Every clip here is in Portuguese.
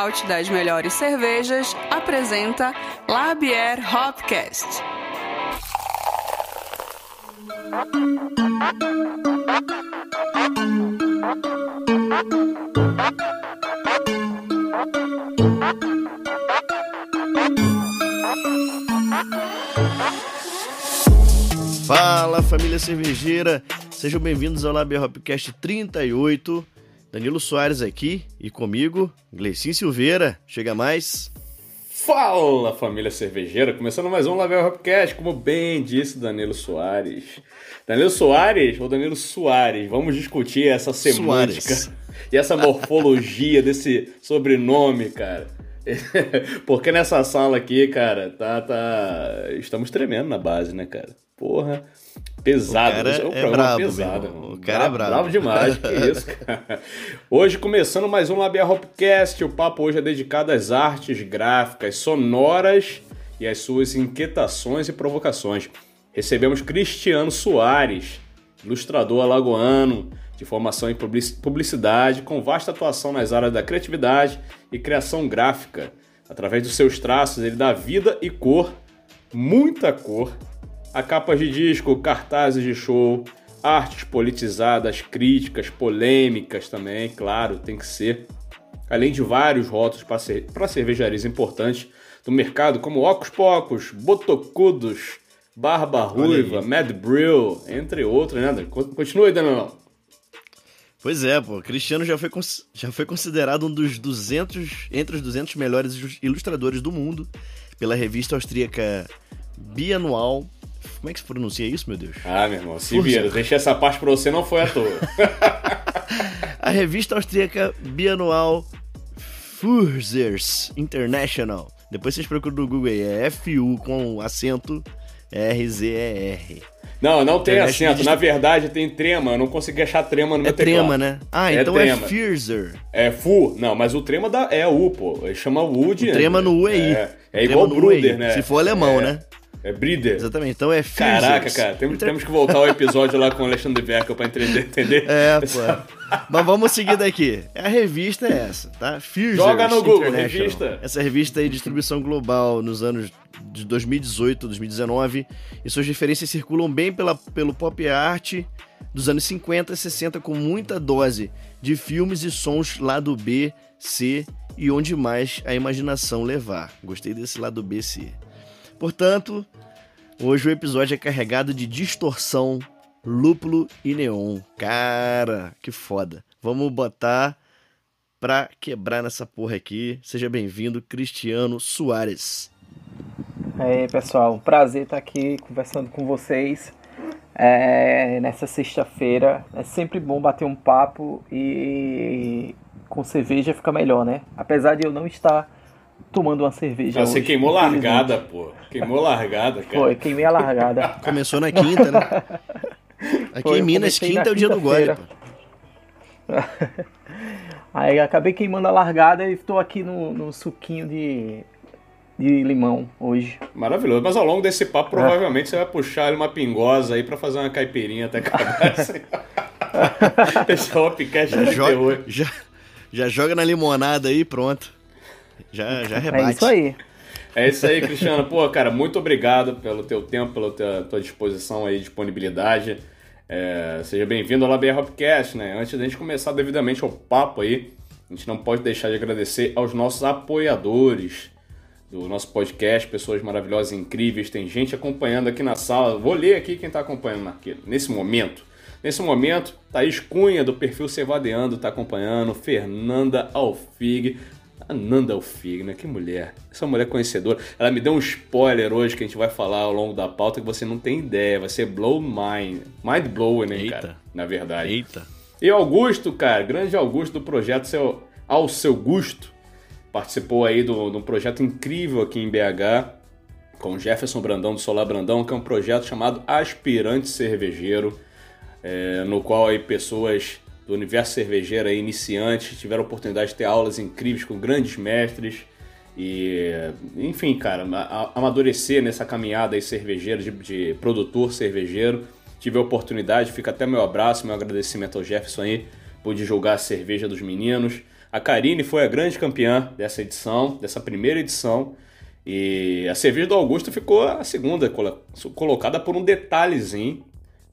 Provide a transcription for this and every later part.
Malte das melhores cervejas, apresenta Labier Hopcast. Fala família cervejeira, sejam bem-vindos ao Labier Hopcast 38. Danilo Soares aqui e comigo, Gleicin Silveira. Chega mais. Fala família cervejeira, começando mais um Lavel Hopcast, como bem disse Danilo Soares. Danilo Soares ou Danilo Soares? Vamos discutir essa semântica Soares. e essa morfologia desse sobrenome, cara. Porque nessa sala aqui, cara, tá, tá. Estamos tremendo na base, né, cara? Porra. Pesado, O cara é brabo, pesado. O cara é brabo. Bravo demais, que isso, cara. Hoje começando mais um Labia Hopcast. O papo hoje é dedicado às artes gráficas sonoras e às suas inquietações e provocações. Recebemos Cristiano Soares, ilustrador alagoano, de formação em publici- publicidade, com vasta atuação nas áreas da criatividade e criação gráfica. Através dos seus traços, ele dá vida e cor, muita cor, a capas de disco, cartazes de show, artes politizadas, críticas, polêmicas também, claro, tem que ser. Além de vários rótulos para cer cervejarias importantes do mercado, como Ocos Pocos, Botocudos, Barba Ruiva, Mad Brill, entre outros, né? Con- Continua aí, Danilão. Pois é, pô, Cristiano já foi, já foi considerado um dos 200, entre os 200 melhores ilus- ilustradores do mundo pela revista austríaca Bianual. Como é que se pronuncia isso, meu Deus? Ah, meu irmão, se vira. Deixei essa parte pra você, não foi à toa. A revista austríaca Bianual Fürzers International. Depois vocês procuram no Google aí, é FU com acento R-Z-E-R. Não, não tem acento. Na verdade, tem trema. Eu não consegui achar trema no É meu teclado. trema, né? Ah, É então é trema. Fürzer. É Fu. Não, mas o trema é U, pô. Ele chama Wood. O trema no U é I. É, é igual U é Bruder, né? Se for alemão, É- né? É Brider. Exatamente, então é Fürzers. Caraca, cara, temos, Inter- temos que voltar ao episódio lá com o Alexandre Verkel pra entender. entender? É, pô. Mas vamos seguir daqui. A revista é essa, tá? Fürzers Joga no Google, revista. Essa revista aí, distribuição global nos anos de 2018, 2019. E suas referências circulam bem pela, pelo pop art dos anos 50 e 60, com muita dose de filmes e sons lado B, C e onde mais a imaginação levar. Gostei desse lado B, C. Portanto, hoje o episódio é carregado de distorção, lúpulo e neon. Cara, que foda. Vamos botar pra quebrar nessa porra aqui. Seja bem-vindo, Cristiano Soares. Aí, pessoal, prazer estar aqui conversando com vocês é, nessa sexta-feira. É sempre bom bater um papo e com cerveja fica melhor, né? Apesar de eu não estar tomando uma cerveja. Ah, Você queimou largada, pô. Queimou largada, cara. Foi, queimei a largada. Começou na quinta, né? Aqui Foi, em Minas, quinta é o dia do gole. Aí acabei queimando a largada e estou aqui no, no suquinho de, de limão hoje. Maravilhoso. Mas ao longo desse É. papo, provavelmente você vai puxar ali uma pingosa aí pra fazer uma caipirinha até acabar. Esse é o Hopcast Já joga, já, já joga na limonada aí, pronto. Já, já rebate. É isso aí. É isso aí, Cristiano. Pô, cara, muito obrigado pelo teu tempo, pela tua, tua disposição aí, disponibilidade. É, seja bem-vindo ao Labia Hopcast, né? Antes da gente começar devidamente o papo aí, a gente não pode deixar de agradecer aos nossos apoiadores do nosso podcast, pessoas maravilhosas e incríveis. Tem gente acompanhando aqui na sala. Vou ler aqui quem está acompanhando aqui, nesse momento. Nesse momento, Thaís Cunha, do perfil Cevadeando, está acompanhando. Fernanda Alfig. A Nanda Alfigna, que mulher. Essa mulher conhecedora. Ela me deu um spoiler hoje que a gente vai falar ao longo da pauta que você não tem ideia. Vai ser blow mind. Mind blowing, né, Eita. cara? Na verdade. Eita. E Augusto, cara, grande Augusto do projeto seu, Ao Seu Gusto, participou aí de um projeto incrível aqui em BH, com o Jefferson Brandão do Solar Brandão, que é um projeto chamado Aspirante Cervejeiro, é, no qual aí pessoas do universo cervejeiro aí, iniciantes tiveram a oportunidade de ter aulas incríveis com grandes mestres e, enfim, cara, amadurecer nessa caminhada aí cervejeira, de, de produtor cervejeiro. Tive a oportunidade, fica até meu abraço, meu agradecimento ao Jefferson aí, por divulgar a cerveja dos meninos. A Karine foi a grande campeã dessa edição, dessa primeira edição. E a cerveja do Augusto ficou a segunda, colo- colocada por um detalhezinho.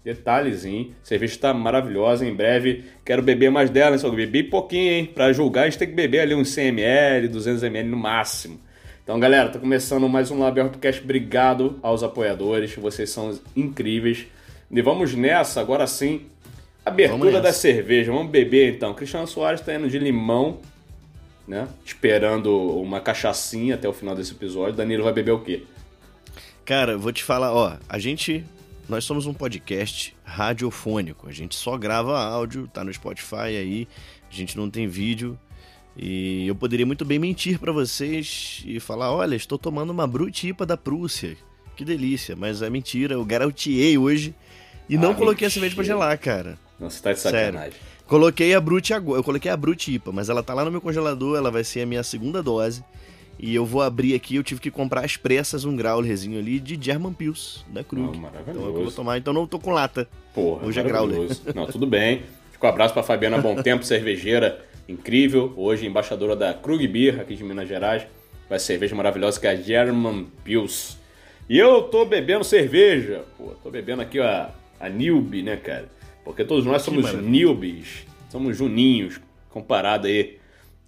Detalhezinho. A cerveja está maravilhosa. Em breve quero beber mais dela, hein? Só que bebi pouquinho, hein? Pra julgar, a gente tem que beber ali uns 100ml, 200ml no máximo. Então, galera, tá começando mais um Label Podcast. Obrigado aos apoiadores, vocês são incríveis. E vamos nessa, agora sim. Abertura da cerveja. Vamos beber então. Cristiano Soares tá indo de limão, né? Esperando uma cachaçinha até o final desse episódio. Danilo vai beber o quê? Cara, eu vou te falar, ó, a gente. Nós somos um podcast radiofônico. A gente só grava áudio, tá no Spotify aí. A gente não tem vídeo. E eu poderia muito bem mentir pra vocês e falar: olha, estou tomando uma Brutipa da Prússia. Que delícia. Mas é mentira, eu garoteei hoje e não Ah, coloquei a cerveja pra mentira. gelar, cara. Não, você tá de Sério. sacanagem. Coloquei a Brute agora, eu coloquei a Brute IPA, mas ela tá lá no meu congelador, ela vai ser a minha segunda dose. E eu vou abrir aqui, eu tive que comprar às pressas um growlerzinho ali de German Pils, da Krug. Ah, maravilhoso. então é o que eu vou tomar, então não tô com lata. Porra, Hoje é maravilhoso. Não, tudo bem. Fica um abraço pra Fabiana Bom Tempo, cervejeira incrível. Hoje, embaixadora da Krug Beer, aqui de Minas Gerais. Vai cerveja maravilhosa que é a German Pils. E eu tô bebendo cerveja. Pô, tô bebendo aqui a, a Newbie, né, cara? Porque todos nós somos newbies. Somos juninhos, comparado aí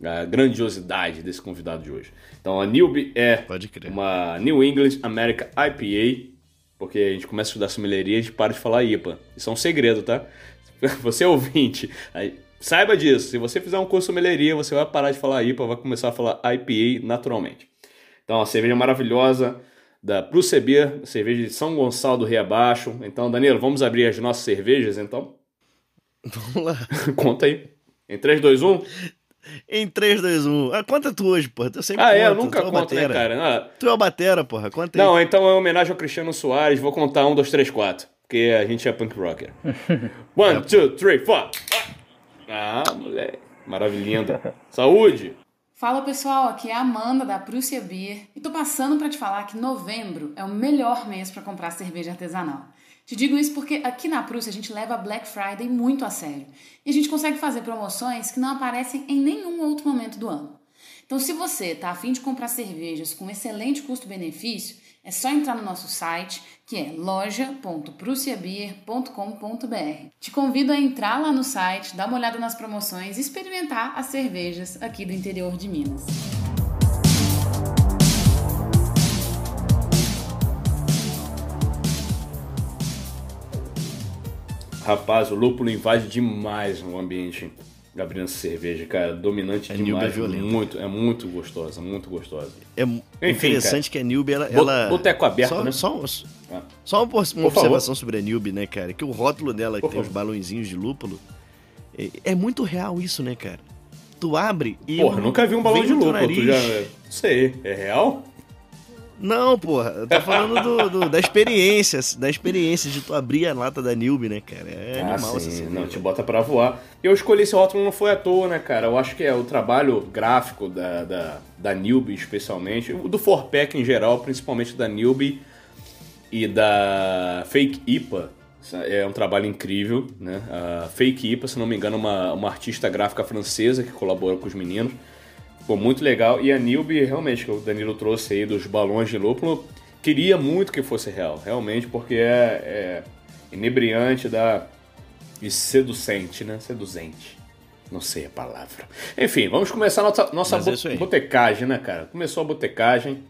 à grandiosidade desse convidado de hoje. Então, a Newbie é uma New England America IPA, porque a gente começa a estudar sommeleria e a gente para de falar IPA. Isso é um segredo, tá? Você é ouvinte, saiba disso. Se você fizer um curso de você vai parar de falar IPA, vai começar a falar IPA naturalmente. Então, a cerveja maravilhosa da Beer, cerveja de São Gonçalo do Rio Abaixo. Então, Danilo, vamos abrir as nossas cervejas, então? Vamos lá. Conta aí. Em 3, 2, 1? Em 3, 2, 1. Ah, conta tu hoje, porra. Tu sempre Ah, é, eu conta, nunca tu é o conto, né, batera. cara? Ah, Tu é o batera, porra. Conta aí. Não, então é homenagem ao Cristiano Soares. Vou contar um, dois, três, quatro. Porque a gente é punk rocker. One, two, three, four. Ah, moleque. Maravilhinda. Saúde! Fala pessoal, aqui é a Amanda da Prússia Beer e tô passando para te falar que novembro é o melhor mês para comprar cerveja artesanal. Te digo isso porque aqui na Prússia a gente leva Black Friday muito a sério e a gente consegue fazer promoções que não aparecem em nenhum outro momento do ano. Então, se você tá afim de comprar cervejas com excelente custo-benefício, é só entrar no nosso site, que é loja.prussiabeer.com.br. Te convido a entrar lá no site, dar uma olhada nas promoções e experimentar as cervejas aqui do interior de Minas. Rapaz, o lúpulo invade demais o ambiente abrindo cerveja, cara. Dominante é demais. violenta. muito, é muito gostosa, muito gostosa. É Enfim, interessante que a Newbie, ela... Ela... boteco aberto, só, né? Só, um- Ah. só uma, uma observação sobre a Newbie, né, cara? Que o rótulo dela, que Por tem os favor. balãozinhos de lúpulo, é, é muito real isso, né, cara? Tu abre e... Porra, eu- nunca vi um balão de no lúpulo. Tu já. Não sei, é real? Não, porra, eu tô falando do, do- da experiência, da experiência de tu abrir a lata da Newbie, né, cara? É Ah, animal essa sim, cerveja. não, te bota pra voar. Eu escolhi esse rótulo não foi à toa, né, cara? Eu acho que é o trabalho gráfico da, da, da Newbie, especialmente, do Forpack em geral, principalmente da Newbie e da Fake IPA. É um trabalho incrível, né? A Fake IPA, se não me engano, é uma, uma artista gráfica francesa que colabora com os meninos. Ficou muito legal. E a Newbie, realmente, que o Danilo trouxe aí dos balões de lúpulo, queria muito que fosse real, realmente, porque é, é inebriante da, e seducente, né? Seduzente. Não sei a palavra. Enfim, vamos começar nossa, nossa Mas bo- botecagem, né, cara? Começou a botecagem.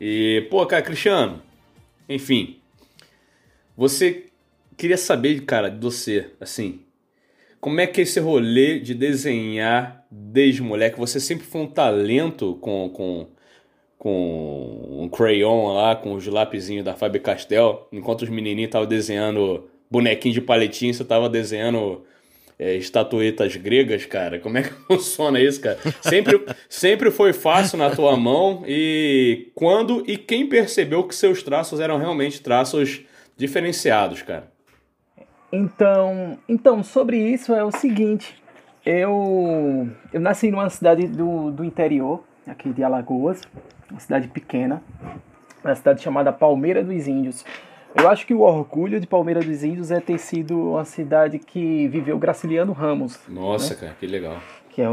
E, pô, cara, Cristiano, enfim, você queria saber, cara, de você, assim, como é que é esse rolê de desenhar desde moleque? Você sempre foi um talento com, com, com um crayon lá, com os lapisinhos da Faber-Castell, enquanto os menininhos estavam desenhando bonequinho de palitinho, você estava desenhando é, estatuetas gregas, cara. Como é que funciona isso, cara? Sempre, sempre foi fácil na tua mão e quando e quem percebeu que seus traços eram realmente traços diferenciados, cara? Então, então sobre isso é o seguinte, eu, eu nasci numa cidade do, do interior, aqui de Alagoas, uma cidade pequena, uma cidade chamada Palmeira dos Índios. Eu acho que o orgulho de Palmeira dos Índios é ter sido uma cidade que viveu Graciliano Ramos. Nossa, né? cara, que legal. Que é,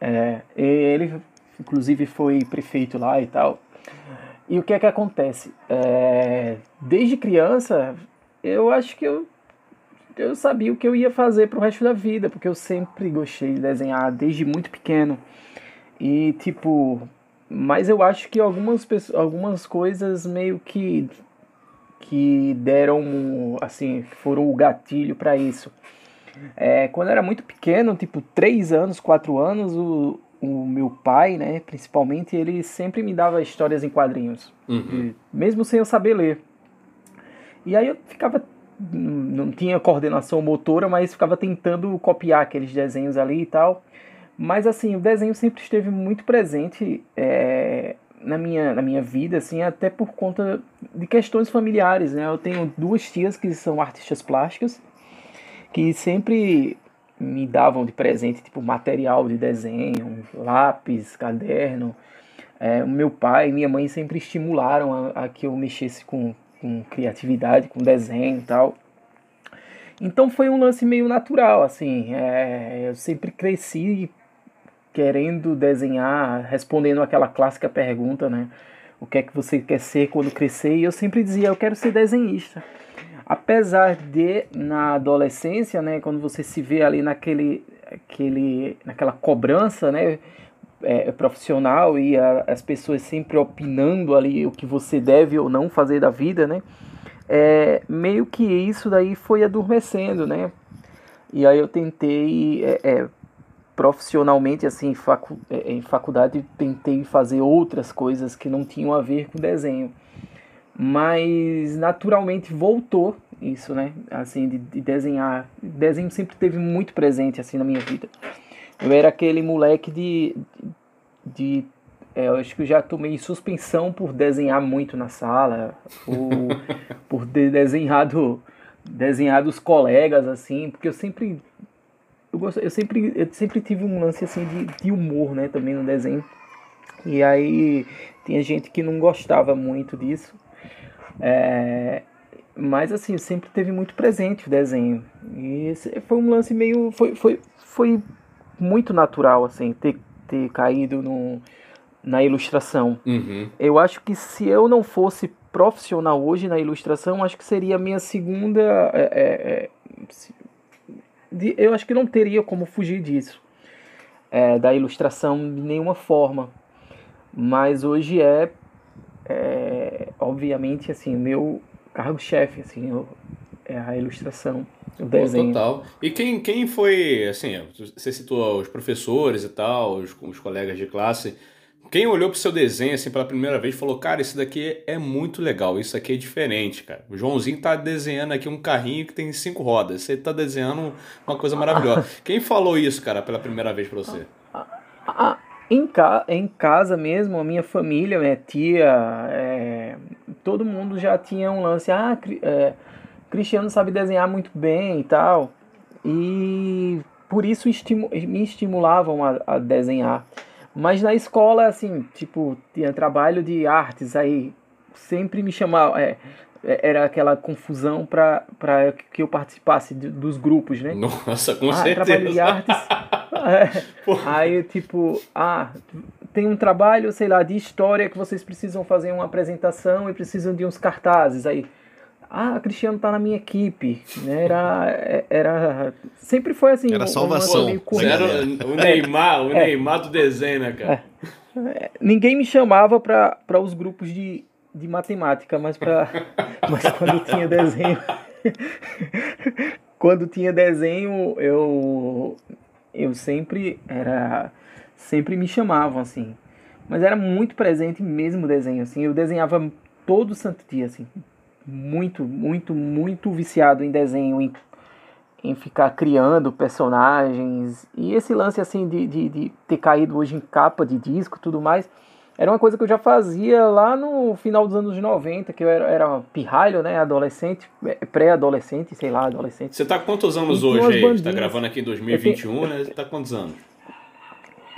é, ele, inclusive, foi prefeito lá e tal. E o que é que acontece? É, desde criança, eu acho que eu, eu sabia o que eu ia fazer pro resto da vida, porque eu sempre gostei de desenhar desde muito pequeno. E, tipo, mas eu acho que algumas, algumas coisas meio que que deram, assim, foram o gatilho para isso. É, quando eu era muito pequeno, tipo 3 anos, 4 anos, o, o meu pai, né, principalmente, ele sempre me dava histórias em quadrinhos, Uhum. mesmo sem eu saber ler. E aí eu ficava, não tinha coordenação motora, mas ficava tentando copiar aqueles desenhos ali e tal. Mas assim, o desenho sempre esteve muito presente é, na minha, na minha vida, assim, até por conta de questões familiares, né? Eu tenho duas tias que são artistas plásticas, que sempre me davam de presente, tipo, material de desenho, lápis, caderno. É, meu pai e minha mãe sempre estimularam a, a que eu mexesse com, com criatividade, com desenho e tal. Então foi um lance meio natural, assim. É, eu sempre cresci querendo desenhar, respondendo aquela clássica pergunta, né? O que é que você quer ser quando crescer? E eu sempre dizia, eu quero ser desenhista. Apesar de, na adolescência, né, quando você se vê ali naquele, aquele, naquela cobrança, né, é, profissional e a, as pessoas sempre opinando ali o que você deve ou não fazer da vida, né, é, meio que isso daí foi adormecendo, né, e aí eu tentei é, é, profissionalmente, assim, facu em faculdade, tentei fazer outras coisas que não tinham a ver com desenho. Mas naturalmente voltou isso, né? Assim, de, de desenhar. Desenho sempre teve muito presente, assim, na minha vida. Eu era aquele moleque de. de é, eu acho que eu já tomei suspensão por desenhar muito na sala, ou por ter desenhado, desenhado os colegas, assim, porque eu sempre eu, gosto, eu, sempre, eu sempre tive um lance assim de, de humor, né, também no desenho. E aí tinha gente que não gostava muito disso. É, mas assim, sempre teve muito presente o desenho. E foi um lance meio. Foi, foi, foi muito natural, assim, ter, ter caído no, na ilustração. Uhum. Eu acho que se eu não fosse profissional hoje na ilustração, acho que seria a minha segunda. É, é, de, eu acho que não teria como fugir disso, é, da ilustração de nenhuma forma. Mas hoje é, é obviamente, assim, meu cargo-chefe, assim, eu, é a ilustração, o desenho. Total. E quem, quem foi, assim, você citou os professores e tal, os, os colegas de classe, quem olhou pro seu desenho assim pela primeira vez falou: Cara, isso daqui é muito legal, isso aqui é diferente, cara. O Joãozinho tá desenhando aqui um carrinho que tem cinco rodas. Você tá desenhando uma coisa maravilhosa. Quem falou isso, cara, pela primeira vez pra você? Ah, em, ca em casa mesmo, a minha família, minha tia, é, todo mundo já tinha um lance. Ah, é, Cristiano sabe desenhar muito bem e tal. E por isso estimu me estimulavam a, a desenhar. Mas na escola, assim, tipo, tinha trabalho de artes, aí sempre me chamava. É, era aquela confusão para que eu participasse de, dos grupos, né? Nossa, com ah, certeza. trabalho de artes. é, aí, tipo, ah, tem um trabalho, sei lá, de história que vocês precisam fazer uma apresentação e precisam de uns cartazes. Aí, ah, Cristiano tá na minha equipe, né? Era, era sempre foi assim. Era salvação. Era o Neymar, o é. Neymar do desenho, né, cara? É. Ninguém me chamava para os grupos de, de matemática, mas para mas quando tinha desenho quando tinha desenho eu eu sempre era sempre me chamavam assim. Mas era muito presente mesmo o desenho assim. Eu desenhava todo santo dia assim. Muito, muito, muito viciado em desenho, em, em ficar criando personagens. E esse lance assim de, de, de ter caído hoje em capa de disco tudo mais era uma coisa que eu já fazia lá no final dos anos 90, que eu era, era pirralho, né? Adolescente, é, pré-adolescente, sei lá, adolescente. Você tá quantos anos hoje aí? Você tá gravando aqui em 2021, tenho, né? Você tá quantos anos?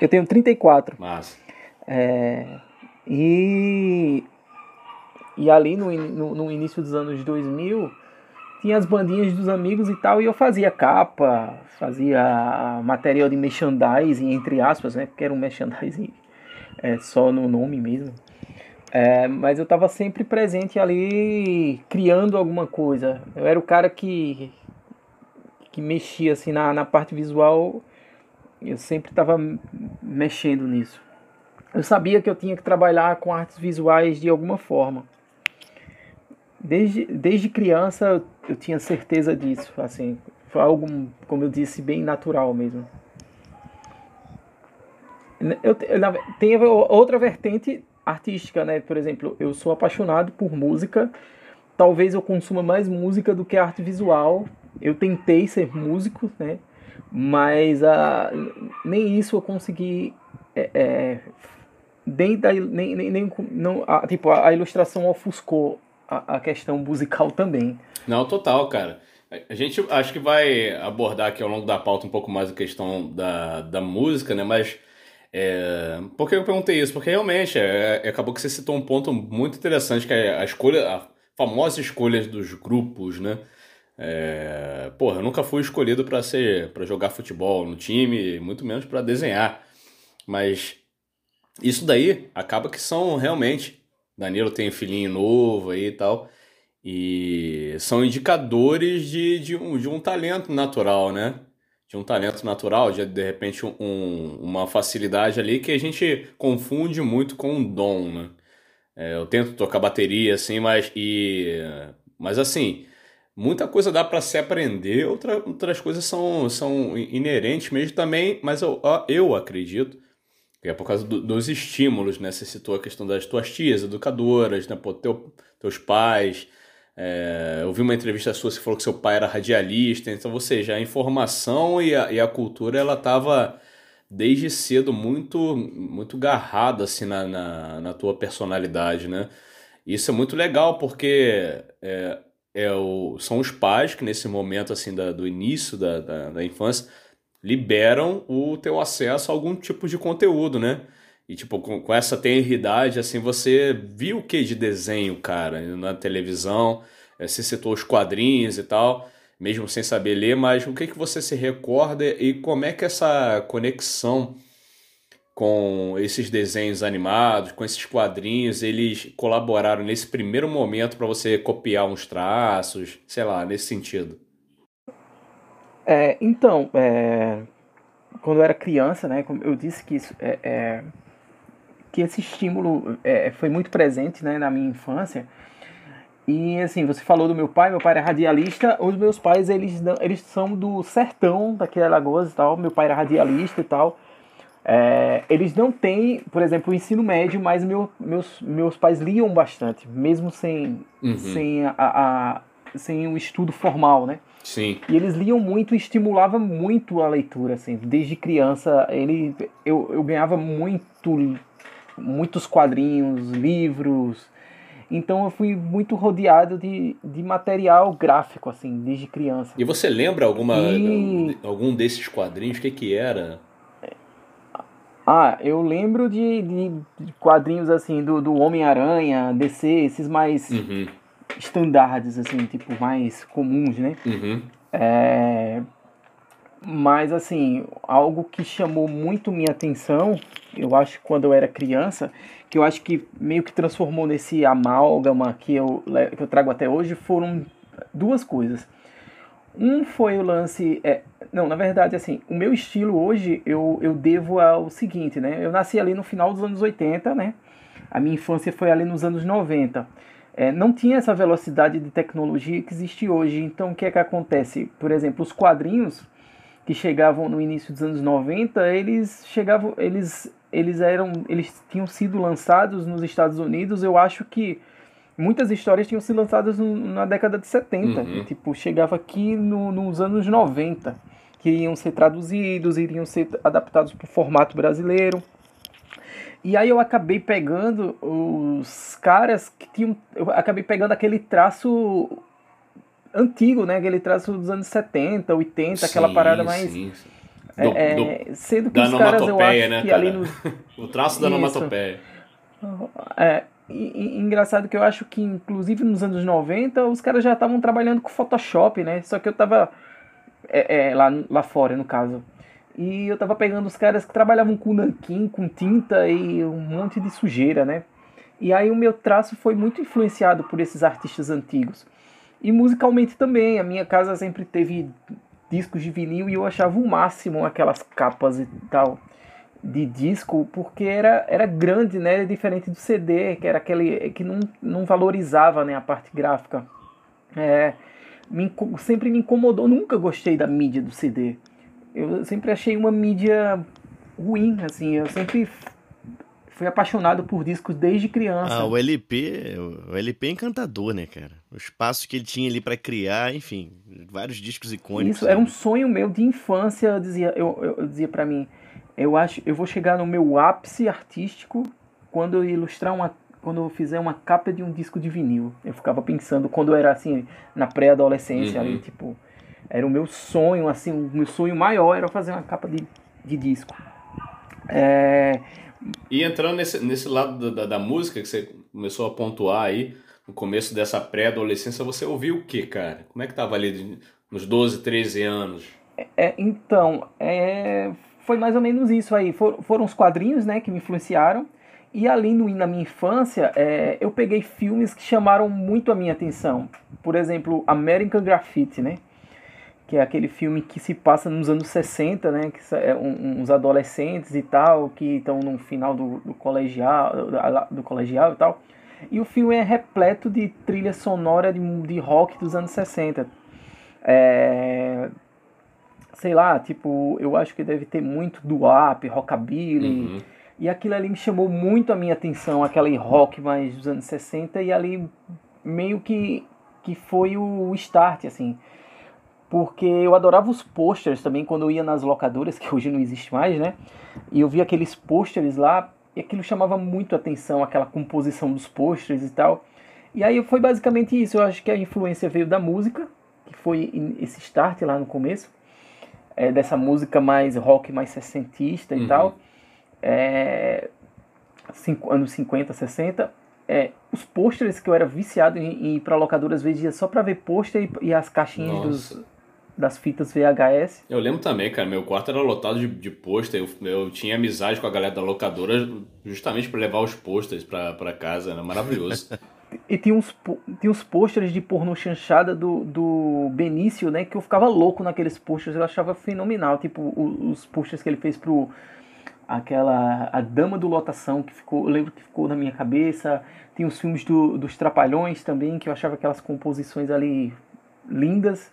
Eu tenho 34. Massa. É, e, e ali no, no, no início dos anos 2000 tinha as bandinhas dos amigos e tal, e eu fazia capa, fazia material de merchandising, entre aspas, né? Porque era um merchandising é, só no nome mesmo. É, mas eu estava sempre presente ali criando alguma coisa. Eu era o cara que, que mexia assim na, na parte visual, eu sempre estava mexendo nisso. Eu sabia que eu tinha que trabalhar com artes visuais de alguma forma. Desde, desde criança eu tinha certeza disso, assim, foi algo, como eu disse, bem natural mesmo. Eu, tem outra vertente artística, né? Por exemplo, eu sou apaixonado por música. Talvez eu consuma mais música do que arte visual. Eu tentei ser músico, né? Mas uh, nem isso eu consegui. É, é, nem, da, nem, nem, nem não, a, tipo, a, ilustração ofuscou a, a questão musical também. Não, total, cara. A gente acho que vai abordar aqui ao longo da pauta um pouco mais a questão da, da música, né? Mas é, por que eu perguntei isso? Porque realmente é, é, acabou que você citou um ponto muito interessante, que é a escolha, a famosa escolha dos grupos, né? É, porra, eu nunca fui escolhido para ser para jogar futebol no time, muito menos para desenhar. Mas isso daí acaba que são realmente. Danilo tem um filhinho novo aí e tal. E são indicadores de, de, um, de um talento natural, né? de um talento natural, de de repente um, uma facilidade ali que a gente confunde muito com um dom, né? É, eu tento tocar bateria assim, mas e mas assim muita coisa dá para se aprender, outra, outras coisas são, são inerentes mesmo também, mas eu, eu acredito que é por causa do, dos estímulos, né? Você citou a questão das tuas tias, educadoras, né? Pô, teu, teus pais, é, eu vi uma entrevista sua, você falou que seu pai era radialista, então, ou seja, a informação e a, e a cultura, ela estava desde cedo muito muito garrada assim, na, na, na, tua personalidade, né? Isso é muito legal, porque é, é o, são os pais que nesse momento assim da, do início da, da, da infância liberam o teu acesso a algum tipo de conteúdo, né? E, tipo, com, com essa tenridade, assim, você viu o que de desenho, cara, na televisão? Eh, você citou os quadrinhos e tal, mesmo sem saber ler, mas o que, que você se recorda e como é que essa conexão com esses desenhos animados, com esses quadrinhos, eles colaboraram nesse primeiro momento para você copiar uns traços, sei lá, nesse sentido? É, então, é, quando eu era criança, né, como eu disse que isso é, é que esse estímulo é, foi muito presente né, na minha infância. E assim, você falou do meu pai, meu pai era radialista, os meus pais eles, eles são do sertão daqui de Alagoas e tal, meu pai era radialista e tal. É, eles não têm, por exemplo, o ensino médio, mas meu, meus, meus pais liam bastante, mesmo sem, uhum. sem, a, a, sem o estudo formal, né? Sim. E eles liam muito e estimulava muito a leitura, assim. Desde criança, ele, eu, eu ganhava muito muitos quadrinhos, livros. Então eu fui muito rodeado de, de material gráfico, assim, desde criança. E você lembra alguma, e... algum desses quadrinhos? O que, que era? Ah, eu lembro de, de quadrinhos assim do, do Homem-Aranha, DC, esses mais uhum. Estandardes, assim, tipo, mais comuns, né? Uhum. É, mas, assim, algo que chamou muito minha atenção, eu acho que quando eu era criança, que eu acho que meio que transformou nesse amálgama que eu, que eu trago até hoje, foram duas coisas. Um foi o lance. É, não, na verdade, assim, o meu estilo hoje eu, eu devo ao seguinte, né? Eu nasci ali no final dos anos 80, né? A minha infância foi ali nos anos 90. É, não tinha essa velocidade de tecnologia que existe hoje. Então, o que é que acontece? Por exemplo, os quadrinhos que chegavam no início dos anos 90, eles chegavam, eles eles eram, eles tinham sido lançados nos Estados Unidos, eu acho que muitas histórias tinham sido lançadas na década de 70, uhum. tipo, chegava aqui no, nos anos 90, que iam ser traduzidos, iriam ser adaptados para o formato brasileiro. E aí eu acabei pegando os caras que tinham. Eu acabei pegando aquele traço antigo, né? Aquele traço dos anos 70, 80, sim, aquela parada mais. Sim, sim. É, do, é, sendo que os caras eu acho né, que cara? ali no. o traço da onomatopeia. É, e, e, engraçado que eu acho que, inclusive nos anos 90, os caras já estavam trabalhando com Photoshop, né? Só que eu tava. É, é, lá, lá fora, no caso. E eu tava pegando os caras que trabalhavam com nanquim, com tinta e um monte de sujeira, né? E aí o meu traço foi muito influenciado por esses artistas antigos. E musicalmente também, a minha casa sempre teve discos de vinil e eu achava o máximo aquelas capas e tal de disco, porque era, era grande, né? Era diferente do CD, que era aquele que não, não valorizava né, a parte gráfica. É, me, sempre me incomodou, nunca gostei da mídia do CD eu sempre achei uma mídia ruim, assim, eu sempre fui apaixonado por discos desde criança. Ah, o LP, o LP é encantador, né, cara? O espaço que ele tinha ali para criar, enfim, vários discos icônicos. Isso, era um sonho meu de infância, eu dizia, eu, eu, eu dizia para mim, eu acho, eu vou chegar no meu ápice artístico quando eu ilustrar uma quando eu fizer uma capa de um disco de vinil. Eu ficava pensando quando eu era assim na pré-adolescência uhum. ali, tipo, era o meu sonho, assim, o meu sonho maior era fazer uma capa de, de disco. É... E entrando nesse, nesse lado da, da, música que você começou a pontuar aí, no começo dessa pré-adolescência, você ouviu o que, cara? Como é que tava ali de, nos 12, 13 anos? É, então, é, foi mais ou menos isso aí. For, foram os quadrinhos, né, que me influenciaram. E ali no, na minha infância, é, eu peguei filmes que chamaram muito a minha atenção. Por exemplo, American Graffiti, né? Que é aquele filme que se passa nos anos 60, né, que é um, uns adolescentes e tal, que estão no final do, do colegial, do, do, colegial e tal. E o filme é repleto de trilha sonora de, de rock dos anos 60. É, sei lá, tipo, eu acho que deve ter muito do up, rockabilly. Uhum. E aquilo ali me chamou muito a minha atenção, aquele rock mais dos anos 60 e ali meio que que foi o start assim porque eu adorava os posters também quando eu ia nas locadoras, que hoje não existe mais, né? E eu via aqueles posters lá e aquilo chamava muito a atenção, aquela composição dos posters e tal. E aí foi basicamente isso, eu acho que a influência veio da música, que foi esse start lá no começo, é, dessa música mais rock, mais sessentista e uhum. tal. É, cinco, anos 50, 60. É, os posters que eu era viciado em, em ir pra locadora às vezes ia só pra ver pôster e, e, as caixinhas dos, das fitas VHS. Eu lembro também, cara, meu quarto era lotado de, de pôster. Eu, eu tinha amizade com a galera da locadora justamente para levar os pôsteres para casa, era maravilhoso. e tinha uns, tinha uns pôsteres de porno chanchada do, do Benício, né? Que eu ficava louco naqueles pôsteres, eu achava fenomenal. Tipo, os, os pôsteres que ele fez pro. Aquela. A Dama do Lotação, que ficou. Eu lembro que ficou na minha cabeça. Tem os filmes do, dos Trapalhões também, que eu achava aquelas composições ali lindas.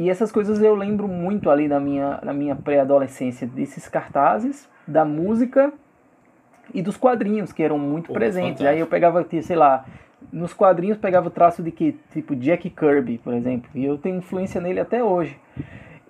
E essas coisas eu lembro muito ali na minha, na minha pré-adolescência, desses cartazes, da música e dos quadrinhos, que eram muito Pô, presentes. Fantástico. Aí eu pegava, sei lá, nos quadrinhos pegava o traço de que, tipo Jack Kirby, por exemplo, e eu tenho influência nele até hoje.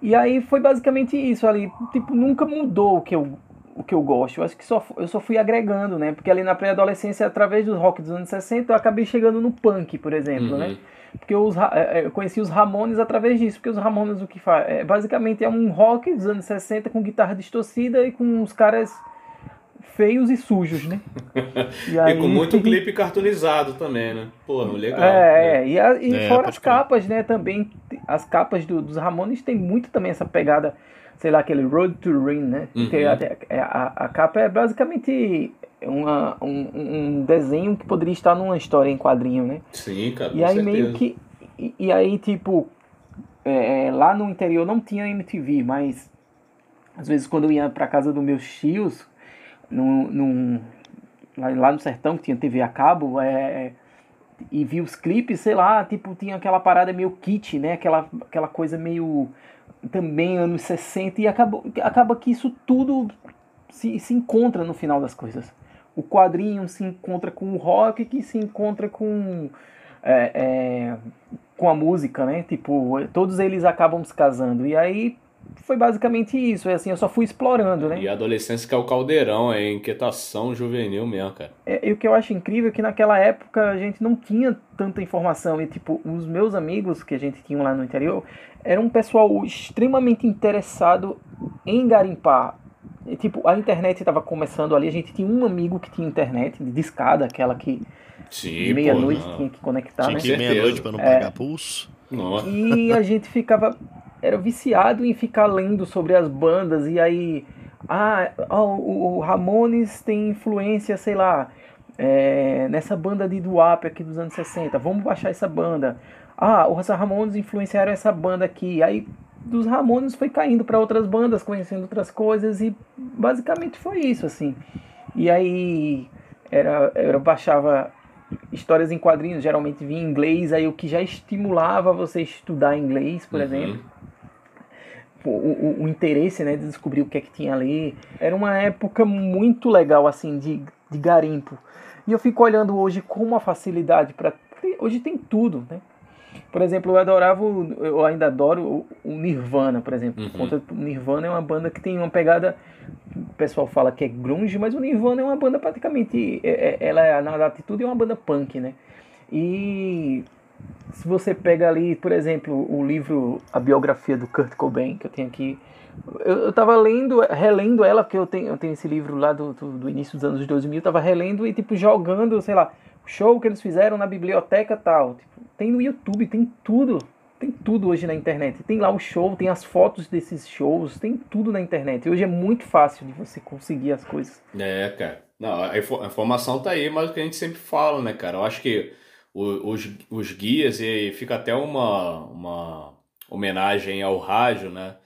E aí foi basicamente isso ali, tipo, nunca mudou o que eu o que eu gosto. Eu acho que só, eu só fui agregando, né? Porque ali na pré-adolescência, através do rock dos anos 60, eu acabei chegando no punk, por exemplo, né? uhum. né? Porque os, é, é, eu conheci os Ramones através disso, porque os Ramones o que faz? É, basicamente é um rock dos anos 60 com guitarra distorcida e com uns caras feios e sujos, né? E, aí... e com muito clipe cartoonizado também, né? Porra, legal. É, né? e, a, e é, fora as capas, né? Também, as capas do, dos Ramones tem muito também essa pegada, sei lá, aquele Road to Ring, né? Uhum. A, a, a, capa é basicamente uma, um, um, desenho que poderia estar numa história em quadrinho, né? Sim, cara. E aí certeza. meio que. E, e aí, tipo, é, é, lá no interior não tinha MTV, mas às vezes quando eu ia pra casa dos meus tios, no, lá no sertão que tinha TV a cabo, é, e vi os clipes, sei lá, tipo, tinha aquela parada meio kit, né? Aquela, aquela coisa meio também anos 60, e acabou, acaba que isso tudo se, se encontra no final das coisas. O quadrinho se encontra com o rock, que se encontra com, é, é, com a música, né? Tipo, todos eles acabam se casando. E aí foi basicamente isso. É assim, eu só fui explorando, né? E a adolescência que é o caldeirão, é inquietação juvenil mesmo, cara. É, e o que eu acho incrível é que naquela época a gente não tinha tanta informação. E, tipo, os meus amigos que a gente tinha lá no interior era um pessoal extremamente interessado em garimpar. E, tipo, a internet estava começando ali. A gente tinha um amigo que tinha internet de discada, aquela que meia-noite tinha que conectar, tinha né? que meia-noite para não pagar é. pulso. Nossa. E a gente ficava era viciado em ficar lendo sobre as bandas e aí ah, o, o Ramones tem influência, sei lá, é, nessa banda de Duap aqui dos anos 60, vamos baixar essa banda. Ah, os Ramones influenciaram essa banda aqui. Aí dos Ramones foi caindo para outras bandas, conhecendo outras coisas e basicamente foi isso assim. E aí era eu baixava histórias em quadrinhos, geralmente vinha em inglês, aí o que já estimulava você estudar inglês, por uhum. exemplo o, o, o, interesse né, de descobrir o que é que tinha ali. Era uma época muito legal assim de, de garimpo. E eu fico olhando hoje com uma facilidade para hoje tem tudo, né? Por exemplo, eu adorava, eu ainda adoro o Nirvana, por exemplo. Uhum. Conta, o Nirvana é uma banda que tem uma pegada, o pessoal fala que é grunge, mas o Nirvana é uma banda praticamente, é, é, ela é, na atitude é uma banda punk, né? E se você pega ali, por exemplo, o livro, a biografia do Kurt Cobain, que eu tenho aqui, eu, eu tava lendo, relendo ela, porque eu tenho, eu tenho esse livro lá do, do, do início dos anos 2000, eu tava relendo e, tipo, jogando, sei lá, o show que eles fizeram na biblioteca tal. Tipo, tem no YouTube, tem tudo. Tem tudo hoje na internet. Tem lá o show, tem as fotos desses shows, tem tudo na internet. Hoje é muito fácil de você conseguir as coisas. É, cara. Não, a informação tá aí, mas o que a gente sempre fala, né, cara? Eu acho que os, os guias e fica até uma, uma homenagem ao rádio, né?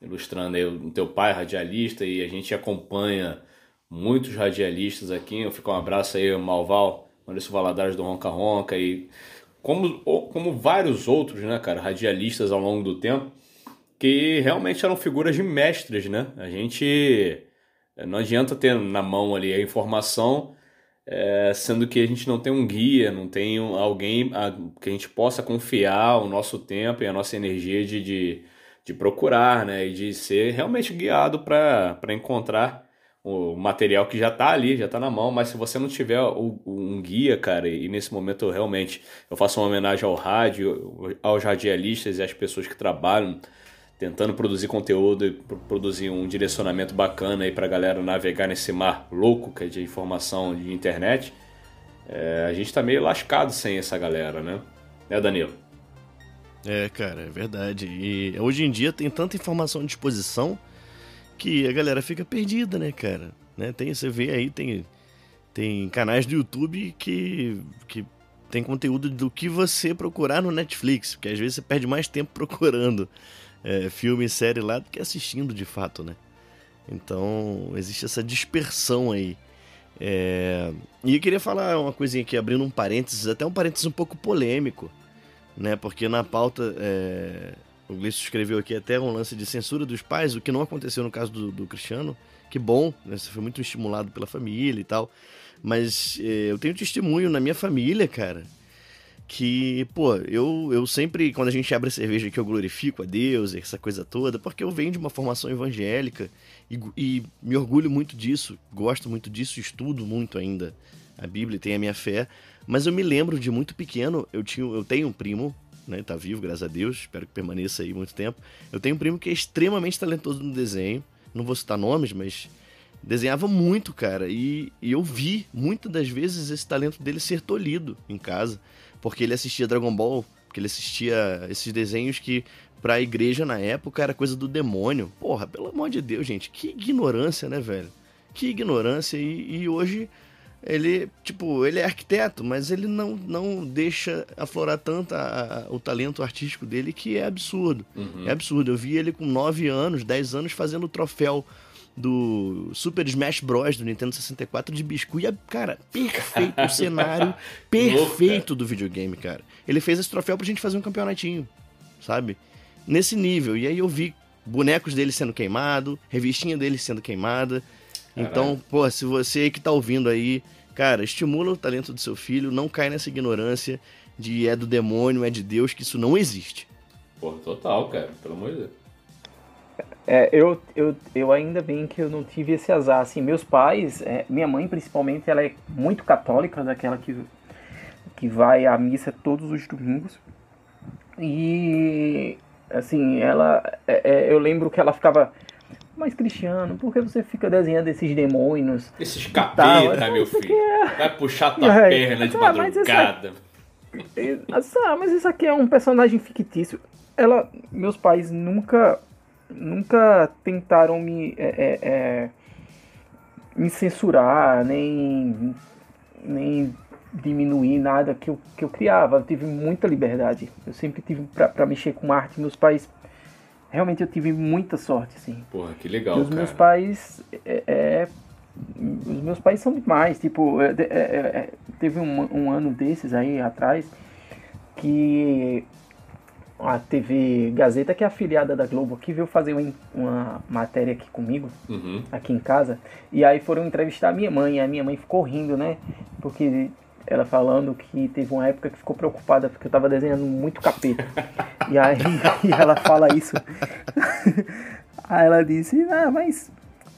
Ilustrando aí o teu pai, radialista, e a gente acompanha muitos radialistas aqui. Eu fico um abraço aí, Malval, Maurício Valadares do Ronca Ronca, e como, como vários outros, né, cara, radialistas ao longo do tempo, que realmente eram figuras de mestres, né? A gente não adianta ter na mão ali a informação é, sendo que a gente não tem um guia, não tem alguém a, que a gente possa confiar o nosso tempo e a nossa energia de, de, de procurar, né? E de ser realmente guiado para encontrar o material que já está ali, já está na mão, mas se você não tiver o, um guia, cara, e nesse momento eu realmente eu faço uma homenagem ao rádio, aos radialistas e às pessoas que trabalham tentando produzir conteúdo e produzir um direcionamento bacana aí pra galera navegar nesse mar louco que é de informação de internet, é, a gente tá meio lascado sem essa galera, né? Né, Danilo? É, cara, é verdade. E hoje em dia tem tanta informação à disposição que a galera fica perdida, né, cara? Né? Tem, você vê aí, tem, tem canais do YouTube que, que tem conteúdo do que você procurar no Netflix, porque às vezes você perde mais tempo procurando é, filme e série lá do que assistindo de fato, né? Então existe essa dispersão aí. É... E eu queria falar uma coisinha aqui, abrindo um parênteses, até um parênteses um pouco polêmico, né? Porque na pauta é... o Gleison escreveu aqui até um lance de censura dos pais, o que não aconteceu no caso do, do Cristiano. Que bom, né? Você foi muito estimulado pela família e tal. Mas é, eu tenho testemunho na minha família, cara, que, pô, eu, eu sempre, quando a gente abre a cerveja que eu glorifico a Deus, essa coisa toda, porque eu venho de uma formação evangélica e, e me orgulho muito disso, gosto muito disso, estudo muito ainda a Bíblia, tenho a minha fé, mas eu me lembro de muito pequeno, eu, tinha, eu tenho um primo, né, tá vivo, graças a Deus, espero que permaneça aí muito tempo, eu tenho um primo que é extremamente talentoso no desenho, não vou citar nomes, mas desenhava muito, cara, e, e eu vi muitas das vezes esse talento dele ser tolhido em casa porque ele assistia Dragon Ball, porque ele assistia esses desenhos que pra igreja na época era coisa do demônio. Porra, pelo amor de Deus, gente, que ignorância, né, velho? Que ignorância. E, e hoje ele, tipo, ele é arquiteto, mas ele não, não deixa aflorar tanto a, a, o talento artístico dele que é absurdo. Uhum. É absurdo. Eu vi ele com 9 anos, 10 anos fazendo o troféu do Super Smash Bros. do Nintendo 64 de biscuit. Cara, perfeito o cenário perfeito do videogame, cara. Ele fez esse troféu pra gente fazer um campeonatinho, sabe? Nesse nível. E aí eu vi bonecos dele sendo queimado, revistinha dele sendo queimada. Então, pô, se você que tá ouvindo aí, cara, estimula o talento do seu filho, não cai nessa ignorância de é do demônio, é de Deus, que isso não existe. Pô, total, cara, pelo amor de Deus. É, eu, eu, eu ainda bem que eu não tive esse azar. Assim, meus pais, é, minha mãe principalmente, ela é muito católica, daquela que, que vai à missa todos os domingos. E assim, ela. É, é eu lembro que ela ficava. Mas Cristiano, por que você fica desenhando esses demônios? Esses capeta, meu filho. Vai puxar tua é, perna de ah, madrugada. Mas, ah, mas isso aqui é um personagem fictício. Ela, meus pais nunca nunca tentaram me, é, é, é, me censurar, nem, nem diminuir nada que eu, que eu criava. Eu tive muita liberdade. Eu sempre tive para mexer com arte. Meus pais. Realmente eu tive muita sorte, assim. Porra, que legal. os meus pais. É, é, os meus pais são demais. Tipo, é, é, teve um, um ano desses aí atrás que a TV Gazeta, que é afiliada da Globo aqui, veio fazer uma, uma matéria aqui comigo, uhum. aqui em casa. E aí foram entrevistar a minha mãe. E a minha mãe ficou rindo, né? Porque ela falando que teve uma época que ficou preocupada porque eu tava desenhando muito capeta. e aí e ela fala isso. aí ela disse, ah, mas.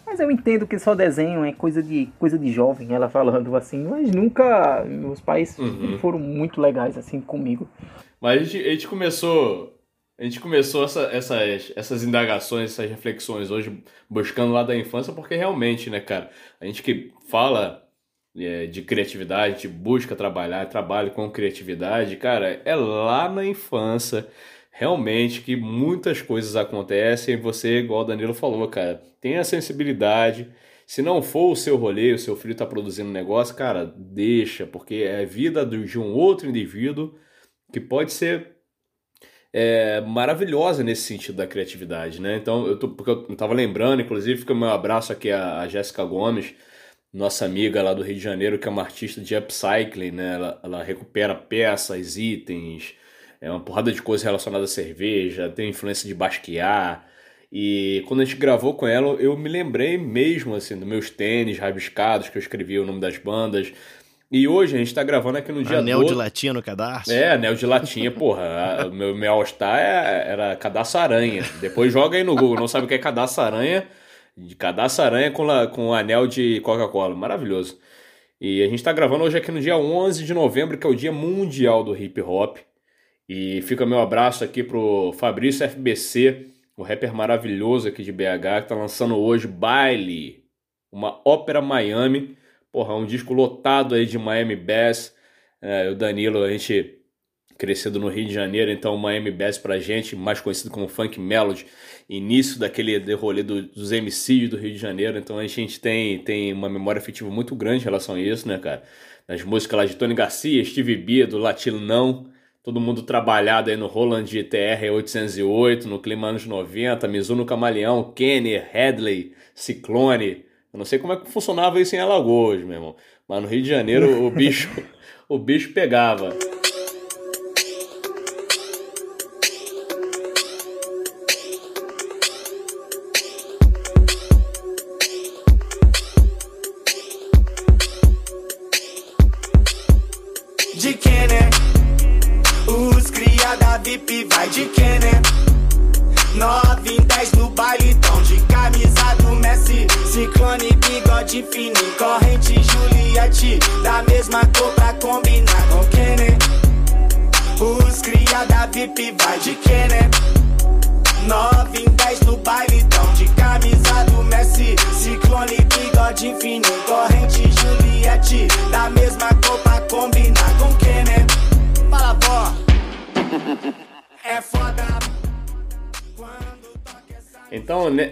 Mas eu entendo que só desenho é coisa de, coisa de jovem, ela falando assim, mas nunca. Meus pais uhum. foram muito legais assim comigo. Mas a gente, a gente começou. A gente começou essa, essas, essas indagações, essas reflexões hoje buscando lá da infância, porque realmente, né, cara, a gente que fala é, de criatividade, busca trabalhar, trabalha com criatividade, cara, é lá na infância realmente que muitas coisas acontecem você, igual o Danilo falou, cara, tem a sensibilidade. Se não for o seu rolê, o seu filho está produzindo um negócio, cara, deixa, porque é vida de um outro indivíduo que pode ser é, maravilhosa nesse sentido da criatividade, né? Então, eu tô, porque eu estava lembrando, inclusive, fica meu abraço aqui a, a Jéssica Gomes, nossa amiga lá do Rio de Janeiro, que é uma artista de upcycling, né? Ela, ela recupera peças, itens, é uma porrada de coisas relacionadas à cerveja, tem influência de basquear. E quando a gente gravou com ela, eu me lembrei mesmo, assim, dos meus tênis rabiscados, que eu escrevia o nome das bandas, e hoje a gente tá gravando aqui no dia Anel de latinha no cadastro? É, anel de latinha, porra. meu meu All-Star é, era cadastro aranha. Depois joga aí no Google, não sabe o que é cadastro aranha. De cadastro aranha com, la, com anel de Coca-Cola. Maravilhoso. E a gente tá gravando hoje aqui no dia 11 de novembro, que é o dia mundial do hip hop. E fica meu abraço aqui pro Fabrício FBC, o rapper maravilhoso aqui de BH, que tá lançando hoje Baile, uma ópera Miami Porra, um disco lotado aí de Miami Bass. É, o Danilo, a gente crescendo no Rio de Janeiro, então Miami Bass pra gente, mais conhecido como Funk Melody, início daquele rolê do, dos MCs do Rio de Janeiro, então a gente tem, tem uma memória afetiva muito grande em relação a isso, né, cara? Nas músicas lá de Tony Garcia, Steve B, do Latino Não, todo mundo trabalhado aí no Roland TR 808, no clima anos 90, Mizuno Camaleão, Kenny, Headley, Ciclone, eu não sei como é que funcionava isso em Alagoas, meu irmão. Mas no Rio de Janeiro o bicho, o bicho pegava.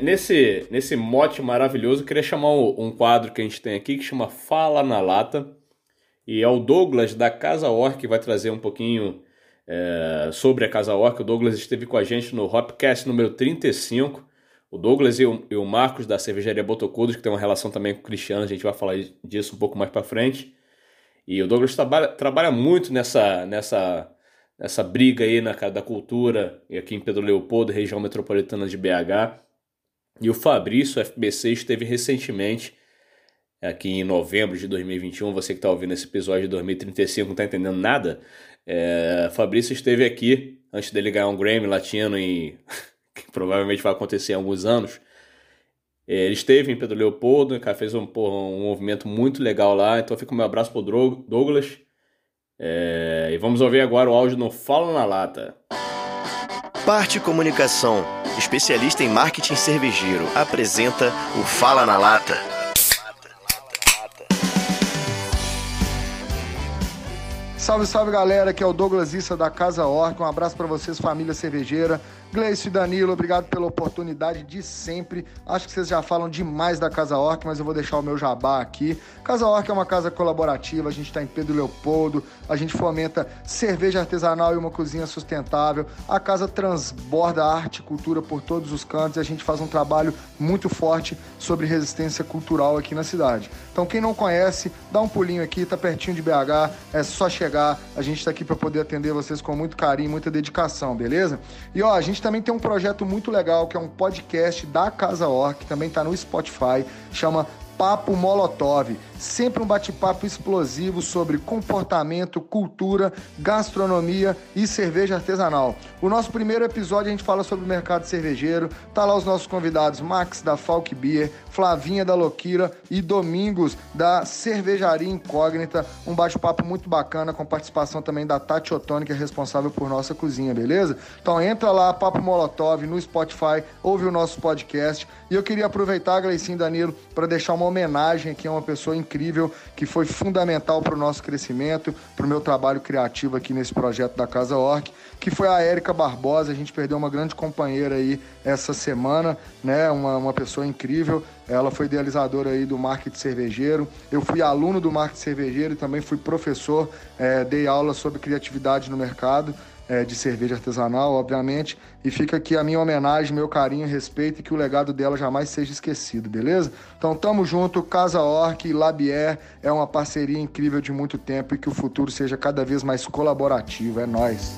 Nesse, nesse mote maravilhoso, eu queria chamar um, quadro que a gente tem aqui que chama Fala na Lata. E é o Douglas da Casa Orc que vai trazer um pouquinho é, sobre a Casa Orc. O Douglas esteve com a gente no Hopcast número 35. O Douglas e o, e o Marcos da cervejaria Botocudos, que tem uma relação também com o Cristiano, a gente vai falar disso um pouco mais para frente. E o Douglas trabalha, trabalha muito nessa, nessa essa briga aí na da cultura e aqui em Pedro Leopoldo, região metropolitana de BH. E o Fabrício, FBC, esteve recentemente aqui em novembro de 2021. Você que está ouvindo esse episódio de 2035 não está entendendo nada. É, Fabrício esteve aqui antes dele ganhar um Grammy latino e que provavelmente vai acontecer em alguns anos. É, ele esteve em Pedro Leopoldo, cara, fez um, porra, um movimento muito legal lá. Então fica o meu abraço pro Douglas. É, e vamos ouvir agora o áudio no Fala na Lata. Parte Comunicação, especialista em marketing cervejeiro, apresenta o Fala na Lata. Salve, salve galera, aqui é o Douglas Issa da Casa Orca. Um abraço para vocês, família cervejeira. Gleice e Danilo, obrigado pela oportunidade de sempre. Acho que vocês já falam demais da Casa Orc, mas eu vou deixar o meu jabá aqui. Casa Orc é uma casa colaborativa, a gente está em Pedro Leopoldo, a gente fomenta cerveja artesanal e uma cozinha sustentável. A casa transborda arte e cultura por todos os cantos e a gente faz um trabalho muito forte sobre resistência cultural aqui na cidade. Então, quem não conhece, dá um pulinho aqui, tá pertinho de BH, é só chegar. A gente está aqui para poder atender vocês com muito carinho, muita dedicação, beleza? E ó, a gente também tem um projeto muito legal que é um podcast da Casa Orc, também está no Spotify, chama Papo Molotov. Sempre um bate-papo explosivo sobre comportamento, cultura, gastronomia e cerveja artesanal. O nosso primeiro episódio a gente fala sobre o mercado cervejeiro. Tá lá os nossos convidados Max da Falk Beer, Flavinha da Loquira e Domingos da Cervejaria Incógnita. Um bate-papo muito bacana com participação também da Tati Otoni, que é responsável por nossa cozinha, beleza? Então entra lá, Papo Molotov no Spotify, ouve o nosso podcast. E eu queria aproveitar, Gleicinho Danilo, para deixar uma homenagem aqui a uma pessoa incrível que foi fundamental para o nosso crescimento, para o meu trabalho criativo aqui nesse projeto da Casa Orc, que foi a Érica Barbosa. A gente perdeu uma grande companheira aí essa semana, né? Uma, uma pessoa incrível. Ela foi idealizadora aí do marketing cervejeiro. Eu fui aluno do marketing cervejeiro e também fui professor, é, dei aula sobre criatividade no mercado é, de cerveja artesanal, obviamente. E fica aqui a minha homenagem, meu carinho, respeito e que o legado dela jamais seja esquecido, beleza? Então tamo junto, Casa Orc e Labier é uma parceria incrível de muito tempo e que o futuro seja cada vez mais colaborativo. É nós.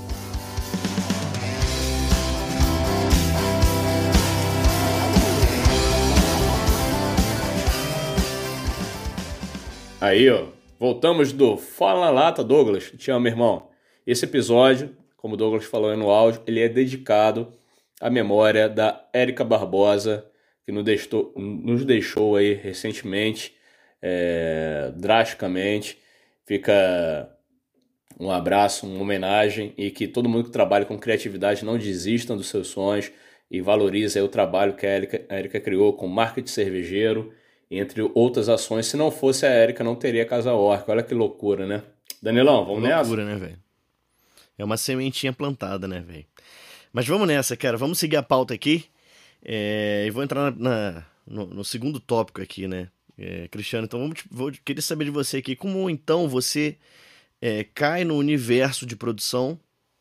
Aí, ó. Voltamos do Fala Lata, Douglas. Te amo, irmão. Esse episódio como o Douglas falou aí no áudio, ele é dedicado à memória da Érica Barbosa, que nos deixou, nos deixou aí recentemente, é, drasticamente. Fica um abraço, uma homenagem e que todo mundo que trabalha com criatividade não desistam dos seus sonhos e valorize o trabalho que a Érica, a Érica criou com marketing cervejeiro, entre outras ações. Se não fosse a Érica, não teria Casa Orca. Olha que loucura, né? Danilão, vamos loucura, nessa? Loucura, né, velho? É uma sementinha plantada, né, velho? Mas vamos nessa, cara. Vamos seguir a pauta aqui. É, e vou entrar na, na no, no, segundo tópico aqui, né? É, Cristiano, então vamos, vou querer saber de você aqui. Como então você é, cai no universo de produção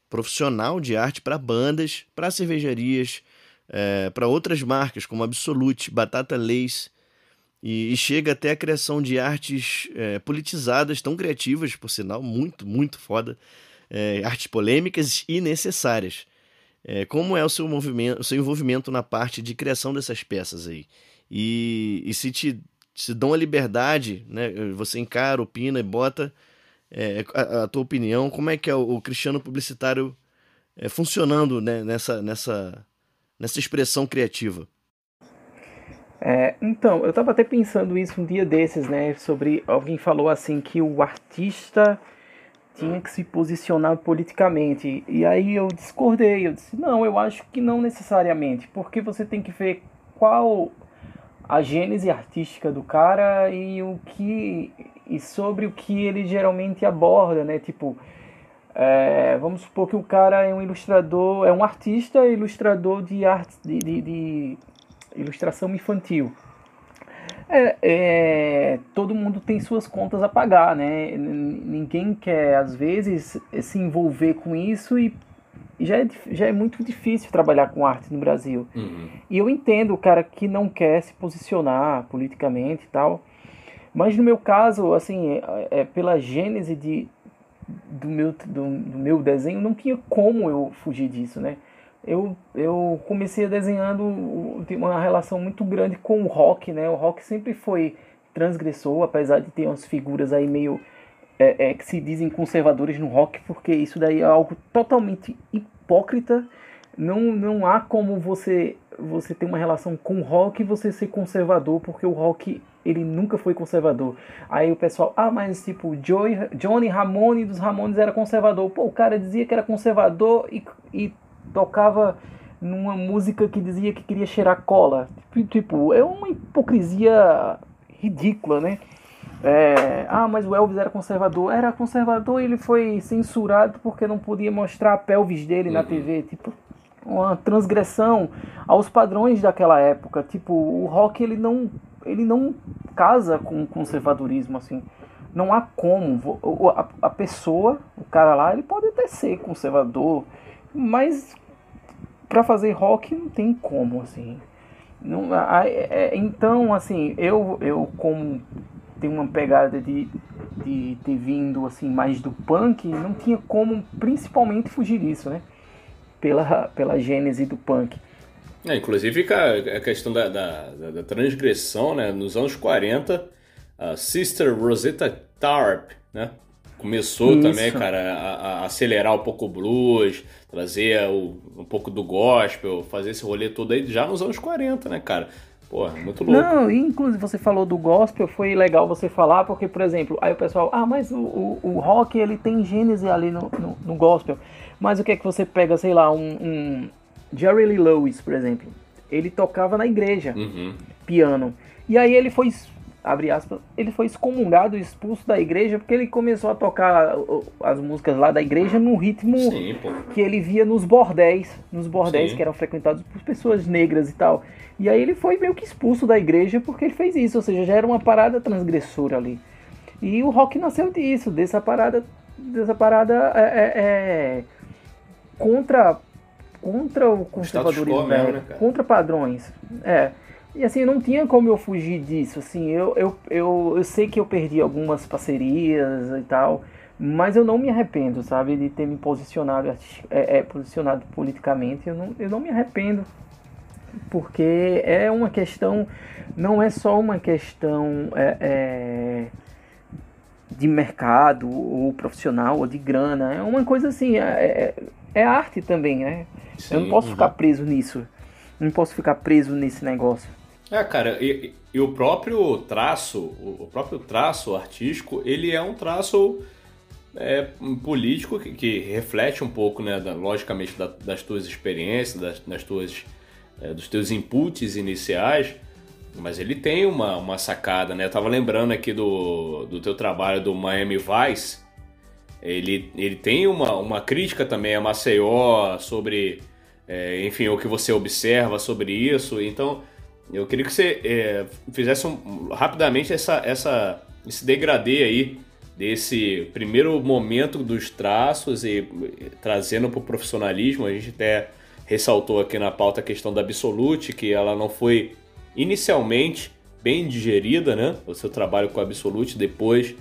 profissional de arte para bandas, para cervejarias, é, para outras marcas como Absolute, Batata Lace, e, e, chega até a criação de artes é, politizadas, tão criativas, por sinal, muito, muito foda, é, artes polêmicas e necessárias. É, como é o seu, movimento, o seu envolvimento na parte de criação dessas peças aí? E, e se te se dão a liberdade, né? Você encara, opina e bota é, a, a, tua opinião. Como é que é o, o Cristiano publicitário é, funcionando né, nessa, nessa, nessa expressão criativa? É, então, eu estava até pensando isso um dia desses, né? Sobre alguém falou assim que o artista tinha que se posicionar politicamente. E aí eu discordei, eu disse, não, eu acho que não necessariamente, porque você tem que ver qual a gênese artística do cara e o que e sobre o que ele geralmente aborda, né? Tipo, é, vamos supor que o cara é um ilustrador, é um artista ilustrador de arte de, de, de ilustração infantil. É, é, todo mundo tem suas contas a pagar, né? Ninguém quer, às vezes, se envolver com isso e já é, já é muito difícil trabalhar com arte no Brasil. Uhum. E eu entendo o cara que não quer se posicionar politicamente e tal. Mas no meu caso, assim, é, é pela gênese de, do meu, do, do meu desenho, não tinha como eu fugir disso, né? Eu, eu comecei desenhando, uma relação muito grande com o rock, né? O rock sempre foi transgressor, apesar de ter umas figuras aí meio é, é, que se dizem conservadores no rock, porque isso daí é algo totalmente hipócrita. Não, não há como você você ter uma relação com o rock e você ser conservador, porque o rock ele nunca foi conservador. Aí o pessoal, ah, mas tipo, Joey, Johnny Ramone dos Ramones era conservador. Pô, o cara dizia que era conservador e, e tocava numa música que dizia que queria cheirar cola. Tipo, é uma hipocrisia ridícula, né? É, ah, mas o Elvis era conservador. Era conservador e ele foi censurado porque não podia mostrar a pelvis dele na TV. Tipo, uma transgressão aos padrões daquela época. Tipo, o rock ele não, ele não casa com o conservadorismo, assim. Não há como. A, a pessoa, o cara lá, ele pode até ser conservador, mas para fazer rock não tem como, assim. Não, é, então, assim, eu, eu como tenho uma pegada de, de ter vindo assim mais do punk, não tinha como principalmente fugir disso, né? Pela, pela gênese do punk. É, inclusive a, a questão da, da, da, transgressão, né? Nos anos 40, a Sister Rosetta Tarp, né? Começou Isso. também, cara, a, a, acelerar um pouco o blues, trazer o, um pouco do gospel, fazer esse rolê todo aí já nos anos 40, né, cara? Porra, muito louco. Não, inclusive você falou do gospel, foi legal você falar, porque, por exemplo, aí o pessoal, ah, mas o, o, o rock ele tem gênese ali no, no, no, gospel. Mas o que é que você pega, sei lá, um, um Jerry Lee Lewis, por exemplo? Ele tocava na igreja, uhum. piano. E aí ele foi abre aspas, ele foi excomungado, expulso da igreja porque ele começou a tocar as músicas lá da igreja no ritmo Sim, que ele via nos bordéis, nos bordéis Sim. que eram frequentados por pessoas negras e tal. E aí ele foi meio que expulso da igreja porque ele fez isso, ou seja, já era uma parada transgressora ali. E o rock nasceu disso, dessa parada, dessa parada é, é, é contra contra o conservadorismo, mesmo, né, contra padrões. É. E assim, não tinha como eu fugir disso. Assim, eu, eu, eu, eu sei que eu perdi algumas parcerias e tal, mas eu não me arrependo, sabe, de ter me posicionado, é, é, posicionado politicamente. Eu não, eu não me arrependo, porque é uma questão, não é só uma questão é, é, de mercado ou profissional ou de grana, é uma coisa assim, é, é, é arte também, né? Sim, eu não posso uhum. ficar preso nisso, não posso ficar preso nesse negócio. É, cara, e, e, o próprio traço, o próprio traço artístico, ele é um traço é, político que, que, reflete um pouco, né, da, logicamente, da, das tuas experiências, das, das tuas, é, dos teus inputs iniciais, mas ele tem uma, uma sacada, né? Eu tava lembrando aqui do, do teu trabalho do Miami Vice, ele, ele tem uma, uma crítica também a Maceió sobre, é, enfim, o que você observa sobre isso, então eu queria que você é, fizesse um, rapidamente essa, essa, esse degradê aí desse primeiro momento dos traços e trazendo para o profissionalismo. A gente até ressaltou aqui na pauta a questão da Absolute, que ela não foi inicialmente bem digerida, né? O seu trabalho com a Absolute depois.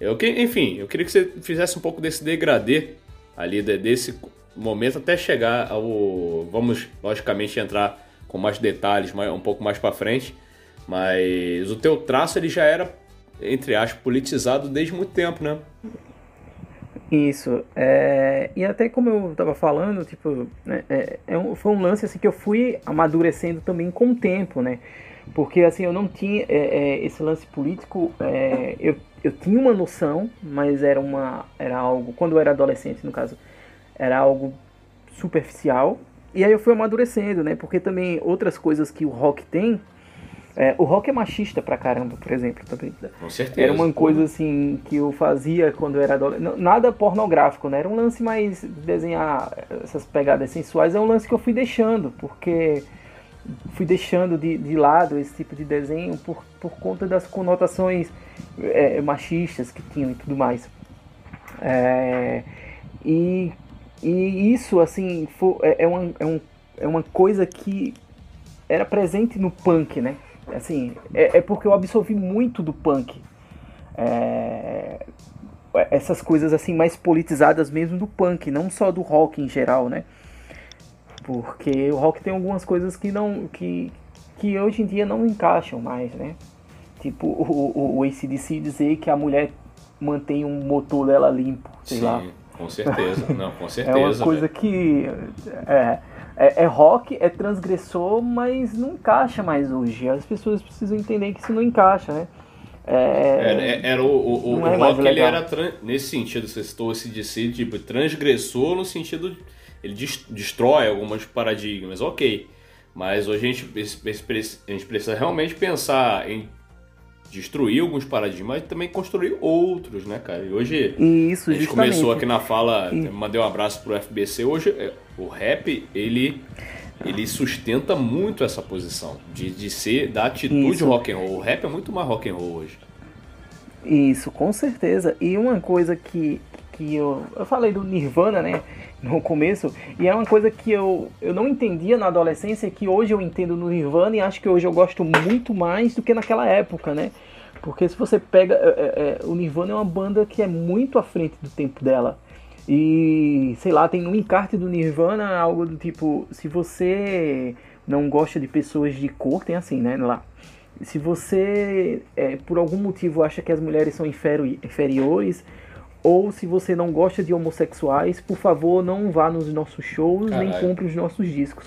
Eu, enfim, eu queria que você fizesse um pouco desse degradê ali, desse momento até chegar ao. Vamos, logicamente, entrar com mais detalhes um pouco mais para frente, mas o teu traço ele já era entre aspas politizado desde muito tempo, né? Isso, é, e até como eu estava falando, tipo, né, é, é um, foi um lance assim que eu fui amadurecendo também com o tempo, né? Porque assim eu não tinha é, é esse lance político, é, eu, eu tinha uma noção, mas era uma era algo quando eu era adolescente no caso era algo superficial e aí eu fui amadurecendo, né? Porque também outras coisas que o rock tem. É, o rock é machista pra caramba, por exemplo. Também. Com certeza. Era uma coisa assim que eu fazia quando eu era adolescente. Nada pornográfico, né? Era um lance mais desenhar essas pegadas sensuais. É um lance que eu fui deixando, porque fui deixando de, de lado esse tipo de desenho por, por conta das conotações é, machistas que tinham e tudo mais. É, e e isso, assim, foi, é, é, uma, é, um, é uma coisa que era presente no punk, né? Assim, é, é porque eu absorvi muito do punk. É, essas coisas assim mais politizadas mesmo do punk, não só do rock em geral, né? Porque o rock tem algumas coisas que não que, que hoje em dia não encaixam mais, né? Tipo o, o, o ACDC dizer que a mulher mantém um motor dela limpo, sei Sim, lá. Com certeza. Não, com certeza. É uma coisa que é, é, é rock, é transgressor, mas não encaixa mais hoje. As pessoas precisam entender que isso não encaixa, né? É, Era, era o, o, o é rock, ele era tran- nesse sentido, você citou esse DC, tipo, transgressor no sentido. de- Ele des- destrói alguns paradigmas, ok. Mas hoje a gente, a gente precisa realmente pensar em destruir alguns paradigmas, mas também construir outros, né, cara? E hoje isso, a gente justamente. começou aqui na fala, E- mandei um abraço pro FBC. Hoje é, o rap, ele ele sustenta muito essa posição de, de ser da atitude Isso. rock and roll. O rap é muito mais rock and roll hoje. Isso, com certeza. E uma coisa que, que eu. Eu falei do Nirvana, né? No começo, e é uma coisa que eu, eu não entendia na adolescência, que hoje eu entendo no Nirvana e acho que hoje eu gosto muito mais do que naquela época, né? Porque se você pega. é, é, é, o Nirvana é uma banda que é muito à frente do tempo dela. E sei lá, tem no encarte do Nirvana algo do tipo: se você não gosta de pessoas de cor, tem assim, né? Lá. Se você, é, por algum motivo, acha que as mulheres são inferi- inferiores, ou se você não gosta de homossexuais, por favor, não vá nos nossos shows nem Caralho. compre os nossos discos.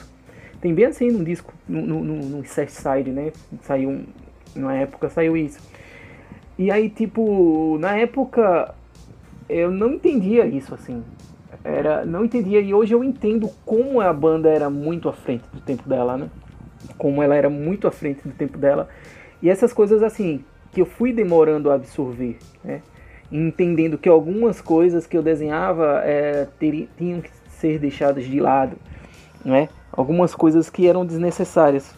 Tem bem assim no disco, no, no, no, no Sex Side, né? Saiu, um- na época saiu isso. E aí, tipo, na época eu não entendia isso assim. Era, não entendia e hoje eu entendo como a banda era muito à frente do tempo dela, né? Como ela era muito à frente do tempo dela. E essas coisas assim que eu fui demorando a absorver, né? Entendendo que algumas coisas que eu desenhava é, teri- tinham que ser deixadas de lado, né? Algumas coisas que eram desnecessárias.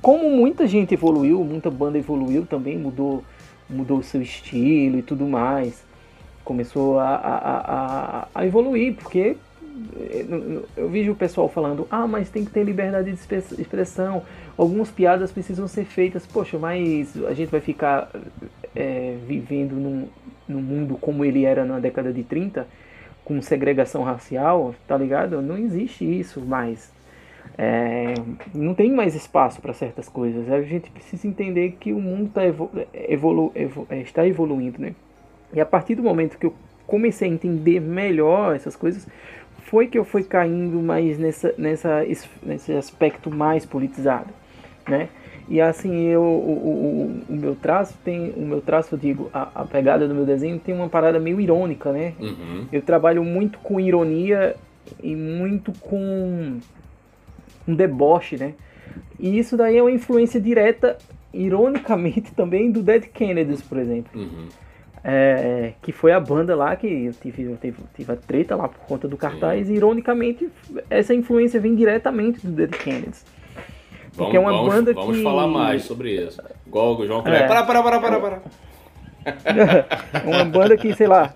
Como muita gente evoluiu, muita banda evoluiu também, mudou mudou seu estilo e tudo mais começou a, a, a, a evoluir, porque eh, eu- vejo o pessoal falando, ah, mas tem que ter liberdade de express- expressão, algumas piadas precisam ser feitas, poxa, mas a gente vai ficar eh, vivendo num, num mundo como ele era na década de 30, com segregação racial, tá ligado? Não existe isso mais. É, não tem mais espaço para certas coisas. A gente precisa entender que o mundo tá evolu evolu evo- é, está evoluindo, né? E a partir do momento que eu comecei a entender melhor essas coisas, foi que eu fui caindo mais nessa, nessa, es- nesse aspecto mais politizado, né? E assim, eu, o, o, o meu traço tem, o meu traço, digo, a, a pegada do meu desenho tem uma parada meio irônica, né? Uhum. Eu trabalho muito com ironia e muito com um deboche, né? E isso daí é uma influência direta, ironicamente também, do Dead Kennedys, por exemplo. Uhum. É, que foi a banda lá que eu tive, eu tive, tive a treta lá por conta do cartaz. E, ironicamente, essa influência vem diretamente do Dead Kennedys. Porque Vamos, é uma vamos, banda vamos que- falar mais sobre isso. Igual o João Kleber. É. Para, para, para, para, para. Uma banda que, sei lá,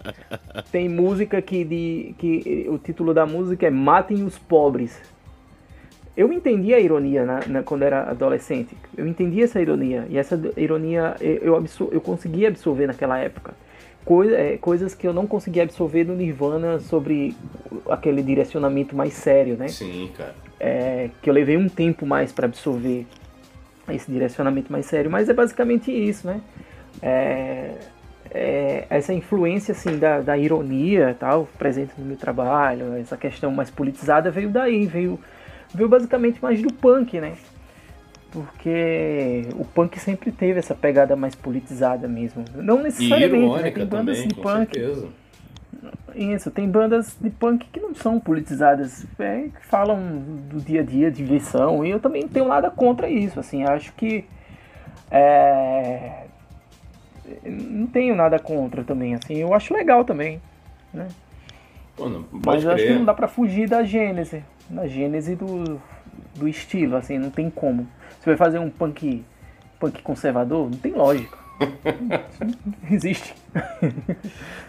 tem música que, de, que o título da música é Matem os Pobres. Eu entendi a ironia na, na- quando era adolescente. Eu entendi essa ironia. E essa ironia eu, eu, absor eu consegui absorver naquela época. Coi é, coisas que eu não consegui absorver no Nirvana sobre aquele direcionamento mais sério, né? Sim, cara. É, que eu levei um tempo mais para absorver esse direcionamento mais sério, mas é basicamente isso, né? É, é, essa influência assim da, da ironia e tal presente no meu trabalho, essa questão mais politizada veio daí, veio, veio basicamente mais do punk, né? Porque o punk sempre teve essa pegada mais politizada mesmo. Não E necessariamente, né? irônica Tem bandas também, de com punk. certeza. Isso, tem bandas de punk que não são politizadas, é, que falam do dia a dia, de diversão, e eu também não tenho nada contra isso, assim, acho que é, não tenho nada contra também, assim, eu acho legal também, né? Pô, não, Mas eu acho que não dá pra fugir da gênese, da gênese do, do estilo, assim, não tem como. Você vai fazer um punk, punk conservador, não tem lógica. Existe.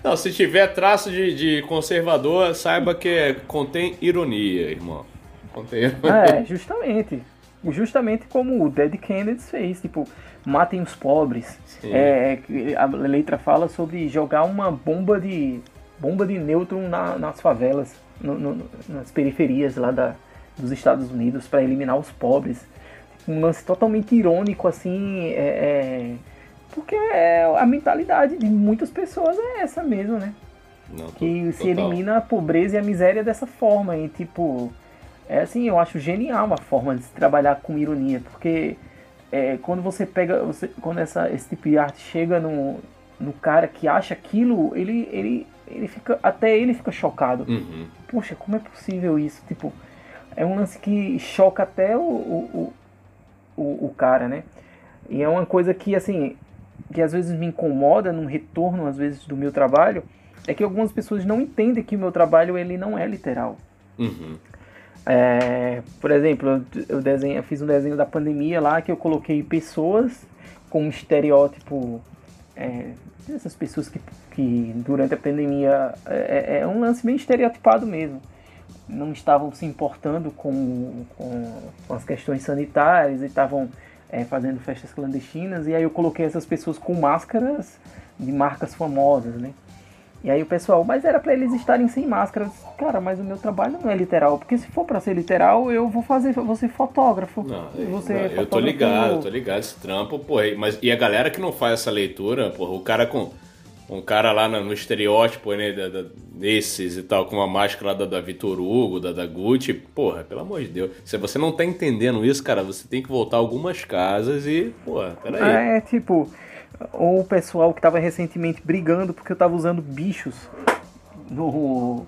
Não, se tiver traço de, de conservador, saiba que é- contém ironia, irmão. Contém ironia. É, justamente. justamente como o Dead Kennedys fez, tipo, matem os pobres. É, a letra fala sobre jogar uma bomba de bomba de nêutron na, nas favelas, no, no, nas periferias lá da, dos Estados Unidos para eliminar os pobres. Um lance totalmente irônico assim, é, é, porque é, a mentalidade de muitas pessoas é essa mesmo, né? Não, que se elimina a pobreza e a miséria dessa forma e tipo é assim, eu acho genial a forma de se trabalhar com ironia, porque é, quando você pega, você, quando essa, esse tipo de arte chega no, no cara que acha aquilo, ele, ele, ele fica, até ele fica chocado. Uhum. Poxa, como é possível isso? Tipo, é um lance que choca até o, o, o, o cara, né? E é uma coisa que, assim, que às vezes me incomoda num retorno, às vezes, do meu trabalho, é que algumas pessoas não entendem que o meu trabalho, ele não é literal. Uhum. É, por exemplo, eu, desenho, eu fiz um desenho da pandemia lá que eu coloquei pessoas com um estereótipo. É, essas pessoas que, que durante a pandemia é, é, é um lance bem estereotipado mesmo. Não estavam se importando com, com, com as questões sanitárias e estavam é, fazendo festas clandestinas. E aí eu coloquei essas pessoas com máscaras de marcas famosas, né? E aí o pessoal, mas era para eles estarem sem máscara. Disse, Cara, mas o meu trabalho não é literal, porque se for para ser literal, eu vou fazer, ser fotógrafo. Não, você não, eu tô ligado, tô ligado esse trampo, porra. Mas e a galera que não faz essa leitura, porra, o cara com um cara lá no, estereótipo, né, da, da, desses e tal, com uma máscara da, da Vitor Hugo, da, da Gucci, porra, pelo amor de Deus. Se você não tá entendendo isso, cara, você tem que voltar algumas casas e, porra, peraí. É, tipo, ou o pessoal que estava recentemente brigando porque eu estava usando bichos no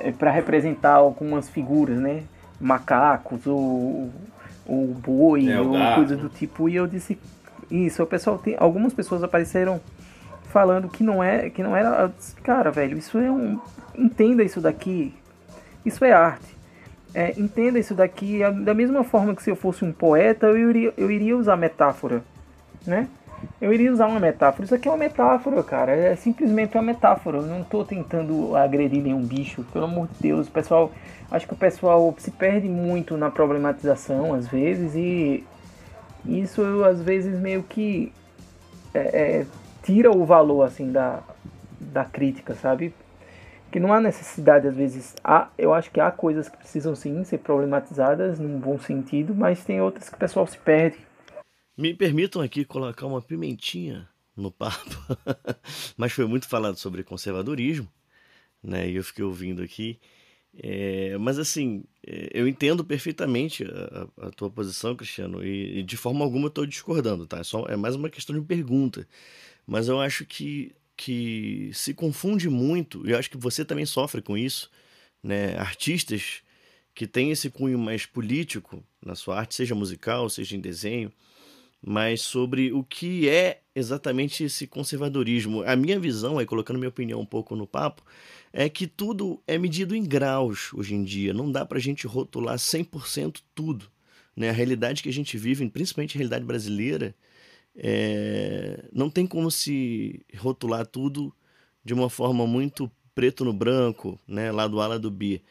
é, para representar algumas figuras, né? Macacos ou, ou boi é, ou coisa do tipo. E eu disse isso, o pessoal tem algumas pessoas apareceram falando que não é que não era, cara, velho, isso é um entenda isso daqui. Isso é arte. É, entenda isso daqui da mesma forma que se eu fosse um poeta, eu iria, eu iria usar metáfora, né? Eu iria usar uma metáfora. Isso aqui é uma metáfora, cara. É simplesmente uma metáfora. Eu não estou tentando agredir nenhum bicho. Pelo amor de Deus. O pessoal. Acho que o pessoal se perde muito na problematização, às vezes, e isso às vezes meio que é, é, tira o valor assim da, da crítica, sabe? Que não há necessidade, às vezes. Há, eu acho que há coisas que precisam sim ser problematizadas num bom sentido, mas tem outras que o pessoal se perde me permitam aqui colocar uma pimentinha no papo, mas foi muito falado sobre conservadorismo, né? E eu fiquei ouvindo aqui. É, mas assim, é, eu entendo perfeitamente a, a tua posição, Cristiano, e, e, de forma alguma eu estou discordando, tá? É, só, é mais uma questão de pergunta. Mas eu acho que, que se confunde muito, e eu acho que você também sofre com isso, né? Artistas que têm esse cunho mais político na sua arte, seja musical, seja em desenho, mas sobre o que é exatamente esse conservadorismo. A minha visão, aí colocando minha opinião um pouco no papo, é que tudo é medido em graus hoje em dia. Não dá para a gente rotular 100% tudo. Né? A realidade que a gente vive, principalmente a realidade brasileira, é... não tem como se rotular tudo de uma forma muito preto no branco, né? lá do A, lá do B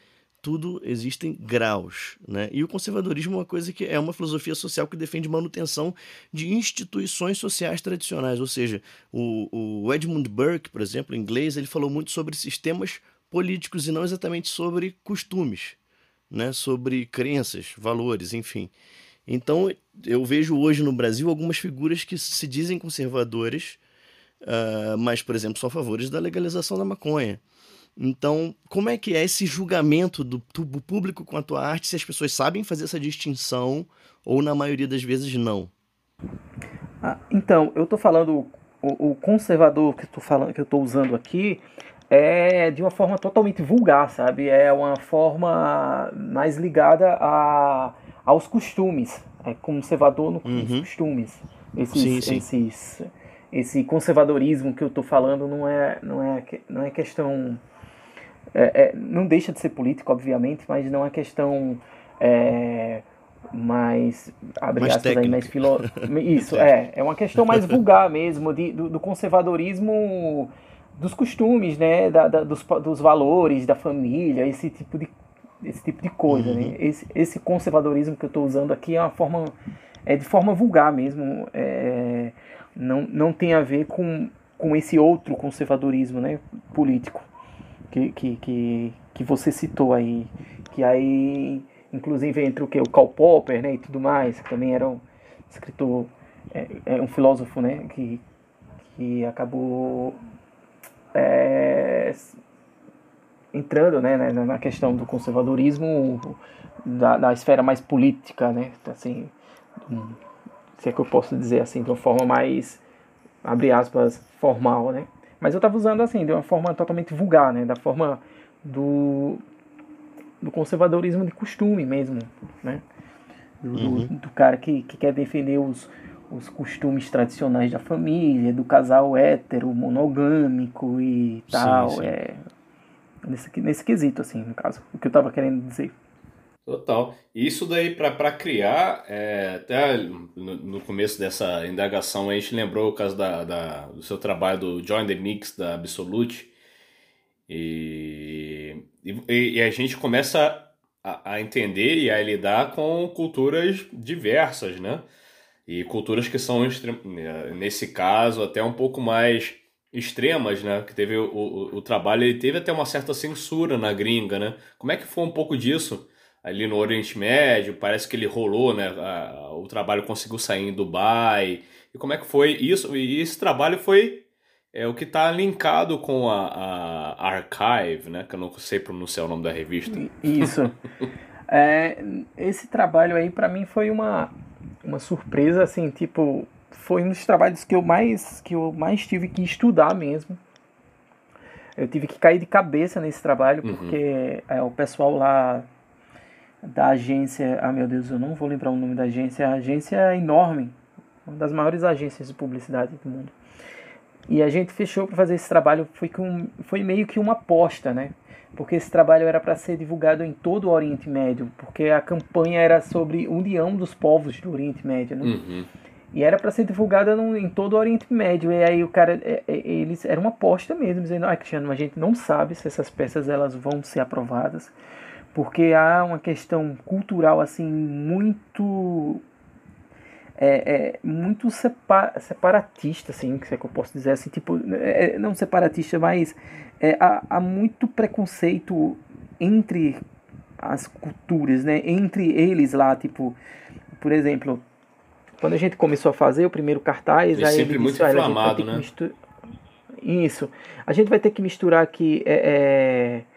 tudo existem graus, né? E o conservadorismo é uma coisa que é uma filosofia social que defende manutenção de instituições sociais tradicionais, ou seja, o, o Edmund Burke, por exemplo, em inglês, ele falou muito sobre sistemas políticos e não exatamente sobre costumes, né? Sobre crenças, valores, enfim. Então, eu vejo hoje no Brasil algumas figuras que se dizem conservadoras, uh, mas, por exemplo, são a favores da legalização da maconha então, como é que é esse julgamento do, público com a tua arte, se as pessoas sabem fazer essa distinção ou na maioria das vezes não? Ah, então, eu estou falando o, o, conservador que, tô falando, que eu estou usando aqui é de uma forma totalmente vulgar, sabe? É uma forma mais ligada a, aos costumes. É conservador no, uhum. nos costumes. Esses, sim, sim. esses, esse conservadorismo que eu estou falando não é, não, é, não é questão é, é, não deixa de ser político, obviamente, mas não é questão é, mais abre mais aspas aí, mais filo... isso é é uma questão mais vulgar mesmo de, do, do conservadorismo dos costumes, né, da, da, dos, dos valores da família, esse tipo de esse tipo de coisa, né? Esse, esse conservadorismo que eu estou usando aqui é uma forma é de forma vulgar mesmo, é, não, não tem a ver com, com esse outro conservadorismo, né, político que, que, que, que você citou aí, que aí inclusive entre o que o Karl Popper, né, e tudo mais, que também era um escritor, é, é um filósofo, né, que, que acabou é, entrando né, na questão do conservadorismo da, da esfera mais política, né, assim, se é que eu posso dizer assim, de uma forma mais, abre aspas, formal, né, mas eu estava usando assim, de uma forma totalmente vulgar, né, da forma do, do conservadorismo de costume mesmo, né, do, uhum. do, do cara que, que quer defender os, os costumes tradicionais da família, do casal hétero, monogâmico e tal. Sim, sim. É, nesse, nesse quesito, assim, no caso, o que eu estava querendo dizer. Total. Isso daí para criar, é, até no, no, começo dessa indagação a gente lembrou o caso da, da, do seu trabalho do Join the Mix da Absolute. E, e, e a gente começa a, a, entender e a lidar com culturas diversas, né? E culturas que são, nesse caso, até um pouco mais extremas, né? Que teve o, o, o trabalho, ele teve até uma certa censura na gringa, né? Como é que foi um pouco disso? ali no Oriente Médio, parece que ele rolou, né? o trabalho conseguiu sair em Dubai. E como é que foi isso? E esse trabalho foi é o que está linkado com a, a, Archive, né? Que eu não sei pronunciar o nome da revista. Isso. é, esse trabalho aí para mim foi uma, uma surpresa, assim, tipo, foi um dos trabalhos que eu mais que eu mais tive que estudar mesmo. Eu tive que cair de cabeça nesse trabalho uhum. porque é, o pessoal lá da agência, ah meu Deus, eu não vou lembrar o nome da agência, a agência é enorme, uma das maiores agências de publicidade do mundo. E a gente fechou para fazer esse trabalho, foi, com, foi meio que uma aposta, né? Porque esse trabalho era para ser divulgado em todo o Oriente Médio, porque a campanha era sobre união dos povos do Oriente Médio, né? Uhum. E era para ser divulgada no, em todo o Oriente Médio. E aí o cara, é, é, eles era uma aposta mesmo, dizendo, ah, Cristiano, a gente não sabe se essas peças elas vão ser aprovadas porque há uma questão cultural assim muito é, é muito separ, separatista assim que, é que eu posso dizer assim tipo é, não separatista mas é, há, há muito preconceito entre as culturas né entre eles lá tipo por exemplo quando a gente começou a fazer o primeiro cartaz é aí sempre muito disse, inflamado né isso a gente vai ter que misturar aqui é, é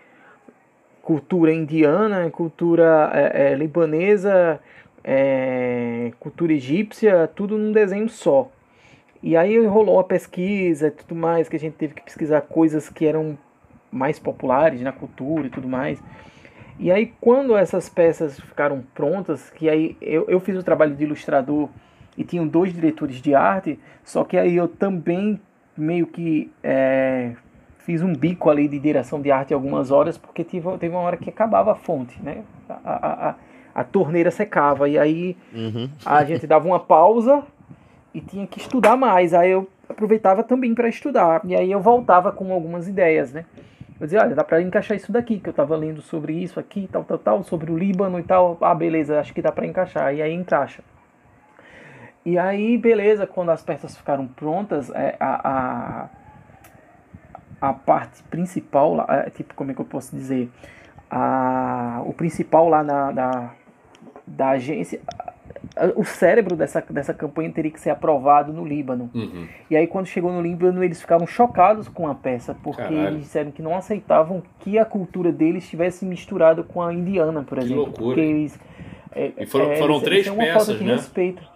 cultura indiana, cultura é, é, libanesa, é, cultura egípcia, tudo num desenho só. E aí rolou a pesquisa e tudo mais, que a gente teve que pesquisar coisas que eram mais populares na cultura e tudo mais. E aí quando essas peças ficaram prontas, que aí eu, eu fiz o trabalho de ilustrador e tinham dois diretores de arte, só que aí eu também meio que é, fiz um bico ali de direção de arte algumas horas, porque tive, teve uma hora que acabava a fonte, né? A, a, a, a torneira secava, e aí uhum. a gente dava uma pausa e tinha que estudar mais. Aí eu aproveitava também para estudar, e aí eu voltava com algumas ideias, né? Eu dizia, olha, dá para encaixar isso daqui, que eu estava lendo sobre isso aqui, tal, tal, tal, sobre o Líbano e tal. Ah, beleza, acho que dá para encaixar. E aí encaixa. E aí, beleza, quando as peças ficaram prontas, é, a, a a parte principal, é, tipo, como é que eu posso dizer? A, o principal lá na, da, da agência, o cérebro dessa, dessa campanha teria que ser aprovado no Líbano. Uhum. E aí, quando chegou no Líbano, eles ficaram chocados com a peça, porque Caralho. eles disseram que não aceitavam que a cultura deles estivesse misturada com a indiana, por exemplo. Que loucura. Porque eles, é, e foram, é, foram eles, três eles peças, né? Respeito.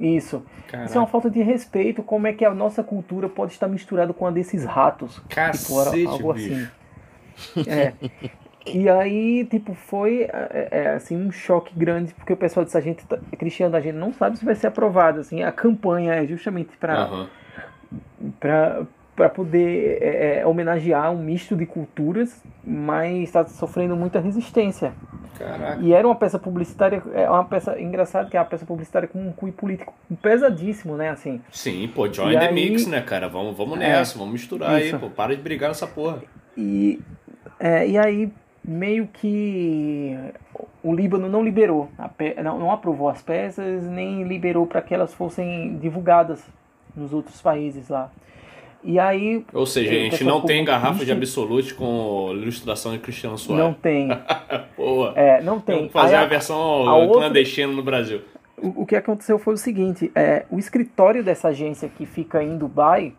Isso. Caraca. Isso é uma falta de respeito. Como é que a nossa cultura pode estar misturada com a desses ratos? Cacete, tipo, algo bicho. assim. É. E aí, tipo, foi é, é, assim um choque grande, porque o pessoal disse, a gente, tá, Cristiano, a gente não sabe se vai ser aprovado, assim, a campanha é justamente para uhum. para poder é, é, homenagear um misto de culturas, mas está sofrendo muita resistência. Caraca. E era uma peça publicitária, é uma peça engraçada que é uma peça publicitária com um cunho político pesadíssimo, né, assim. Sim, pô, join e the aí, mix, né, cara? Vamos, vamos é, nessa, é, vamos misturar isso. aí, pô, para de brigar nessa porra. E, é, e aí meio que o Líbano não liberou, não, não aprovou as peças, nem liberou para que elas fossem divulgadas nos outros países lá. E aí. Ou seja, a gente não tem garrafa de Absolute com ilustração de Cristiano Soares. Não tem. Boa. É, não tem. Vamos fazer aí, a versão a clandestina outra... no Brasil. O, o, que aconteceu foi o seguinte: é, o escritório dessa agência que fica em Dubai,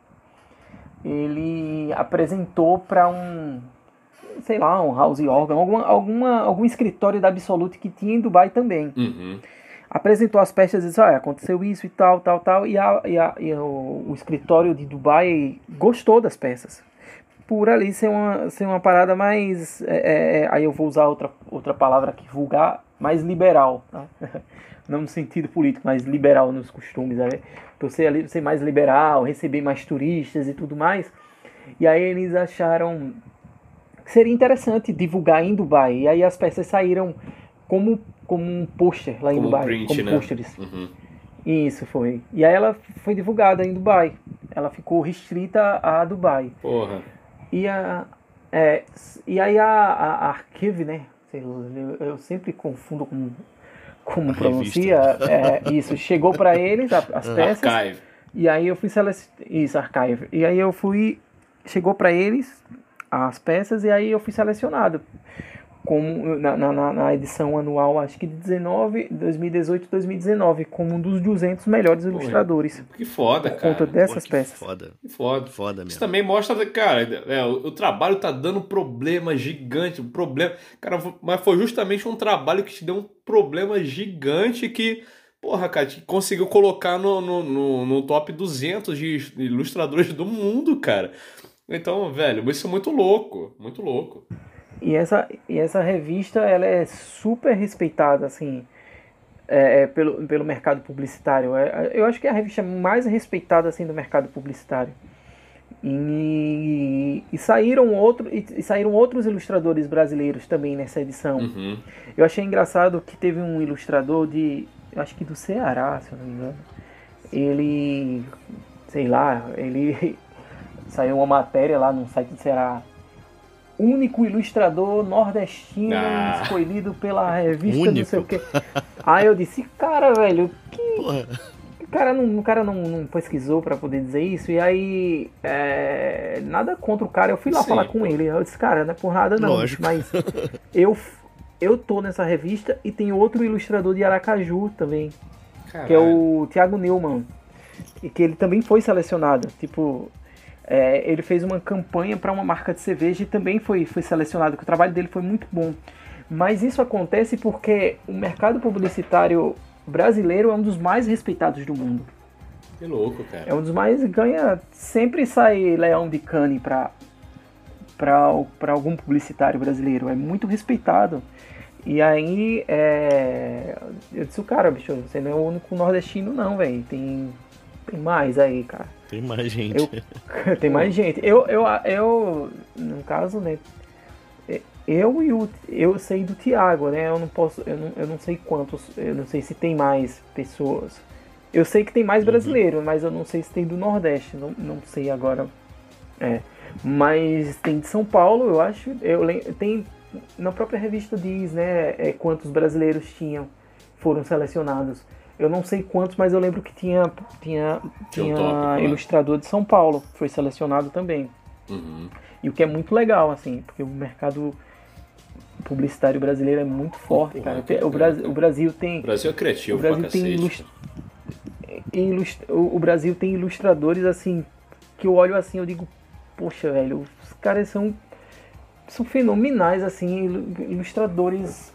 ele apresentou para um, sei lá, um house organ, alguma, alguma, algum escritório da Absolute que tinha em Dubai também. Uhum apresentou as peças e disse, olha, aconteceu isso e tal, tal, tal, e, a, e, a, e o, o, escritório de Dubai gostou das peças. Por ali ser uma, ser uma parada mais, é, é, é aí eu vou usar outra, outra palavra aqui, vulgar, mais liberal, tá? não no sentido político, mas liberal nos costumes, né? por ser, ser mais liberal, receber mais turistas e tudo mais. E aí eles acharam que seria interessante divulgar em Dubai, e aí as peças saíram como como um pôster lá em como Dubai. Print, como né? pôsteres. Uhum. Isso foi. E aí ela foi divulgada em Dubai. Ela ficou restrita a Dubai. Porra. E, a, é, e aí a, a Archive, né? Eu, eu sempre confundo com como pronuncia. É, isso, chegou para eles as peças. Archive. E aí eu fui selecionar. Isso, Archive. E aí eu fui. Chegou para eles as peças e aí eu fui selecionado como na, na, na, edição anual, acho que de 19, 2018 2019, como um dos 200 melhores Pô, ilustradores. Que foda, por cara. conta dessas Pô, peças. Foda. Que foda. Foda mesmo. Isso também mostra, cara, é, o, o, trabalho tá dando problema gigante, problema. Cara, mas foi justamente um trabalho que te deu um problema gigante que porra, cara, que conseguiu colocar no, no, no, no, top 200 de ilustradores do mundo, cara. Então, velho, isso é muito louco, muito louco. E essa, e essa revista ela é super respeitada assim é, é, pelo, pelo mercado publicitário. É, eu acho que é a revista mais respeitada assim do mercado publicitário. E, e saíram outro, e, e, saíram outros ilustradores brasileiros também nessa edição. Uhum. Eu achei engraçado que teve um ilustrador de, acho que do Ceará, se eu não me engano. Ele, sei lá, ele saiu uma matéria lá no site do Ceará único ilustrador nordestino ah. escolhido pela revista único. não sei o quê. Aí eu disse, cara, velho, que. Porra. O cara, não, o cara não, não pesquisou para poder dizer isso, e aí. É... nada contra o cara, eu fui lá Sim, falar com ele. Eu disse, cara, não é por nada não, Lógico. mas eu, eu tô nessa revista e tem outro ilustrador de Aracaju também, Caralho. que é o Thiago Neumann. E que ele também foi selecionado. Tipo, é, ele fez uma campanha para uma marca de cerveja e também foi, foi selecionado, que o trabalho dele foi muito bom. Mas isso acontece porque o mercado publicitário brasileiro é um dos mais respeitados do mundo. Que louco, cara. É um dos mais ganha. Sempre sai leão de cane para para algum publicitário brasileiro. É muito respeitado. E aí, é... eu disse, o cara, bicho, você não é o único nordestino, não, velho. Tem, tem mais aí, cara. Tem mais gente. Eu, tem mais gente. Eu, eu, eu, no caso, né? Eu e o, eu sei do Thiago, né? Eu não posso, eu não, eu não sei quantos, eu não sei se tem mais pessoas. Eu sei que tem mais uhum. brasileiro, uhum. mas eu não sei se tem do Nordeste, não, não sei agora. É. Mas tem de São Paulo, eu acho. Eu tem na própria revista diz, né, é, quantos brasileiros tinham foram selecionados. Eu não sei quantos, mas eu lembro que tinha, tinha, tinha tópico, ilustrador de São Paulo, foi selecionado também. Uhum. E o que é muito legal, assim, porque o mercado publicitário brasileiro é muito forte, cara. O, Brasil, o Brasil tem. O Brasil é criativo, o Brasil tem ilust... Ilust... O Brasil tem ilustradores assim que eu olho assim, eu digo, poxa, velho, os caras são são fenomenais assim, ilustradores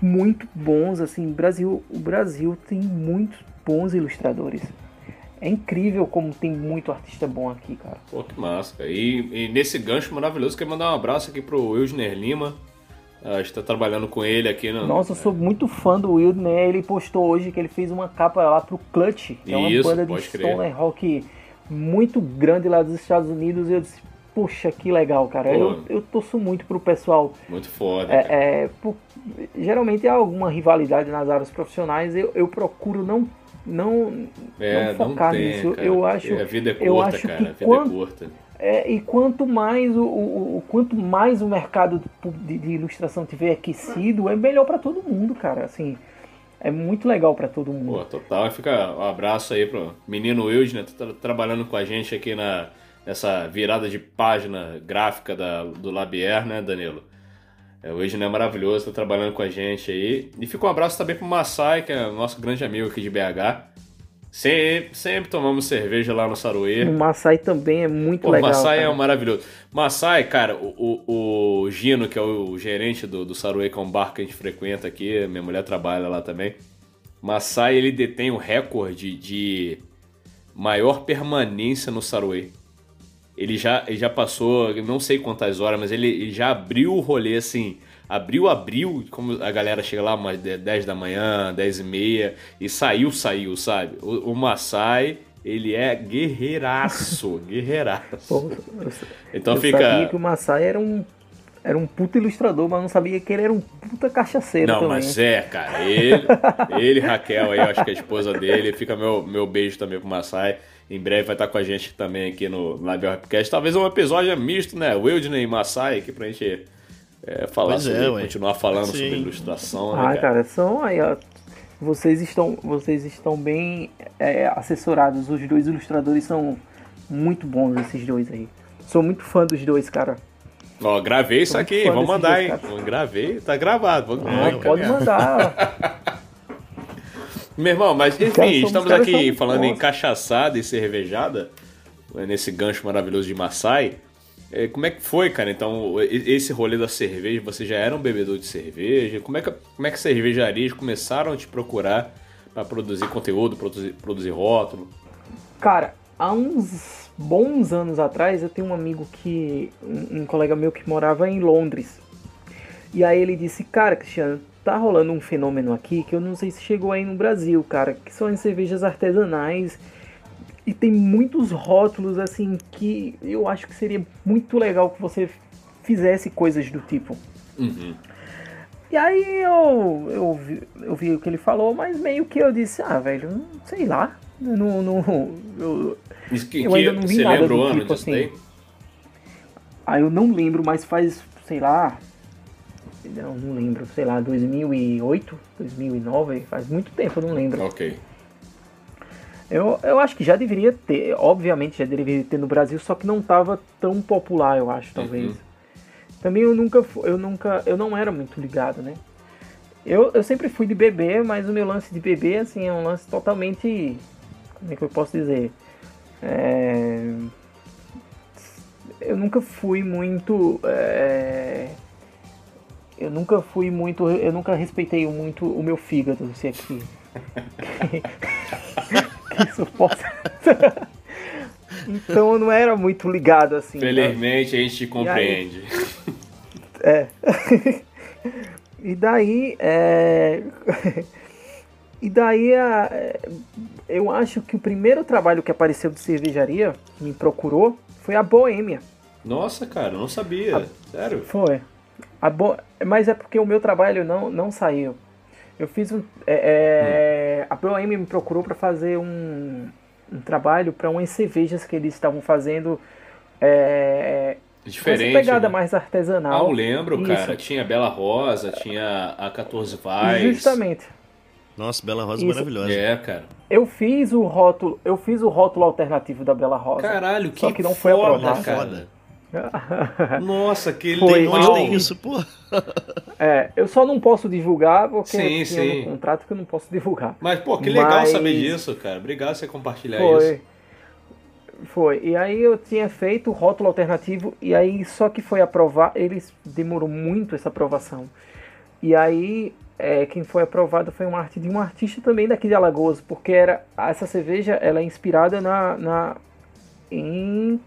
muito bons, assim, Brasil, o Brasil tem muitos bons ilustradores. É incrível como tem muito artista bom aqui, cara. Pô, que massa. E, e nesse gancho maravilhoso, quero mandar um abraço aqui pro Wilner Lima. A gente tá trabalhando com ele aqui no. Nossa, eu sou muito fã do Wilner. Ele postou hoje que ele fez uma capa lá pro Clutch, que é uma banda de stoner rock muito grande lá dos Estados Unidos. E eu disse, Puxa, que legal, cara. Eu, eu torço muito pro pessoal. Muito foda. É, é por, geralmente há alguma rivalidade nas áreas profissionais. Eu, eu procuro não não, é, não focar não tem, nisso. Cara. Eu acho. A vida é curta, eu acho cara. Que a vida quando, é curta. É, e quanto mais o, o, o, quanto mais o mercado de, de ilustração tiver aquecido, é melhor para todo mundo, cara. Assim, é muito legal para todo mundo. Pô, total. Fica um abraço aí pro menino Wilde, né? Tá trabalhando com a gente aqui na, nessa virada de página gráfica da, do Labier, né, Danilo? É, o Wilde é maravilhoso, tá trabalhando com a gente aí. E fica um abraço também pro Massai, que é nosso grande amigo aqui de BH. Sempre, sempre tomamos cerveja lá no Saruê. O Massai também é muito Pô, legal. O Massai cara. é maravilhoso. Massai, cara, o, o, o, Gino, que é o gerente do, do Saruê, que é um bar que a gente frequenta aqui, minha mulher trabalha lá também. Massai, ele detém o recorde de maior permanência no Saruê. Ele já, ele já passou, não sei quantas horas, mas ele, ele já abriu o rolê assim Abriu, abriu, como a galera chega lá umas 10 da manhã, 10 e meia, e saiu, saiu, sabe? O, o Maasai, ele é guerreiraço, guerreiraço. Pô, eu, então eu fica... sabia que o Maasai era um era um puta ilustrador, mas não sabia que ele era um puta cachaceiro não, também. mas é, cara. Ele, ele Raquel aí, acho que é a esposa dele. Fica meu, meu beijo também pro Maasai. Em breve vai estar com a gente também aqui no Live Rapcast. Talvez um episódio misto, né? Wildney e Maasai aqui pra gente é, falar pois sobre, é, continuar falando Sim. sobre ilustração. Né, ah, cara? cara, são aí, ó, vocês estão, vocês estão bem é, assessorados. Os dois ilustradores são muito bons, esses dois aí. Sou muito fã dos dois, cara. Ó, gravei isso aqui, vamos mandar, hein? Cara. Gravei, tá gravado. Vamos ah, pode mandar. Meu irmão, mas enfim, estamos aqui falando bons. em cachaçada e cervejada, nesse gancho maravilhoso de Maasai. É, como é que foi, cara? Então, esse rolê da cerveja, você já era um bebedor de cerveja? Como é que, como é que cervejarias começaram a te procurar para produzir conteúdo, produzir, produzir rótulo? Cara, há uns bons anos atrás, eu tenho um amigo que. Um, um colega meu que morava em Londres. E aí ele disse: Cara, Cristiano, tá rolando um fenômeno aqui que eu não sei se chegou aí no Brasil, cara, que são as cervejas artesanais e tem muitos rótulos assim que eu acho que seria muito legal que você fizesse coisas do tipo. Uhum. E aí eu, eu, vi, eu vi o que ele falou, mas meio que eu disse, ah, velho, sei lá. Não, não, eu, que, eu ainda não vi nada do tipo assim. Daí? Ah, eu não lembro, mas faz, sei lá. Não, não lembro, sei lá, 2008, 2009, faz muito tempo, eu não lembro. Ok. Eu, eu acho que já deveria ter, obviamente já deveria ter no Brasil, só que não estava tão popular, eu acho, talvez. Uhum. Também eu nunca, eu nunca, eu não era muito ligado, né? Eu, eu sempre fui de bebê, mas o meu lance de bebê, assim, é um lance totalmente, como é que eu posso dizer? É... Eu nunca fui muito, é... eu nunca fui muito, eu nunca respeitei muito o meu fígado, se aqui. isso possa. então eu não era muito ligado assim. Felizmente tá? a gente te compreende. Aí... É. e daí. É... e daí é... eu acho que o primeiro trabalho que apareceu de cervejaria, que me procurou, foi a Boêmia. Nossa, cara, não sabia. A... Sério? Foi. A Bo... Mas é porque o meu trabalho não, não saiu. Eu fiz um. É, é, a ProM me procurou para fazer um, um trabalho para umas cervejas que eles estavam fazendo. É, Diferente. Essa pegada né? mais artesanal. Ah, eu lembro, Isso. cara. Tinha Bela Rosa, tinha a 14 Vais. Justamente. Nossa, Bela Rosa Isso. maravilhosa. É, cara. Eu fiz o rótulo, eu fiz o rótulo alternativo da Bela Rosa. Caralho, que só que não foi aprovado. Cara. Nossa, que Foi, legal. tem isso, pô. É, eu só não posso divulgar porque sim, sim. um contrato que eu não posso divulgar. Mas, pô, que legal Mas... saber disso, cara. Obrigado por você compartilhar Foi. isso. Foi. E aí eu tinha feito o rótulo alternativo e aí só que foi aprovar, eles demorou muito essa aprovação. E aí é, quem foi aprovado foi uma arte de um artista também daqui de Alagoas, porque era essa cerveja ela é inspirada na, na em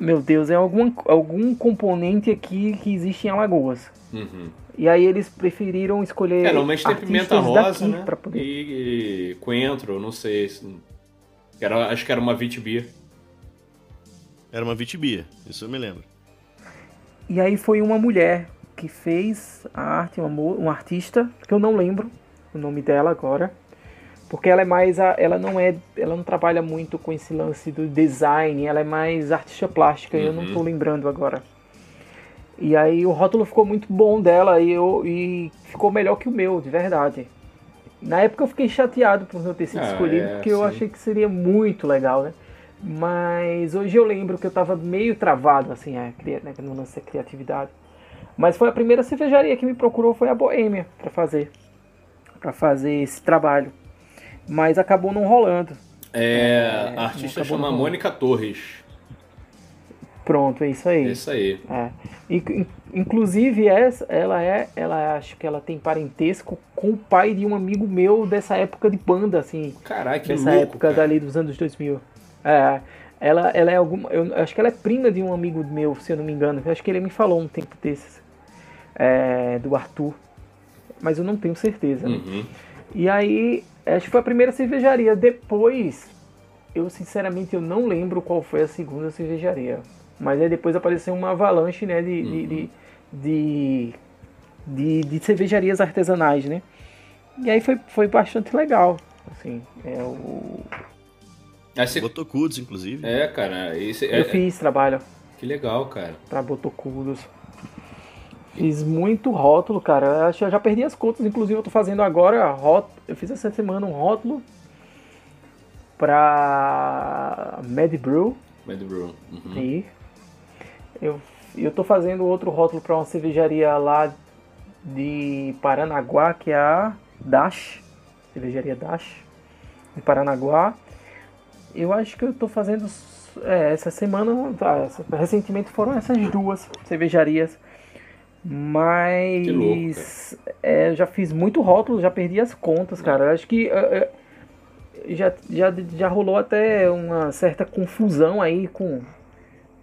meu Deus, é algum, algum componente aqui que existe em Alagoas. Uhum. E aí eles preferiram escolher. É, normalmente tem pimenta rosa, né? Poder... E, e coentro, não sei. Era, acho que era uma vitibia. Era uma vitibia, isso eu me lembro. E aí foi uma mulher que fez a arte, uma, uma artista, que eu não lembro o nome dela agora, Porque ela é mais a, ela não é, ela não trabalha muito com esse lance do design, ela é mais artista plástica, eu não tô lembrando agora. E aí o rótulo ficou muito bom dela e, eu, e ficou melhor que o meu, de verdade. Na época eu fiquei chateado por não ter sido Ah, escolhido, é, porque eu sim. achei que seria muito legal, né? Mas hoje eu lembro que eu tava meio travado, assim, é, cria- né, no lance da criatividade. Mas foi a primeira cervejaria que me procurou, foi a Boêmia, para fazer. para fazer esse trabalho. Mas acabou não rolando. É, É, a artista acabou chama. Mônica Torres. Pronto, é isso aí. É isso aí. É. In- inclusive essa, ela é, ela acho que ela tem parentesco com o pai de um amigo meu dessa época de banda, assim, Caralho, que dessa louco, época cara. dali dos anos 2000. É, ela, ela é alguma, eu acho que ela é prima de um amigo meu, se eu não me engano. Eu acho que ele me falou um tempo desses, é, do Arthur, mas eu não tenho certeza. né? Uhum. E aí, acho que foi a primeira cervejaria. Depois, eu sinceramente eu não lembro qual foi a segunda cervejaria. Mas aí depois apareceu uma avalanche, né, de, de, de, de, de- de cervejarias artesanais, né? E aí foi, foi bastante legal, assim, é, o, você- Botocudos, inclusive. É, cara, esse, é, eu fiz trabalho que legal, cara. pra Botocudos. Fiz muito rótulo, cara. Eu Acho que eu já perdi as contas. Inclusive, eu tô fazendo agora rótulo. Eu fiz essa semana um rótulo pra Mad Brew. Mad Brew. Uhum. E eu, eu tô fazendo outro rótulo pra uma cervejaria lá de Paranaguá, que é a Dash. Cervejaria Dash. De Paranaguá. Eu acho que eu tô fazendo. é, essa semana. tá, recentemente foram essas duas cervejarias. Mas. Louco, é, eu já fiz muito rótulo, já perdi as contas, cara. Eu acho que. é, é, já, já, já rolou até uma certa confusão aí com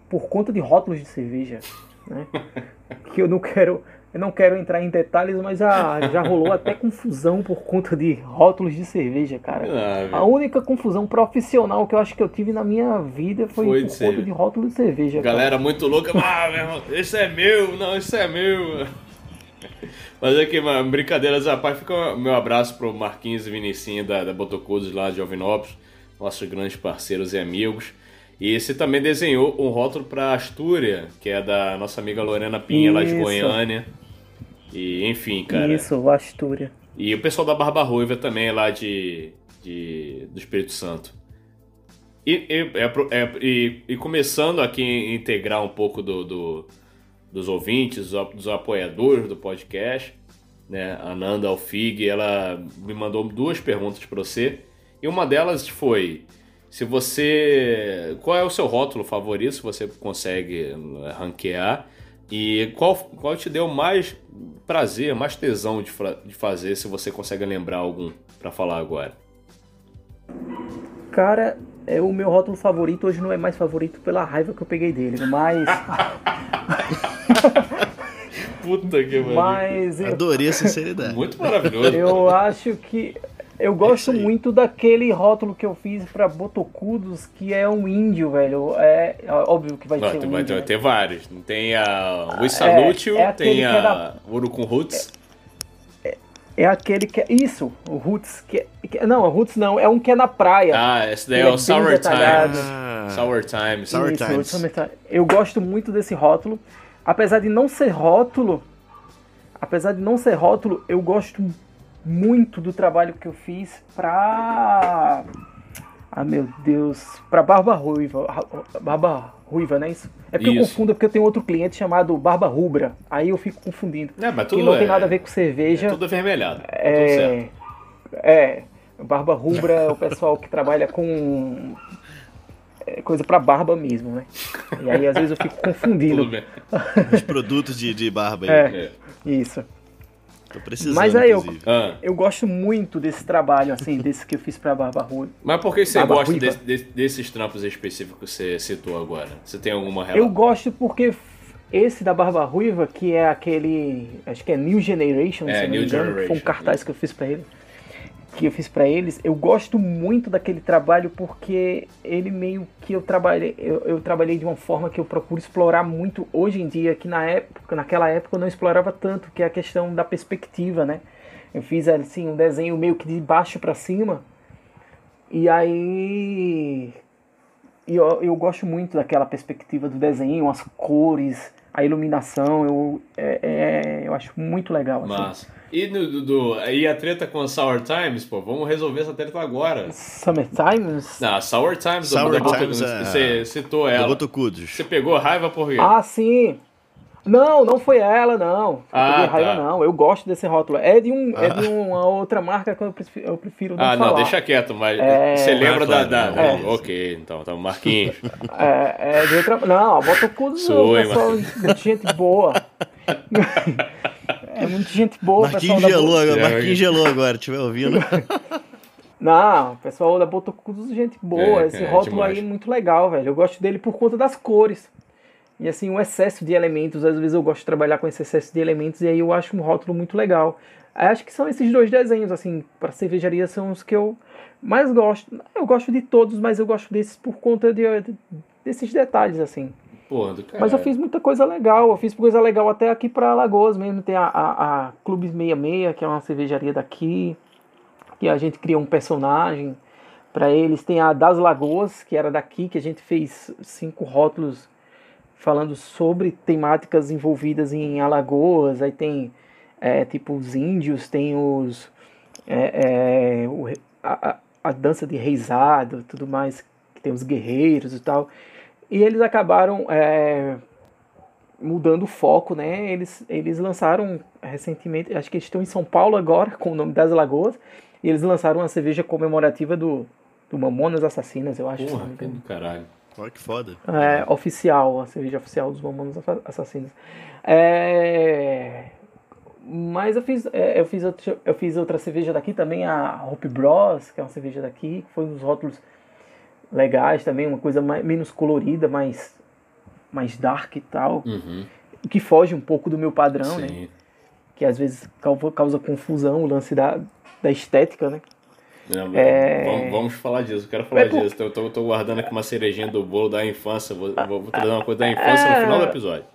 por conta de rótulos de cerveja, né? que eu não quero eu não quero entrar em detalhes, mas já, já rolou até confusão por conta de rótulos de cerveja, cara. Ah. A única confusão profissional que eu acho que eu tive na minha vida foi, Foi de por conta cerveja. de rótulo de cerveja. cara. Galera muito louca, ah, meu irmão, esse é meu, não, esse é meu. Mas aqui, mano, brincadeiras à parte, fica o meu abraço pro Marquinhos e Vinicinho da, da Botocudos lá de Jovinópolis, nossos grandes parceiros e amigos. E você também desenhou um rótulo pra Astúria, que é da nossa amiga Lorena Pinha, lá de Isso. Goiânia. E, enfim, cara. Isso, Astúria. E o pessoal da Barba Ruiva também, lá de, de- do Espírito Santo. E, e- é é- e- e começando aqui a integrar um pouco do, do- dos ouvintes, dos, dos apoiadores do podcast, né? A Nanda Alfig, ela me mandou duas perguntas para você. E uma delas foi: se você. Qual é o seu rótulo favorito, se você consegue eh, ranquear? E qual, qual te deu mais prazer, mais tesão de, de fazer, se você consegue lembrar algum para falar agora? Cara, é o meu rótulo favorito hoje não é mais favorito pela raiva que eu peguei dele, mas Puta que pariu. mas eu, Adorei a sinceridade. Muito maravilhoso. Eu acho que. Eu gosto muito daquele rótulo que eu fiz pra Botocudos, que é um índio, velho. É, é óbvio que vai Vai ser ter, um vai índio. ter, né? tem vários. Tem a You, é aquele tem é a da- Urucum Roots. É aquele que é. Isso, o Roots. Que, é- que- não, o Roots não, é um que é na praia. Ah, esse daí é é o Sour. Times. Ah, Sour Times. Sour Isso, Times. Eu gosto muito desse rótulo. Apesar de não ser rótulo, apesar de não ser rótulo, eu gosto muito do trabalho que eu fiz pra. Ah, meu Deus. Pra Barba Ruiva. Barba Ruiva, não é isso? É porque eu Isso. confundo, porque eu tenho outro cliente chamado Barba Rubra. Aí eu fico confundindo. É, mas que tudo não é- tem nada a ver com cerveja. É tudo avermelhado. Tá. É, é, barba rubra é o pessoal que trabalha com é, coisa pra barba mesmo, né? E aí às vezes eu fico confundindo. Os produtos de, de barba aí. É, É. isso. Tô precisando, Mas aí eu-. Ah, Eu gosto muito desse trabalho, assim, desse que eu fiz pra barba rubra. mas por que você Barba gosta Ruiva. desse- desse- desses trampos específicos que você citou agora? Você tem alguma Eu relação? gosto porque esse da barba ruiva, que é aquele, acho que é New Generation, É, se eu não New me engano, que foi um cartaz que eu fiz pra ele. Que eu fiz pra eles, eu gosto muito daquele trabalho porque ele meio que eu trabalhei, eu, eu trabalhei de uma forma que eu procuro explorar muito hoje em dia, que na época, naquela época eu não explorava tanto, que é a questão da perspectiva, né? Eu fiz assim um desenho meio que de baixo pra cima, E aí. Eu, eu gosto muito daquela perspectiva do desenho, as cores, a iluminação. Eu, é, é, eu acho muito legal. Assim. E, do, do, e a treta com a Sour Times, pô, vamos resolver essa treta agora. Summer Times? Não, Sour Times, Sour do, Times é- você citou ela. Botocudos. Você pegou raiva por quê? Ah, sim. Não, não foi ela, não. Eu Ah, peguei raiva, tá. não. Eu gosto desse rótulo. É de, um, é de uma outra marca que eu prefiro, eu prefiro não ah, falar. não, deixa quieto, mas É. você lembra Ah, da. claro, da, da- é. Ok, então, então, Marquinhos. É, é de outra. Não, a Botocudos é Sou, um hein, pessoal, gente boa. É muita gente boa, Marquinhos da gelou Bo- agora. É, Marquinhos gelou agora, estiver ouvindo. Não, o pessoal da Botocudos é gente boa. É, Esse é, rótulo demais. aí é muito legal, velho. Eu gosto dele por conta das cores. E assim, o excesso de elementos, às vezes eu gosto de trabalhar com esse excesso de elementos e aí eu acho um rótulo muito legal. Aí Acho que são esses dois desenhos, assim, para cervejaria são os que eu mais gosto. Eu gosto de todos, mas eu gosto desses por conta de, desses detalhes, assim. Porra, do. Mas eu fiz muita coisa legal. Eu fiz coisa legal até aqui pra Alagoas mesmo. Tem a, a, a Clube 66, que é uma cervejaria daqui. Que a gente criou um personagem pra eles. Tem a Das Lagoas, que era daqui, que a gente fez cinco rótulos falando sobre temáticas envolvidas em Alagoas. Aí tem é, tipo os índios, tem os. é, é, o a, a, a dança de reisado, tudo mais, que tem os guerreiros e tal. E eles acabaram é, mudando o foco, né? Eles, eles lançaram recentemente, acho que eles estão em São Paulo agora, com o nome das Lagoas, e eles lançaram uma cerveja comemorativa do, do Mamonas Assassinas, eu acho. Porra, que do caralho. Olha que foda. É, oficial, a cerveja oficial dos Mamonas Assa- Assassinos. É, mas eu fiz, é, eu, fiz outra, eu fiz outra cerveja daqui também, a Hope Bros, que é uma cerveja daqui, que foi uns rótulos legais também, uma coisa mais, menos colorida, mais, mais dark e tal, Uhum, que foge um pouco do meu padrão, né? sim. Que às vezes causa, causa confusão o lance da, da estética, né? Não, É. vamos, vamos falar disso, eu quero falar É disso. Eu tô, tô guardando aqui uma cerejinha do bolo da infância. Vou, vou, trazer uma coisa da infância no final do episódio.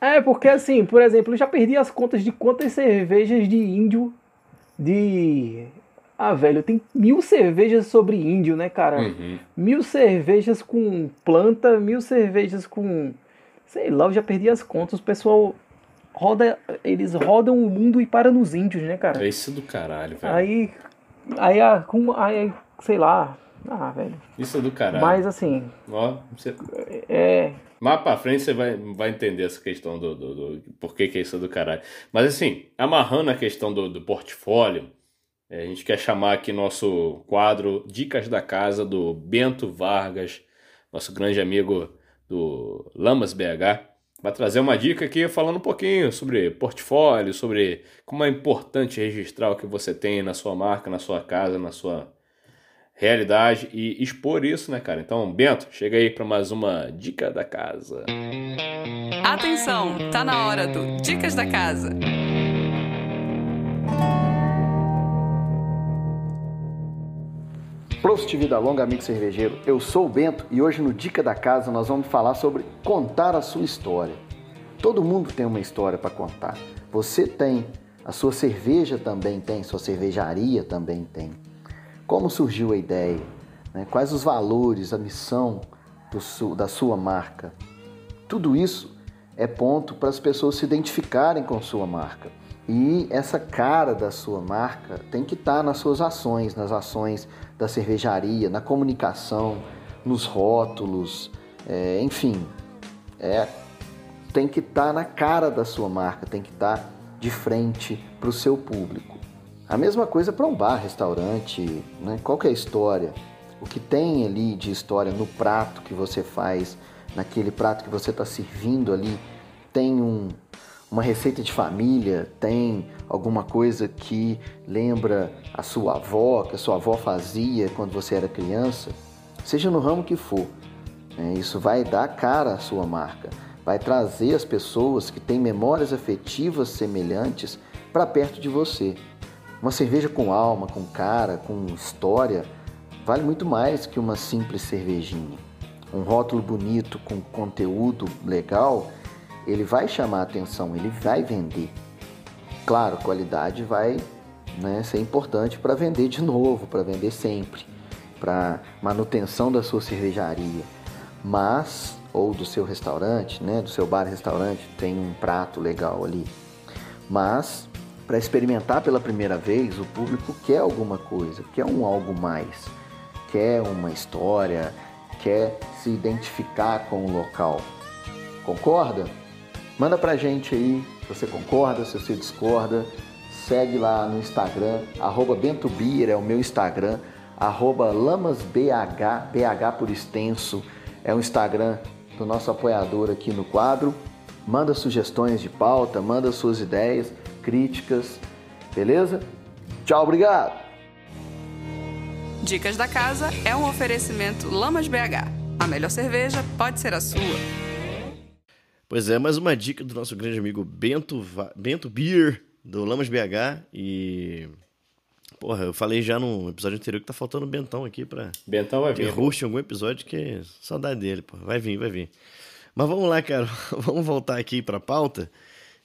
É, porque assim, por exemplo, eu já perdi as contas de quantas cervejas de índio de. Ah, velho, tem mil cervejas sobre índio, né, cara? Uhum. Mil cervejas com planta, mil cervejas com. Sei lá, eu já perdi as contas. O pessoal roda. Eles rodam o mundo e param nos índios, né, cara? É isso do caralho, velho. Aí. Aí, a- com, aí, sei lá. Ah, velho. Isso é do caralho. Mas assim, Ó, você... é. Mais pra frente você vai, vai entender essa questão do, do, do por que, que é isso do caralho. Mas assim, amarrando a questão do, do portfólio, a gente quer chamar aqui nosso quadro Dicas da Casa do Bento Vargas, nosso grande amigo do Lamas BH. Vai trazer uma dica aqui falando um pouquinho sobre portfólio, sobre como é importante registrar o que você tem na sua marca, na sua casa, na sua realidade e expor isso, né, cara? Então, Bento, chega aí para mais uma dica da casa. Atenção, tá na hora do Dicas da Casa. Prost Vida Longa, amigo cervejeiro. Eu sou o Bento e hoje no Dica da Casa nós vamos falar sobre contar a sua história. Todo mundo tem uma história para contar. Você tem, a sua cerveja também tem, sua cervejaria também tem. Como surgiu a ideia? né? Quais os valores, a missão su- da sua marca? Tudo isso é ponto para as pessoas se identificarem com sua marca. E essa cara da sua marca tem que estar nas suas ações, nas ações da cervejaria, na comunicação, nos rótulos, é, enfim, é, tem que estar na cara da sua marca, tem que estar de frente para o seu público. A mesma coisa para um bar, restaurante, né? qual é a história? O que tem ali de história no prato que você faz, naquele prato que você está servindo ali, tem um, uma receita de família, tem alguma coisa que lembra a sua avó, que a sua avó fazia quando você era criança, seja no ramo que for. né? Isso vai dar cara à sua marca, vai trazer as pessoas que têm memórias afetivas semelhantes para perto de você. Uma cerveja com alma, com cara, com história, vale muito mais que uma simples cervejinha. Um rótulo bonito com conteúdo legal, ele vai chamar a atenção, ele vai vender. Claro, qualidade vai né, ser importante para vender de novo, para vender sempre, para manutenção da sua cervejaria, mas ou do seu restaurante, né, do seu bar restaurante tem um prato legal ali, mas para experimentar pela primeira vez o público quer alguma coisa, quer um algo mais, quer uma história, quer se identificar com o local. Concorda? Manda pra gente aí se você concorda, se você discorda. Segue lá no Instagram, arroba BentoBier é o meu Instagram, arroba LamasBH, BH por extenso, é o Instagram do nosso apoiador aqui no quadro. Manda sugestões de pauta, manda suas ideias, críticas, beleza? Tchau, obrigado! Dicas da Casa é um oferecimento Lamas BH. A melhor cerveja pode ser a sua. Pois é, mais uma dica do nosso grande amigo Bento, Bento Beer, do Lamas BH. E. Porra, eu falei já no episódio anterior que tá faltando o Bentão aqui pra. Bentão vai vir. em algum episódio que saudade dele, pô. Vai vir, vai vir. Mas vamos lá, cara. vamos voltar aqui pra pauta.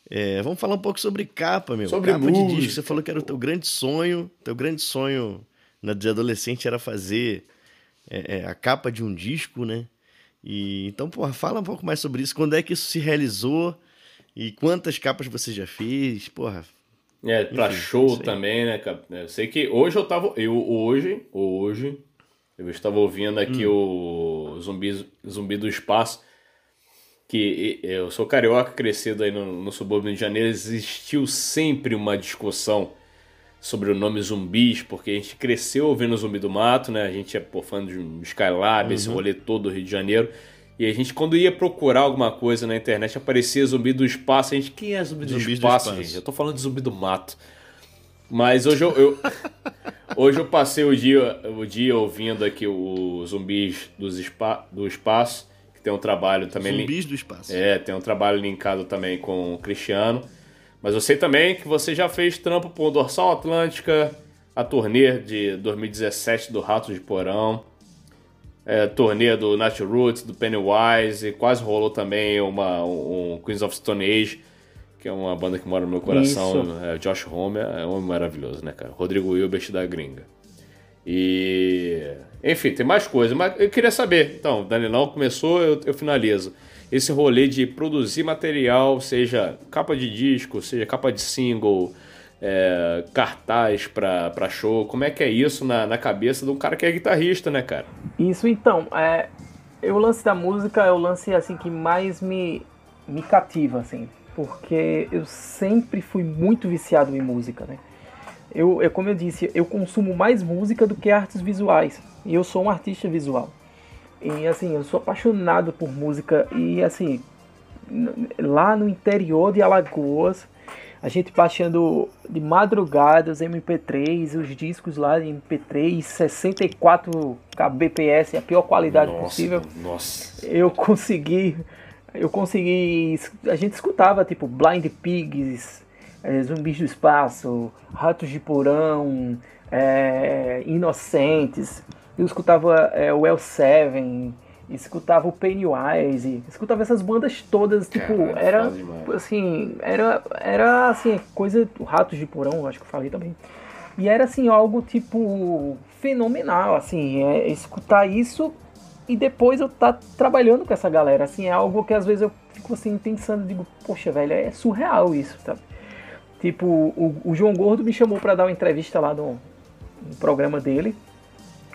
É, vamos falar um pouco sobre capa, meu. Sobre capa música. de disco. Você falou que era o teu grande sonho. Teu grande sonho na de adolescente era fazer é, é, a capa de um disco, né? E então, porra, fala um pouco mais sobre isso. Quando é que isso se realizou e quantas capas você já fez? Porra. É, pra Enfim, show também, né, cara? Eu sei que hoje eu tava. Eu hoje, hoje, eu estava ouvindo aqui Hum. o Zumbi, Zumbi do Espaço. Que eu sou carioca, crescido aí no, no subúrbio de Janeiro, existiu sempre uma discussão sobre o nome zumbis, porque a gente cresceu ouvindo Zumbi do Mato, né? A gente é pô, fã de Skylab, esse Uhum. rolê todo do Rio de Janeiro. E a gente, quando ia procurar alguma coisa na internet, aparecia Zumbi do Espaço. A gente, quem é Zumbi do, Zumbis do espaço, Espaço. gente? Eu tô falando de Zumbi do Mato. Mas hoje eu, eu- hoje eu passei o dia, o dia ouvindo aqui o Zumbis dos Espa, do Espaço, que tem um trabalho também... Zumbis do espaço. é, tem um trabalho linkado também com o Cristiano. Mas eu sei também que você já fez trampo pro Dorsal Atlântica, a turnê de 2017 do Ratos de Porão, é, turnê do Nat Roots, do Pennywise, e quase rolou também uma, um Queens of Stone Age, que é uma banda que mora no meu coração. É, Josh Homer é um homem maravilhoso, né, cara? Rodrigo Hilbert da gringa. E. Enfim, tem mais coisa, mas eu queria saber. Então, Danilão começou, eu, eu finalizo. Esse rolê de produzir material, seja capa de disco, seja capa de single, é, cartaz pra show, como é que é isso na, na cabeça de um cara que é guitarrista, né, cara? Isso então, é, o lance da música é o lance assim que mais me, me cativa, assim, porque eu sempre fui muito viciado em música, né? Eu, eu, como eu disse, eu consumo mais música do que artes visuais. E eu sou um artista visual. E assim, eu sou apaixonado por música e assim, lá no interior de Alagoas, a gente baixando de madrugada os MP3, os discos lá de MP3, 64 kbps, a pior qualidade possível Nossa. eu consegui eu consegui a gente escutava tipo Blind Pigs eh, Zumbis do Espaço Ratos de Porão eh, Inocentes eu escutava eh, o L7 escutava o Pennywise escutava essas bandas todas tipo Caralho, era assim era era assim coisa Ratos de Porão acho que eu falei também e era assim algo tipo fenomenal assim é, escutar isso e depois eu tá trabalhando com essa galera. Assim, é algo que às vezes eu fico assim pensando, digo, poxa, velho, é surreal isso, sabe? Tipo, o, o João Gordo me chamou para dar uma entrevista lá no, no programa dele.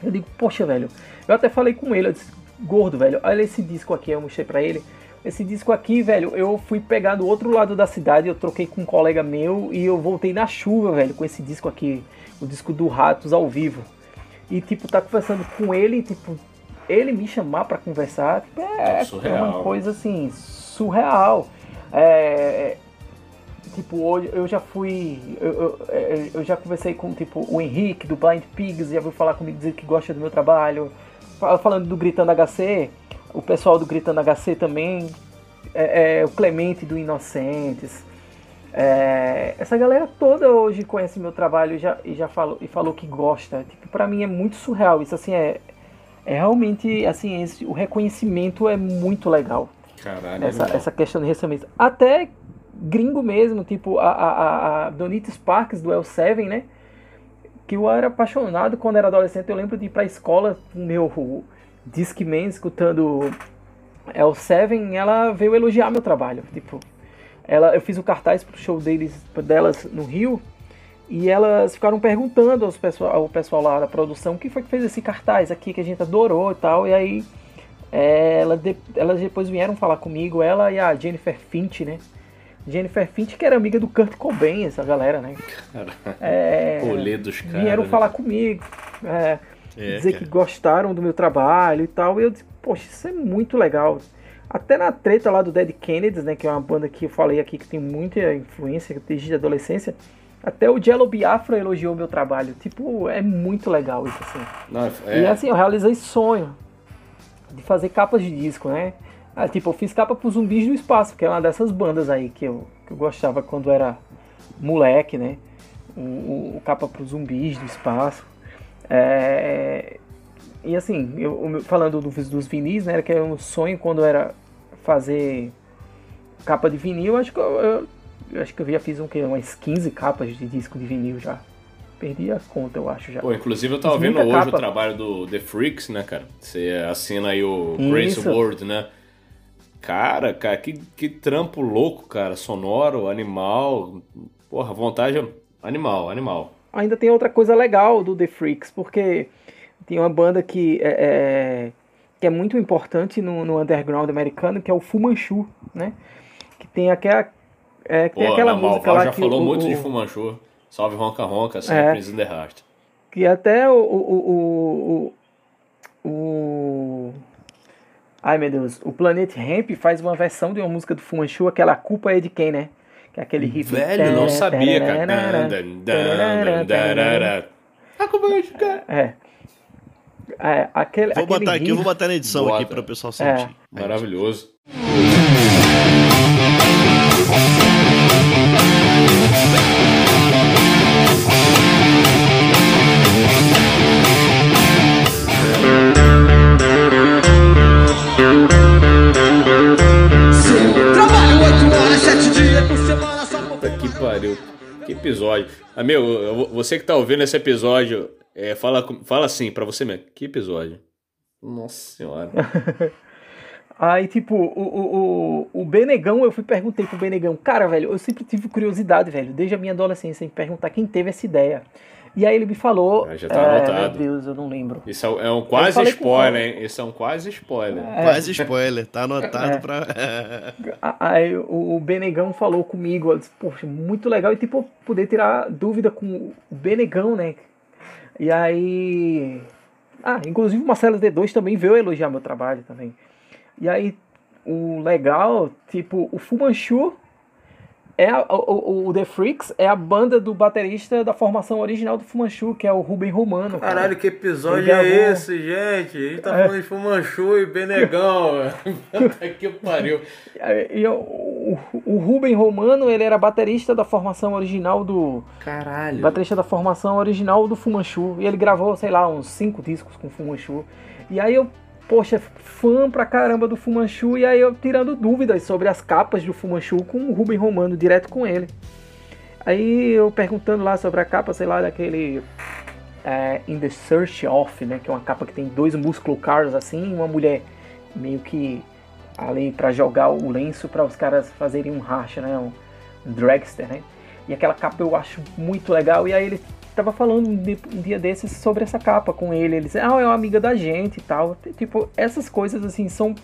Eu digo, poxa, velho, eu até falei com ele, eu disse, Gordo, velho, olha esse disco aqui, eu mostrei pra ele. Esse disco aqui, velho, eu fui pegar do outro lado da cidade, eu troquei com um colega meu e eu voltei na chuva, velho, com esse disco aqui, o disco do Ratos ao vivo. E, tipo, tá conversando com ele, tipo, ele me chamar pra conversar, tipo, é, É é uma coisa assim, surreal. É, tipo, hoje eu já fui. Eu, eu, é, eu já conversei com tipo o Henrique do Blind Pigs, já veio falar comigo dizer que gosta do meu trabalho. Fa- Falando do Gritando HC, o pessoal do Gritando HC também, é, é, o Clemente do Inocentes. É, essa galera toda hoje conhece meu trabalho e já, e já falou, e falou que gosta. Tipo, pra mim é muito surreal. Isso assim é, é realmente assim, esse- o reconhecimento é muito legal Caralho, essa, essa questão de recenseamento. Até gringo mesmo, tipo a, a, a- Donita Sparks do L7, né? que eu era apaixonado quando era adolescente. Eu lembro de ir pra escola com meu Discman escutando El Seven, ela veio elogiar meu trabalho. Tipo, ela, eu fiz o cartaz pro show deles, delas no Rio. E elas ficaram perguntando aos pessoal, ao pessoal lá da produção o que foi que fez esse cartaz aqui que a gente adorou e tal. E aí é, ela de, elas depois vieram falar comigo, ela e a Jennifer Finch, né? Jennifer Finch, que era amiga do Kurt Cobain, essa galera, né? Cara, É, rolê dos caras. vieram né? falar comigo, é, É, dizer cara. que gostaram do meu trabalho e tal. E eu disse, poxa, isso é muito legal. Até na treta lá do Dead Kennedys, né? Que é uma banda que eu falei aqui que tem muita influência desde a adolescência. Até o Jello Biafra elogiou o meu trabalho. Tipo, é muito legal isso, assim. Não, E é, assim, eu realizei sonho de fazer capas de disco, né? Ah, tipo, eu fiz capa pro Zumbis do Espaço, que é uma dessas bandas aí que eu, que eu gostava quando era moleque, né? O, o- o capa pro Zumbis do Espaço. É, e assim, eu, falando do- dos vinis, né? Era que era um sonho quando era fazer capa de vinil. Acho que eu, eu- eu acho que eu já fiz um, umas 15 capas de disco de vinil já. Perdi a conta, eu acho já. Pô, inclusive eu tava Fiz vendo hoje capa. o trabalho do The Freaks, né, cara? Você assina aí o Grace Isso. World, né? Cara, cara, que, que trampo louco, cara. Sonoro, animal. Porra, vontade animal, animal. ainda tem outra coisa legal do The Freaks, porque tem uma banda que é, é- que é muito importante no, no underground americano, que é o Fu Manchu, né? Que tem aquela, é, que Pô, tem aquela música lá já que falou o, muito o- de Fumanchu. Salve Ronca Ronca, É. sempre in the Heart. que até o, o, o, o, o- ai meu Deus, o Planet Ramp faz uma versão de uma música do Fu Manchu, aquela A culpa é de quem, né? Que é aquele riff. Velho, não sabia, cara. Ah, como é que é? É. É, aquele, Vou aquele botar aqui, eu vou riff- botar na edição Bota. aqui para o pessoal sentir. Maravilhoso. Pariu. Que episódio. Amigo, eu- você que tá ouvindo esse episódio, é, fala, fala assim pra você mesmo. Que episódio? Nossa senhora. Aí, tipo, o, o, o Benegão, eu fui perguntei pro Benegão, cara, velho, eu sempre tive curiosidade, velho, desde a minha adolescência, em perguntar quem teve essa ideia. E aí ele me falou. Ah, já tá é, anotado. Meu Deus, eu não lembro. Isso é um- é quase spoiler, hein? Isso é um quase spoiler. Quase spoiler, tá anotado É. pra. A- Aí o o Benegão falou comigo, eu disse, poxa, muito legal. E tipo, poder tirar dúvida com o Benegão, né? E aí. Ah, inclusive o Marcelo D2 também veio elogiar meu trabalho também. E aí, o legal, tipo, o Fumanchu é a- o, o The Freaks é a banda do baterista da formação original do Fumanchu, que é o Ruben Romano. cara. Caralho, que episódio gravou- é esse, gente? A gente tá É. falando de Fumanchu e Benegão. Puta que pariu. E, e o, o, Ruben Romano, ele era baterista da formação original do. Caralho. Baterista da formação original do Fumanchu. E ele gravou, sei lá, uns cinco discos com o Fumanchu. E aí eu, poxa, fã pra caramba do Fumanchu. E aí eu tirando dúvidas sobre as capas do Fumanchu com o Ruben Romano, direto com ele. Aí eu perguntando lá sobre a capa, sei lá, daquele. é, In the Search of, né? Que é uma capa que tem dois muscle cars assim, uma mulher meio que ali pra jogar o lenço para os caras fazerem um racha, né? Um, um dragster, né? E aquela capa eu acho muito legal. E aí ele tava falando um di- dia desses sobre essa capa com ele. Ele disse, ah, é uma amiga da gente e tal. Tipo, essas coisas assim são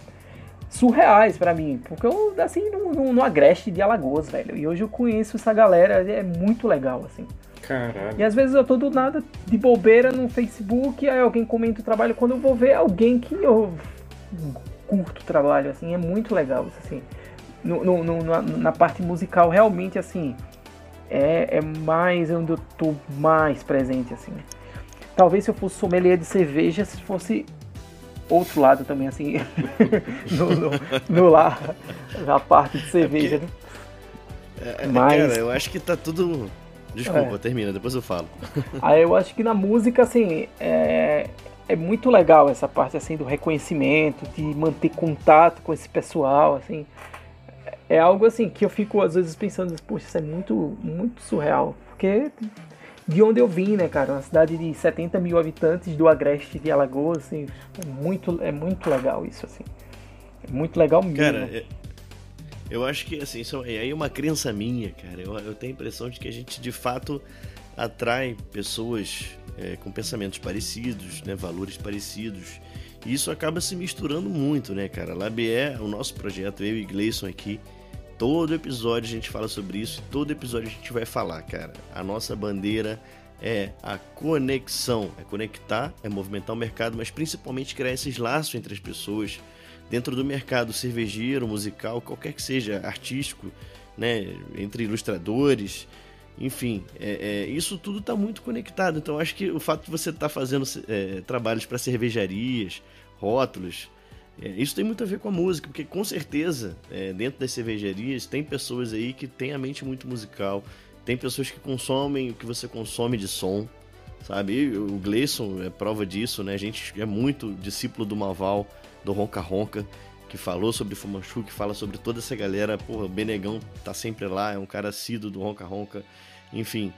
surreais pra mim. Porque eu, assim, no, no, no Agreste de Alagoas, velho. E hoje eu conheço essa galera, é muito legal, assim. Caralho. E às vezes eu tô do nada de bobeira no Facebook, aí alguém comenta o trabalho. Quando eu vou ver alguém que eu curto o trabalho, assim, é muito legal isso, assim. No, no- no- na, na parte musical, realmente, assim, é, é mais onde eu tô mais presente, assim. Talvez se eu fosse sommelier de cerveja, se fosse outro lado também, assim, no, no, no lá, na parte de cerveja, né? É, Mas- Cara, eu acho que tá tudo. Desculpa, É. termina, depois eu falo. Aí eu acho que na música, assim, é, é muito legal essa parte, assim, do reconhecimento, de manter contato com esse pessoal, assim. É algo, assim, que eu fico, às vezes, pensando, poxa, isso é muito, muito surreal. Porque de onde eu vim, né, cara? Uma cidade de 70 mil habitantes do Agreste de Alagoas, assim, é muito, é muito legal isso, assim. É muito legal mesmo. Cara, é, eu acho que, assim, isso é aí uma crença minha, cara. Eu, eu tenho a impressão de que a gente, de fato, atrai pessoas é, com pensamentos parecidos, né, valores parecidos. E isso acaba se misturando muito, né, cara? Labier, o nosso projeto, eu e Gleison aqui, todo episódio a gente fala sobre isso, todo episódio a gente vai falar, cara. A nossa bandeira é a conexão, é conectar, é movimentar o mercado, mas principalmente criar esses laços entre as pessoas dentro do mercado cervejeiro, musical, qualquer que seja, artístico, né, entre ilustradores, enfim, é, é, isso tudo está muito conectado. Então, acho que o fato de você estar tá fazendo é, trabalhos para cervejarias, rótulos, é, isso tem muito a ver com a música, porque com certeza, é, dentro das cervejarias, tem pessoas aí que têm a mente muito musical, tem pessoas que consomem o que você consome de som, sabe? o Gleison é prova disso, né? A gente é muito discípulo do Maval, do Ronca Ronca, que falou sobre Fumanchu, que fala sobre toda essa galera. Porra, o Benegão tá sempre lá, é um cara assíduo do Ronca Ronca, enfim.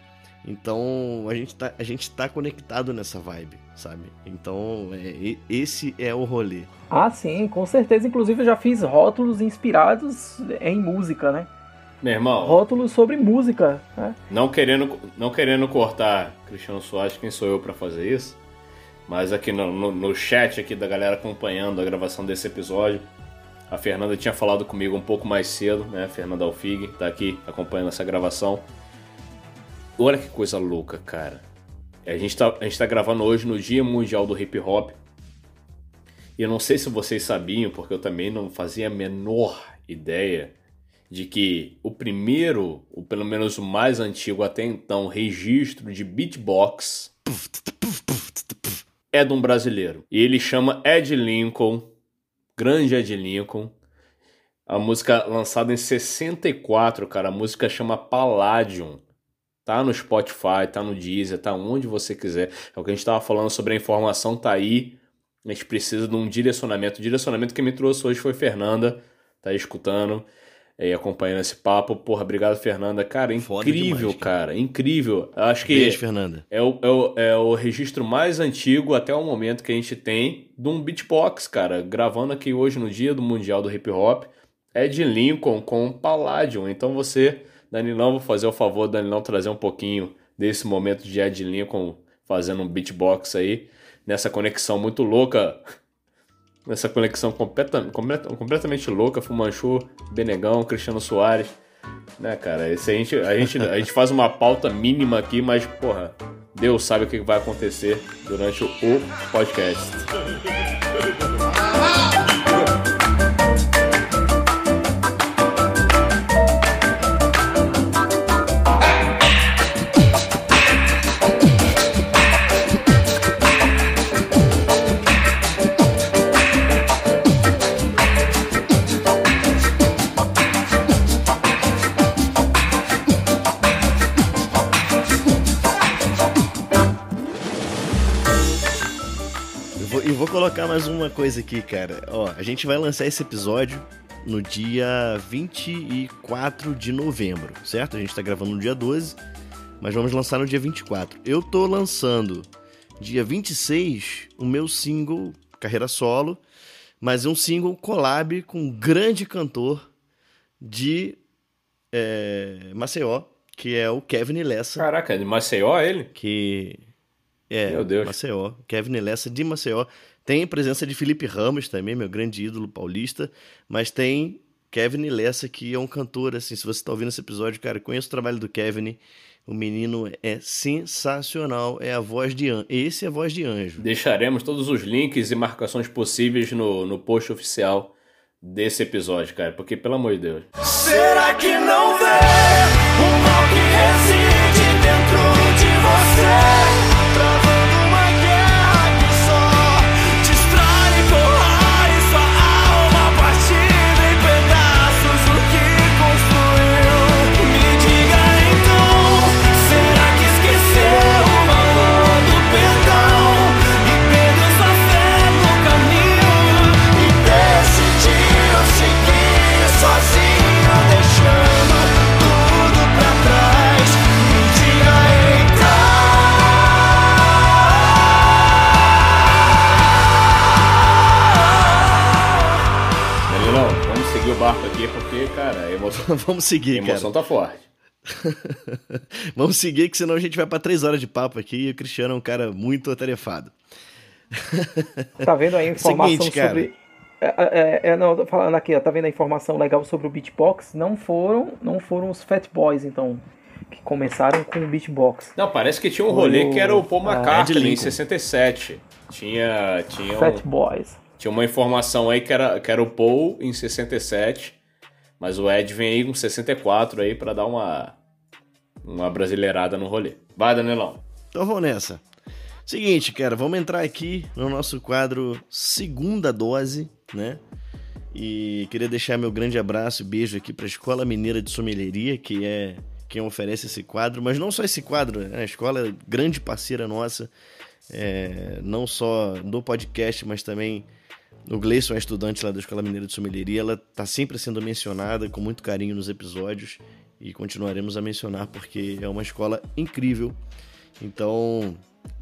Então a gente, tá, a gente tá conectado nessa vibe, sabe? Então é, esse é o rolê. Ah, sim, com certeza. Inclusive eu já fiz rótulos inspirados em música, né? Meu irmão. Rótulos sobre música. Né? Não, querendo, não querendo cortar Cristiano Soares, quem sou eu para fazer isso? Mas aqui no, no, no chat aqui da galera acompanhando a gravação desse episódio, a Fernanda tinha falado comigo um pouco mais cedo, né? A Fernanda Alfig tá aqui acompanhando essa gravação. Olha que coisa louca, cara. A gente, tá, a gente tá gravando hoje no Dia Mundial do Hip Hop. E eu não sei se vocês sabiam, porque eu também não fazia a menor ideia de que o primeiro, ou pelo menos o mais antigo até então, registro de beatbox é de um brasileiro. E ele chama Ed Lincoln, grande Ed Lincoln. A música lançada em 64, cara. A música chama Palladium. Tá no Spotify, tá no Deezer, tá onde você quiser. É o que a gente tava falando sobre a informação, tá aí. A gente precisa de um direcionamento. O direcionamento que me trouxe hoje foi Fernanda, tá aí escutando e acompanhando esse papo. Porra, obrigado, Fernanda. Cara, incrível, demais, cara. cara. Incrível. Acho que. Beijo, Fernanda. É o, é, o, é o registro mais antigo até o momento que a gente tem de um beatbox, cara. Gravando aqui hoje no dia do Mundial do Hip Hop. É de Lincoln com Palladium. Então você Danilão, vou fazer o favor, Danilão, trazer um pouquinho desse momento de Ed Lincoln fazendo um beatbox aí, nessa conexão muito louca, nessa conexão completa, completa, completamente louca, Fumanchu, Benegão, Cristiano Soares, né, cara? Esse a gente, a gente, a gente faz uma pauta mínima aqui, mas, porra, Deus sabe o que vai acontecer durante o podcast. colocar mais uma coisa aqui, cara. Ó, a gente vai lançar esse episódio no dia 24 de novembro, certo? A gente tá gravando no dia 12, mas vamos lançar no dia 24. Eu tô lançando dia 26 o meu single Carreira Solo, mas é um single collab com um grande cantor de é, Maceió, que é o Kevin Lessa. Caraca, é de Maceió ele? Que é, Meu Deus. Maceió. Kevin Lessa de Maceió. Tem a presença de Felipe Ramos também, meu grande ídolo paulista, mas tem Kevin Lessa, que é um cantor, assim, se você está ouvindo esse episódio, cara, conheço o trabalho do Kevin, o menino é sensacional, é a voz de anjo. Esse é a voz de anjo. Deixaremos todos os links e marcações possíveis no, no post oficial desse episódio, cara, porque pelo amor de Deus. Será que não vê o mal que reside dentro de você? Porque, cara, a emoção, Vamos seguir, a emoção cara. tá forte. Vamos seguir, que senão a gente vai pra três horas de papo aqui e o Cristiano é um cara muito atarefado. Tá vendo aí a informação Seguinte, cara. sobre. É, é, é, não, eu tô falando aqui, ó, tá vendo a informação legal sobre o beatbox? Não foram, não foram os Fat Boys, então, que começaram com o beatbox. Não, parece que tinha um rolê o- que era o Paul Ah, Ed McCartney em Lincoln. 67. Tinha, tinha, Fat um, Boys. Tinha uma informação aí que era, que era o Paul em 67, mas o Ed vem aí com 64 aí pra dar uma, uma brasileirada no rolê. Vai, Danilão. Então vamos nessa. Seguinte, cara, vamos entrar aqui no nosso quadro Segunda Dose, né? E queria deixar meu grande abraço e beijo aqui para a Escola Mineira de Sommelieria, que é quem oferece esse quadro, mas não só esse quadro, né? a escola é grande parceira nossa, é, não só do podcast, mas também o Gleison é estudante lá da Escola Mineira de Sommelieria, ela tá sempre sendo mencionada com muito carinho nos episódios e continuaremos a mencionar porque é uma escola incrível. Então,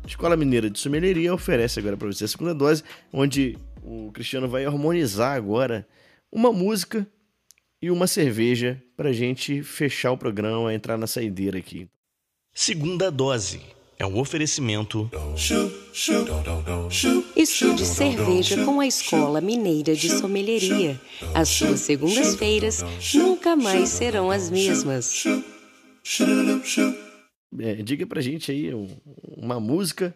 Escola Mineira de Sommelieria oferece agora para você a segunda dose, onde o Cristiano vai harmonizar agora uma música e uma cerveja pra gente fechar o programa, entrar na saideira aqui. Segunda dose é um oferecimento Estude cerveja com a Escola Mineira de Sommelieria. As suas segundas-feiras nunca mais serão as mesmas. É, diga pra gente aí um- uma música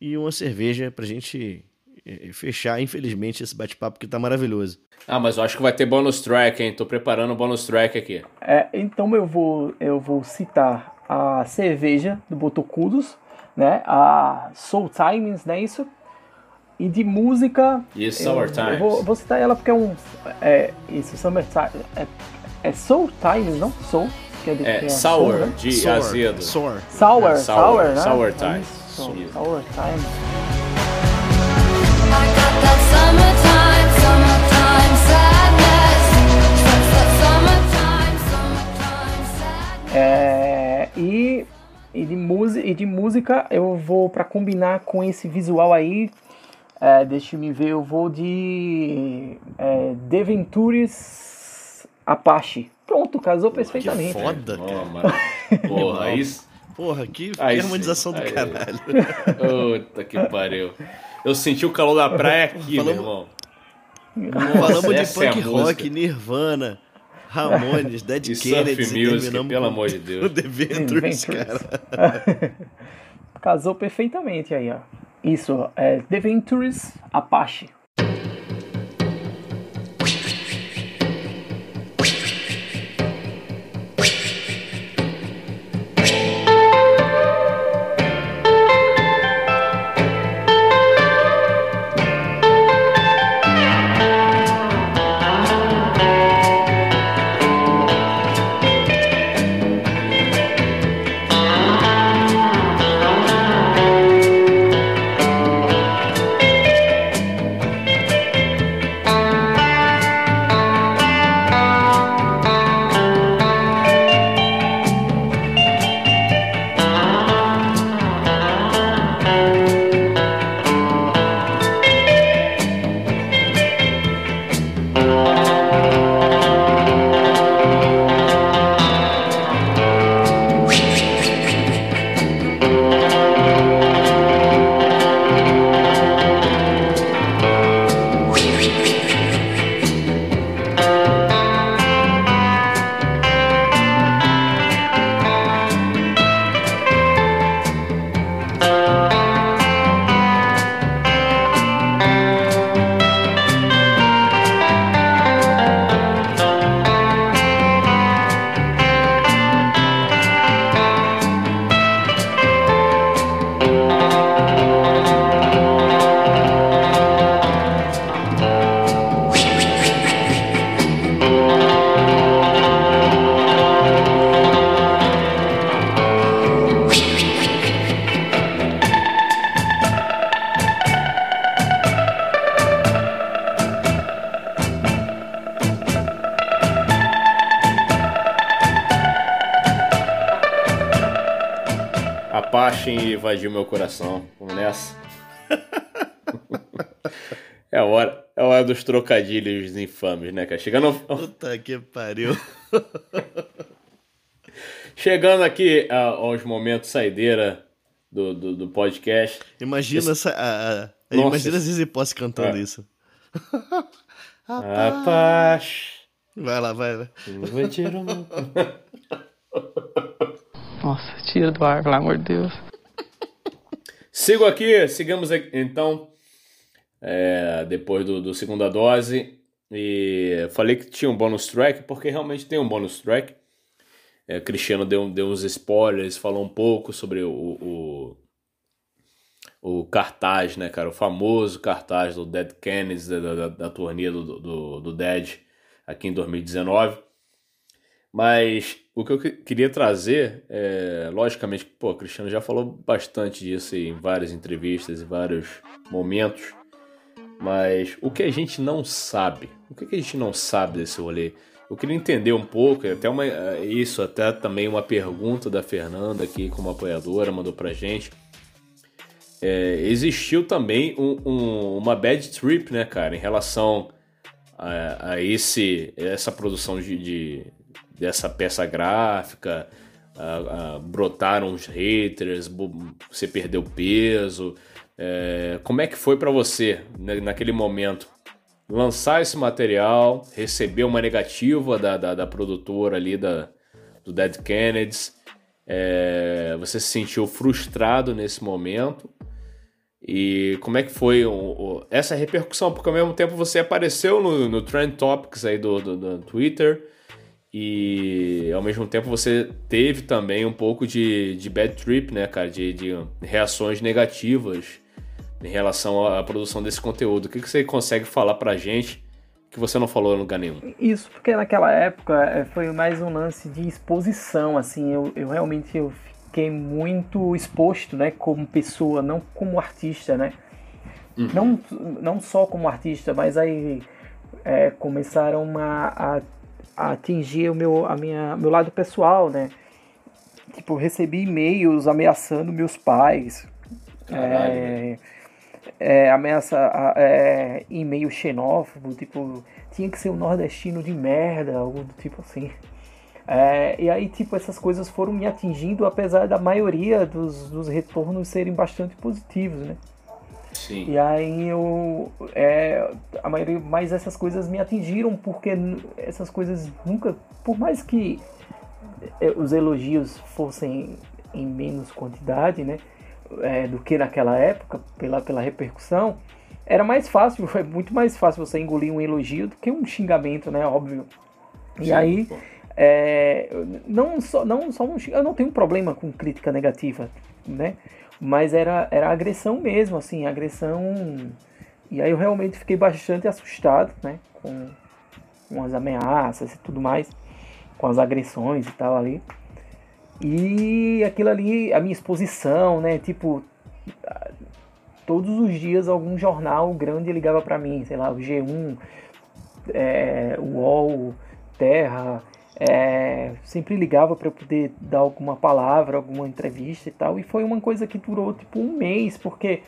e uma cerveja pra gente é, fechar, infelizmente, esse bate-papo que tá maravilhoso. Ah, mas eu acho que vai ter bônus track, hein? Tô preparando o bônus track aqui. É, então eu vou, eu vou citar a cerveja do Botocudos, né? A Soul Times, não é isso? E de música. E eu- Summer Times. Eu vou, vou citar ela porque é um. É, isso, Summer Times. É, é Soul Times, não? Soul? Que é, de, É, que sour, soul, né? de Sour, azedo. Sour. Sour, É, sour, sour, né? sour Times. Isso, Isso. Sour Times. I got that summertime, summertime sadness. Summertime, summertime sadness. É, e, e, de música, e de música eu vou pra combinar com esse visual aí. É, deixa eu me ver, eu vou de é, The Ventures Apache. Pronto, casou Que perfeitamente. foda, Ó, cara. mano. Porra, isso. Porra, que Aí sim. harmonização do Aí. caralho. Puta que pariu. Eu senti o calor da praia aqui, meu Falamos- irmão. Falamos de essa é punk música. rock, Nirvana, Ramones, Dead E Kennedys surf e music, terminamos pelo amor de o Deus. The Ventures, cara. Casou perfeitamente aí, ó. Isso, é The Ventures Apache. Invadiu meu coração. Vamos nessa. é a hora. é hora dos trocadilhos infames, né, cara? Chegando, ao- Puta que pariu. chegando aqui aos momentos saideira do, do, do podcast. Imagina essa. A, a- imagina a Zizi Posse cantando É. isso. A paz. Vai lá, vai, vai. Vou tirar uma- Nossa, tira do ar, pelo amor de Deus. Sigo aqui, sigamos aqui, então, é, depois do, do segunda dose. E falei que tinha um bônus track, porque realmente tem um bônus track. É, Cristiano deu, deu uns spoilers, falou um pouco sobre o, o, o cartaz, né, cara? O famoso cartaz do Dead Kennedys, da, da, da turnê do, do, do Dead aqui em 2019. Mas o que eu que- queria trazer, é, logicamente, pô, o Cristiano já falou bastante disso em várias entrevistas e vários momentos, mas o que a gente não sabe, o que a gente não sabe desse rolê? Eu queria entender um pouco, até uma, eh, isso, até também uma pergunta da Fernanda aqui como apoiadora, mandou pra gente. É, existiu também um- um- uma bad trip, né, cara, em relação a, a esse, essa produção de, de- dessa peça gráfica, brotaram os haters, você perdeu peso. É, como é que foi pra você né, naquele momento? Lançar esse material, receber uma negativa da, da, da produtora ali da, do Dead Kennedys. É, você se sentiu frustrado nesse momento? E como é que foi o- o- essa repercussão? Porque ao mesmo tempo você apareceu no, no Trend Topics aí do, do, do Twitter e ao mesmo tempo você teve também um pouco de, de bad trip, né, cara? De, de reações negativas em relação à, produção desse conteúdo. O que, que você consegue falar pra gente que você não falou em lugar nenhum? Isso, porque naquela época é, foi mais um lance de exposição, assim, eu, eu realmente eu fiquei muito exposto, né, como pessoa, não como artista, né, não, não só como artista, mas aí é, começaram a, a, a atingir o meu, a minha, meu lado pessoal, né, tipo, recebi e-mails ameaçando meus pais, Caralho, é, é, ameaça, é, e-mail xenófobo, tipo, tinha que ser um nordestino de merda, algo do tipo assim. É, e aí, tipo, essas coisas foram me atingindo, apesar da maioria dos, dos retornos serem bastante positivos, né? Sim. E aí eu. É, a maioria, mas essas coisas me atingiram porque essas coisas nunca. Por mais que é, os elogios fossem em menos quantidade, né? é, do que naquela época, pela, pela repercussão, era mais fácil, foi muito mais fácil você engolir um elogio do que um xingamento, né? Óbvio. E Sim, aí, pô. é, não só, não só um, eu não tenho problema com crítica negativa, né? Mas era, era agressão mesmo, assim, agressão. E aí eu realmente fiquei bastante assustado, né? Com, com as ameaças e tudo mais, com as agressões e tal ali. E aquilo ali, a minha exposição, né? Tipo, todos os dias algum jornal grande ligava pra mim, sei lá, o G1, é, o UOL, Terra, é, sempre ligava para poder dar alguma palavra, alguma entrevista e tal. E foi uma coisa que durou tipo um mês, porque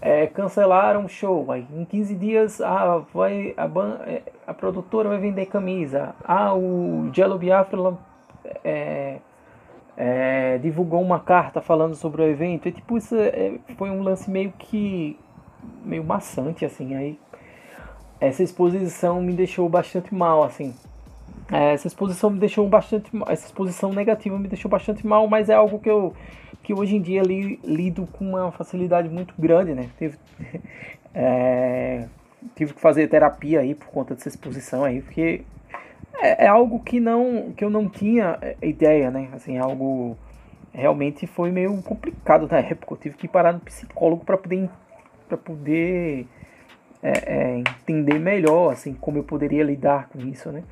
é, cancelaram o show. Aí em 15 dias ah, vai, a, ban- é, a produtora vai vender camisa. Ah, o Jello Biafra é, é, divulgou uma carta falando sobre o evento. E tipo, isso é, foi um lance meio que meio maçante, assim. Aí essa exposição me deixou bastante mal, assim. Essa exposição me deixou bastante essa exposição negativa me deixou bastante mal mas é algo que eu que hoje em dia li, lido com uma facilidade muito grande né? Tive, é, tive que fazer terapia aí por conta dessa exposição aí porque é, é algo que não que eu não tinha é, ideia né? Assim é algo realmente foi meio complicado na época. Eu tive que parar no psicólogo para poder para poder é, é, entender melhor assim como eu poderia lidar com isso né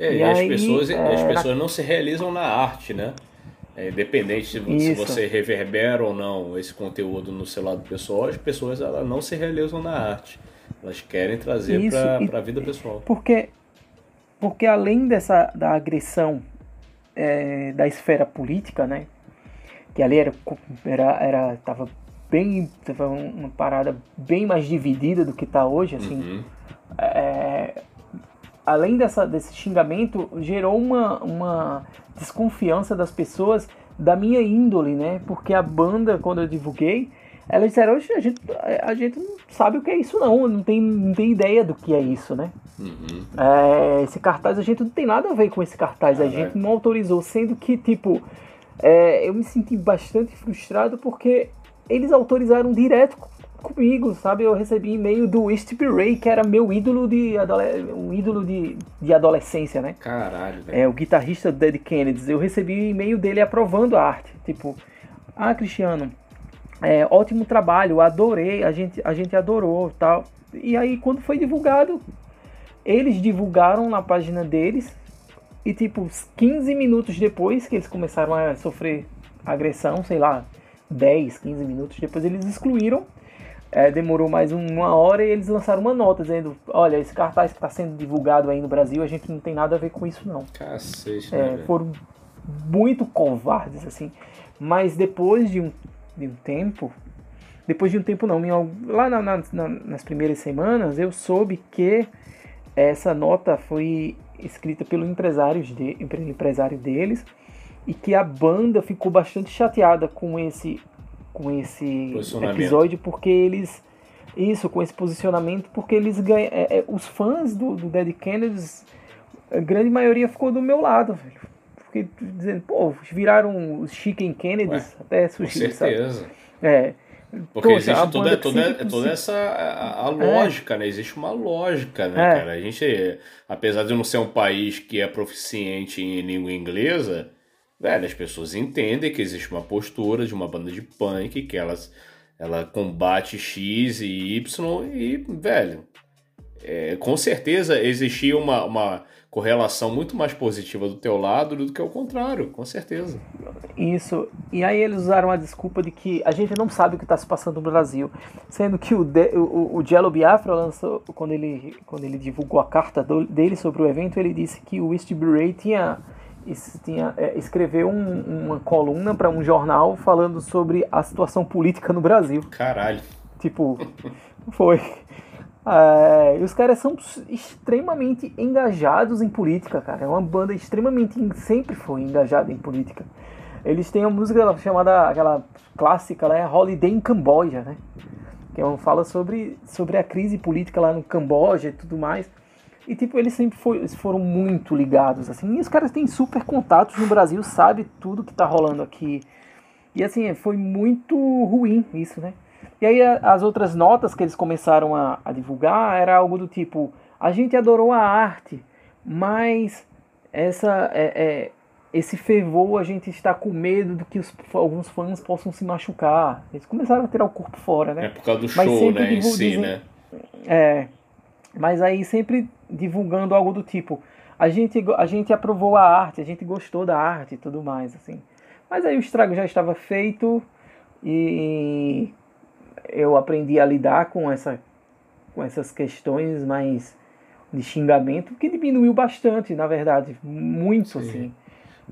É, E e as aí, pessoas, é, as pessoas não se realizam na arte, né? É, independente se, se você reverbera ou não esse conteúdo no seu lado pessoal, as pessoas elas não se realizam na arte. Elas querem trazer para a vida pessoal. Porque, porque além dessa da agressão é, da esfera política, né? Que ali era, era, era tava bem foi uma parada bem mais dividida do que tá hoje, assim. Uhum. É, além dessa, desse xingamento, gerou uma, uma desconfiança das pessoas da minha índole, né? Porque a banda, quando eu divulguei, elas disseram, "Oxe, a gente, a gente não sabe o que é isso não, não tem, não tem ideia do que é isso, né? Uhum. É, esse cartaz, a gente não tem nada a ver com esse cartaz, a gente não autorizou, sendo que, tipo, é, eu me senti bastante frustrado porque eles autorizaram direto comigo, sabe? Eu recebi e-mail do Steve Ray, que era meu ídolo de, um ídolo de, de adolescência, né? Caralho, velho. É, o guitarrista Dead Kennedys. Eu recebi e-mail dele aprovando a arte. Tipo, ah, Cristiano, é, ótimo trabalho, adorei, a gente, a gente adorou tal. E aí, quando foi divulgado, eles divulgaram na página deles. E, tipo, uns 15 minutos depois que eles começaram a sofrer agressão, sei lá, 10, 15 minutos depois, eles excluíram. É, demorou mais um- uma hora e eles lançaram uma nota dizendo: Olha, esse cartaz que está sendo divulgado aí no Brasil, a gente não tem nada a ver com isso, não. Cacete, né, É, velho? foram muito covardes, assim. Mas depois de um, de um tempo, depois de um tempo não, lá na- na- na- nas primeiras semanas, eu soube que essa nota foi escrita pelo empresário, de, pelo empresário deles e que a banda ficou bastante chateada com esse com esse episódio porque eles isso com esse posicionamento porque eles ganham os fãs do, do Dead Kennedys a grande maioria ficou do meu lado velho porque dizendo pô viraram os Chicken Kennedys até Com sushi sabe? certeza. é Porque Poxa, existe toda, toda, sempre toda essa a, a lógica, né? Existe uma lógica, né, É. cara? A gente, apesar de não ser um país que é proficiente em língua inglesa, velho, as pessoas entendem que existe uma postura de uma banda de punk que elas, ela combate X e Y e, velho, é, com certeza existia uma, uma correlação muito mais positiva do teu lado do que o contrário, com certeza. Isso. E aí eles usaram a desculpa de que a gente não sabe o que está se passando no Brasil. Sendo que o, de, o, o Jello Biafra lançou, quando ele, quando ele divulgou a carta do- dele sobre o evento, ele disse que o Steve Ray tinha, tinha é, escreveu um- uma coluna para um jornal falando sobre a situação política no Brasil. Caralho. Tipo, foi. É, e os caras são extremamente engajados em política, cara. É uma banda extremamente. sempre foi engajada em política. Eles têm uma música chamada, aquela clássica, né? Holiday em Camboja, né? Que é fala sobre, sobre a crise política lá no Camboja e tudo mais. E, tipo, eles sempre foi, foram muito ligados, assim. E os caras têm super contatos no Brasil, sabe tudo que tá rolando aqui. E, assim, foi muito ruim isso, né? E aí as outras notas que eles começaram a, a divulgar era algo do tipo, a gente adorou a arte, mas essa é, é, esse fervor a gente está com medo de que os, alguns fãs possam se machucar. Eles começaram a tirar o corpo fora, né? É por causa do Mas show, né, em si, dizem- né? É, mas aí sempre divulgando algo do tipo, a gente, a gente aprovou a arte, a gente gostou da arte e tudo mais, assim. Mas aí o estrago já estava feito e eu aprendi a lidar com, essa, com essas questões mais de xingamento, que diminuiu bastante, na verdade, muito, assim.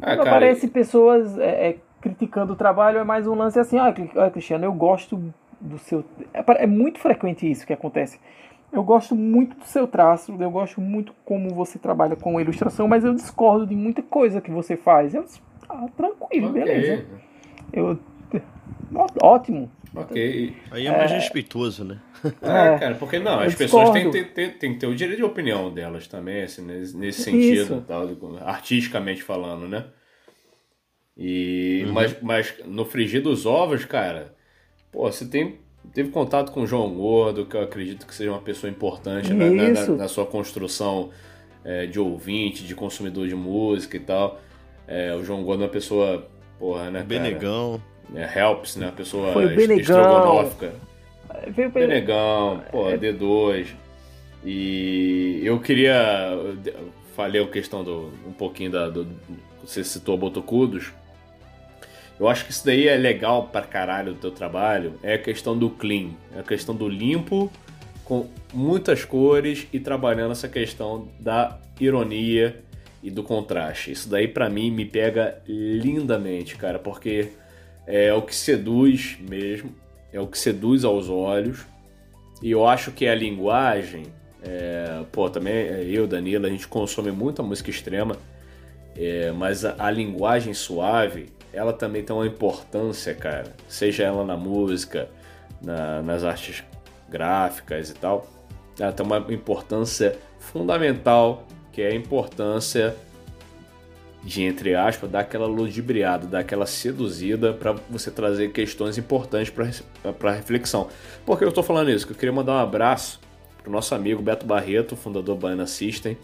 Ah, Quando cara, aparece pessoas é, é, criticando o trabalho, é mais um lance assim, ah, Cri- Cristiano, eu gosto do seu... É, é muito frequente isso que acontece. Eu gosto muito do seu traço, eu gosto muito como você trabalha com ilustração, mas eu discordo de muita coisa que você faz. Eu, ah, tranquilo, Ok. beleza. Eu, ó- ótimo. Ok. Aí é mais É. respeitoso, né? É, cara, porque não, as pessoas têm, têm, têm, têm que ter o direito de opinião delas também, assim, nesse, nesse sentido, tal, artisticamente falando, né? E, Uhum. mas, mas no frigir dos ovos, cara, pô, você tem, teve contato com o João Gordo, que eu acredito que seja uma pessoa importante na, na- na- na sua construção é, de ouvinte, de consumidor de música e tal. É, o João Gordo é uma pessoa, porra, né, cara? Benegão. É, helps, né? Uma pessoa Foi Benegão. estrogonófica. Veio pra- Benegão, pô, É. D2. E eu queria. Falei a questão do. um pouquinho da. Do, você citou Botocudos. Eu acho que isso daí é legal pra caralho do teu trabalho. É a questão do clean. É a questão do limpo, com muitas cores e trabalhando essa questão da ironia e do contraste. Isso daí pra mim me pega lindamente, cara, porque é o que seduz mesmo. é o que seduz aos olhos. E eu acho que a linguagem, é, pô, também é, eu, Danilo, a gente consome muita música extrema, é, mas a, a linguagem suave, ela também tem uma importância, cara. Seja ela na música, na- nas artes gráficas e tal, ela tem uma importância fundamental, que é a importância de, entre aspas, dar aquela ludibriada, dar aquela seduzida para você trazer questões importantes para reflexão. Por que eu tô falando isso? Que eu queria mandar um abraço pro nosso amigo Beto Barreto, fundador do Baiana System,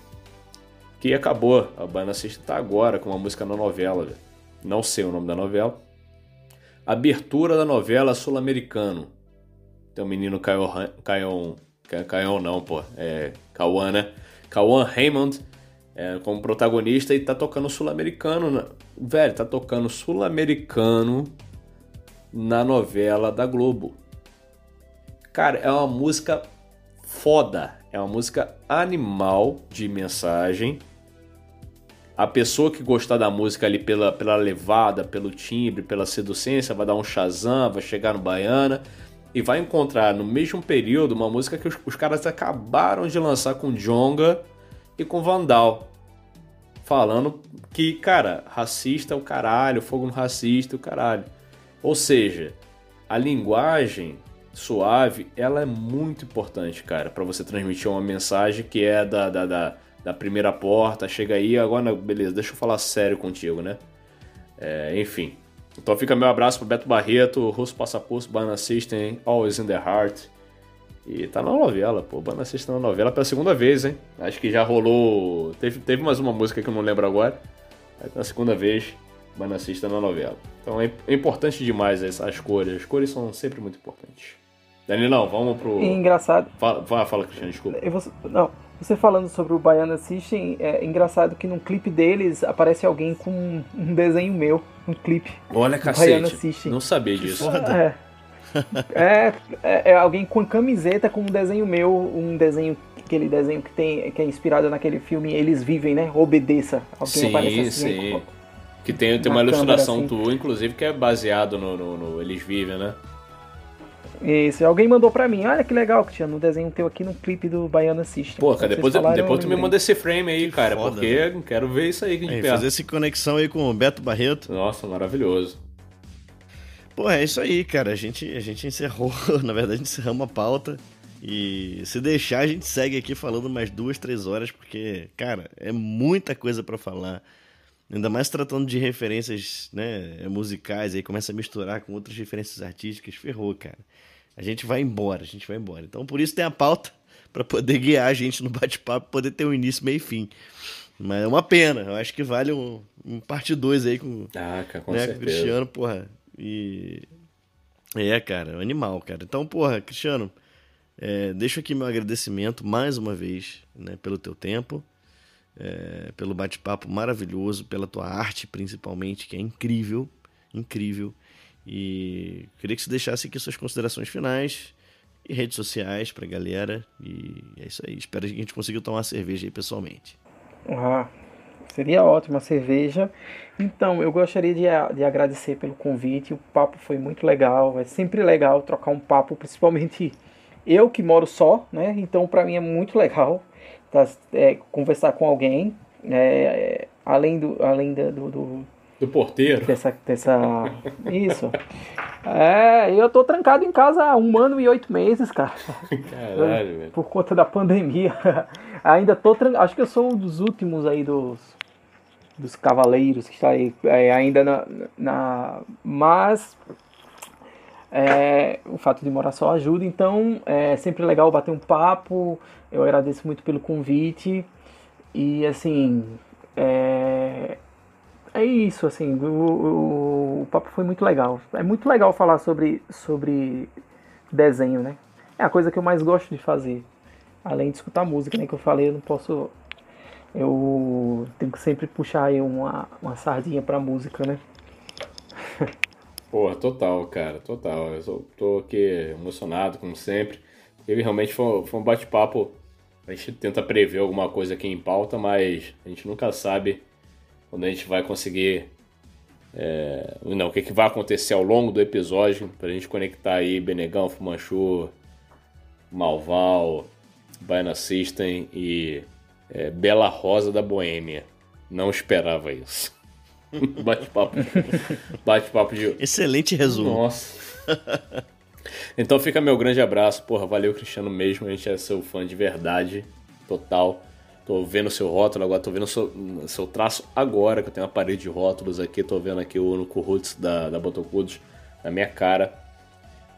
que acabou. A Baiana System tá agora com uma música na novela, velho. Não sei o nome da novela. Abertura da novela Sul-Americano. Tem o menino Caion, Caion, Caion não, pô, é Cauã, né? Cauã Raymond é, como protagonista e tá tocando sul-americano. na- Velho, tá tocando sul-americano na novela da Globo. Cara, é uma música foda. É uma música animal de mensagem. A pessoa que gostar da música ali pela, pela levada, pelo timbre, pela seducência, vai dar um Shazam, vai chegar no Baiana e vai encontrar no mesmo período uma música que os, os caras acabaram de lançar com Jonga e com Vandal. Falando que, cara, racista é o caralho, fogo no racista é o caralho. Ou seja, a linguagem suave, ela é muito importante, cara, para você transmitir uma mensagem que é da, da, da, da primeira porta, chega aí, agora, beleza, deixa eu falar sério contigo, né? É, enfim. Então fica meu abraço pro Beto Barreto, Russo Passaporto, Banana System, Always in the Heart. E tá na novela, pô. Banana System na novela pela segunda vez, hein? Acho que já rolou. Teve, teve mais uma música que eu não lembro agora. Mas na segunda vez, Banana System na novela. Então é, é importante demais as, as cores. As cores são sempre muito importantes. Danilão, vamos pro. Engraçado, Fala, fala, fala, Cristiano, desculpa. eu vou- não, você falando sobre o Baiana System, é engraçado que num clipe deles aparece alguém com um desenho meu, um clipe. Olha, do Baiana cacete. System. Não sabia disso. É. É, é, é alguém com camiseta com um desenho meu, um desenho, aquele desenho que tem que é inspirado naquele filme Eles Vivem, né? Obedeça. Alguém aparece Sim, assim, sim. com- Que tem, tem uma ilustração câmera, assim. tua, inclusive, que é baseado no, no- no Eles Vivem, né? Isso, alguém mandou pra mim, olha que legal, Cristiano, um desenho teu aqui no clipe do Baiana System. Pô, cara, depois, falaram, depois tu me manda esse frame aí, cara, foda, porque eu quero ver isso aí que a gente Aí, fazer essa conexão aí com o Beto Barreto. Nossa, maravilhoso. Pô, é isso aí, cara. A gente, a gente encerrou, na verdade, encerramos a pauta. E se deixar, a gente segue aqui falando mais duas, três horas, porque, cara, é muita coisa pra falar. Ainda mais tratando de referências né, musicais, aí começa a misturar com outras referências artísticas, ferrou, cara. A gente vai embora, a gente vai embora. Então, por isso tem a pauta, pra poder guiar a gente no bate-papo, poder ter um início, meio e fim. Mas é uma pena, eu acho que vale um, um parte 2 aí com, Ah, cara, com né, com o. Cristiano, porra. E. É, cara, é um animal, cara. Então, porra, Cristiano, é, deixo aqui meu agradecimento mais uma vez, né, pelo teu tempo, é, pelo bate-papo maravilhoso, pela tua arte, principalmente, que é incrível, incrível. E queria que você deixasse aqui suas considerações finais e redes sociais pra galera. E é isso aí. Espero que a gente consiga tomar uma cerveja aí pessoalmente. Ah, seria ótimo a cerveja. Então, eu gostaria de, de agradecer pelo convite. O papo foi muito legal. É sempre legal trocar um papo, principalmente eu que moro só, né? Então, para mim é muito legal tá, é, conversar com alguém. é, além do, além da- do, do, Do porteiro. dessa, dessa. Isso. É, eu tô trancado em casa há um ano e oito meses, cara. Caralho, velho. Por conta da pandemia. Ainda tô trancado. Acho que eu sou um dos últimos aí dos. Dos cavaleiros que está aí é, ainda na, na. Mas. É, o fato de morar só ajuda, então é sempre legal bater um papo. Eu agradeço muito pelo convite. E assim. É, é isso, assim, o, o, o papo foi muito legal. É muito legal falar sobre, sobre desenho, né? É a coisa que eu mais gosto de fazer. Além de escutar música, né? Que eu falei, eu não posso. Eu tenho que sempre puxar aí uma, uma sardinha pra música, né? Porra, total, cara, total. Eu sou- tô aqui emocionado, como sempre. E realmente foi, foi um bate-papo. A gente tenta prever alguma coisa aqui em pauta, mas a gente nunca sabe quando a gente vai conseguir é, não, o que, que vai acontecer ao longo do episódio, pra gente conectar aí Benegão, Fumanchu, Malval, Baiana System e é, Bela Rosa da Boêmia. Não esperava isso. Bate-papo. Bate-papo de. Excelente resumo. Nossa. então fica meu grande abraço. Porra, valeu, Cristiano mesmo. A gente é seu fã de verdade. Total. Tô vendo seu rótulo agora, tô vendo seu, seu traço agora, que eu tenho uma parede de rótulos aqui. Tô vendo aqui o Nuco Roots da, da Botocudos na minha cara.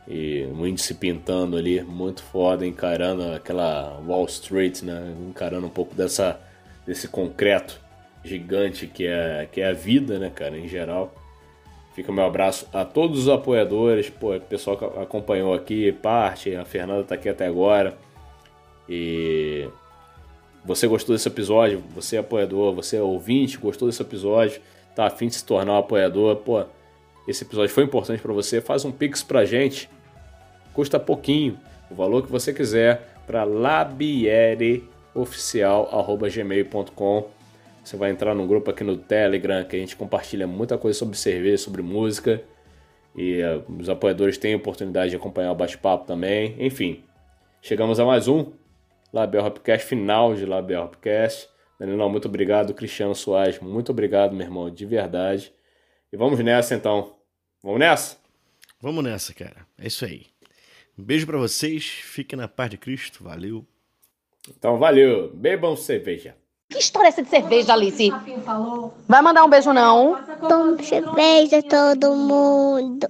E o índice pintando ali, muito foda, encarando aquela Wall Street, né? Encarando um pouco dessa, desse concreto gigante que é, que é a vida, né, cara, em geral. Fica o meu abraço a todos os apoiadores, pô, o pessoal que acompanhou aqui, parte, a Fernanda tá aqui até agora. E você gostou desse episódio, você é apoiador, você é ouvinte, gostou desse episódio, tá afim de se tornar um apoiador, pô, esse episódio foi importante para você, faz um pix pra gente. Custa pouquinho, o valor que você quiser, para labiereoficial.gmail.com. Você vai entrar num grupo aqui no Telegram que a gente compartilha muita coisa sobre cerveja, sobre música. E uh, os apoiadores têm a oportunidade de acompanhar o bate-papo também. Enfim, chegamos a mais um Label Hopcast, final de Label Hopcast. Danilão, muito obrigado. Cristiano Soares, muito obrigado, meu irmão, de verdade. E vamos nessa então. Vamos nessa? Vamos nessa, cara. É isso aí. Um beijo para vocês. Fiquem na paz de Cristo. Valeu. Então, valeu. Bebam cerveja. Que história é essa de cerveja, Alice? Vai mandar um beijo, não? Tome cerveja todo mundo.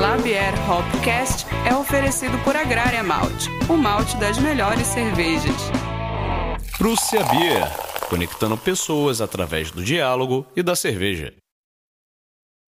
Labier Hopcast é oferecido por Agrária Malte, o malte das melhores cervejas. Prússia Beer, conectando pessoas através do diálogo e da cerveja.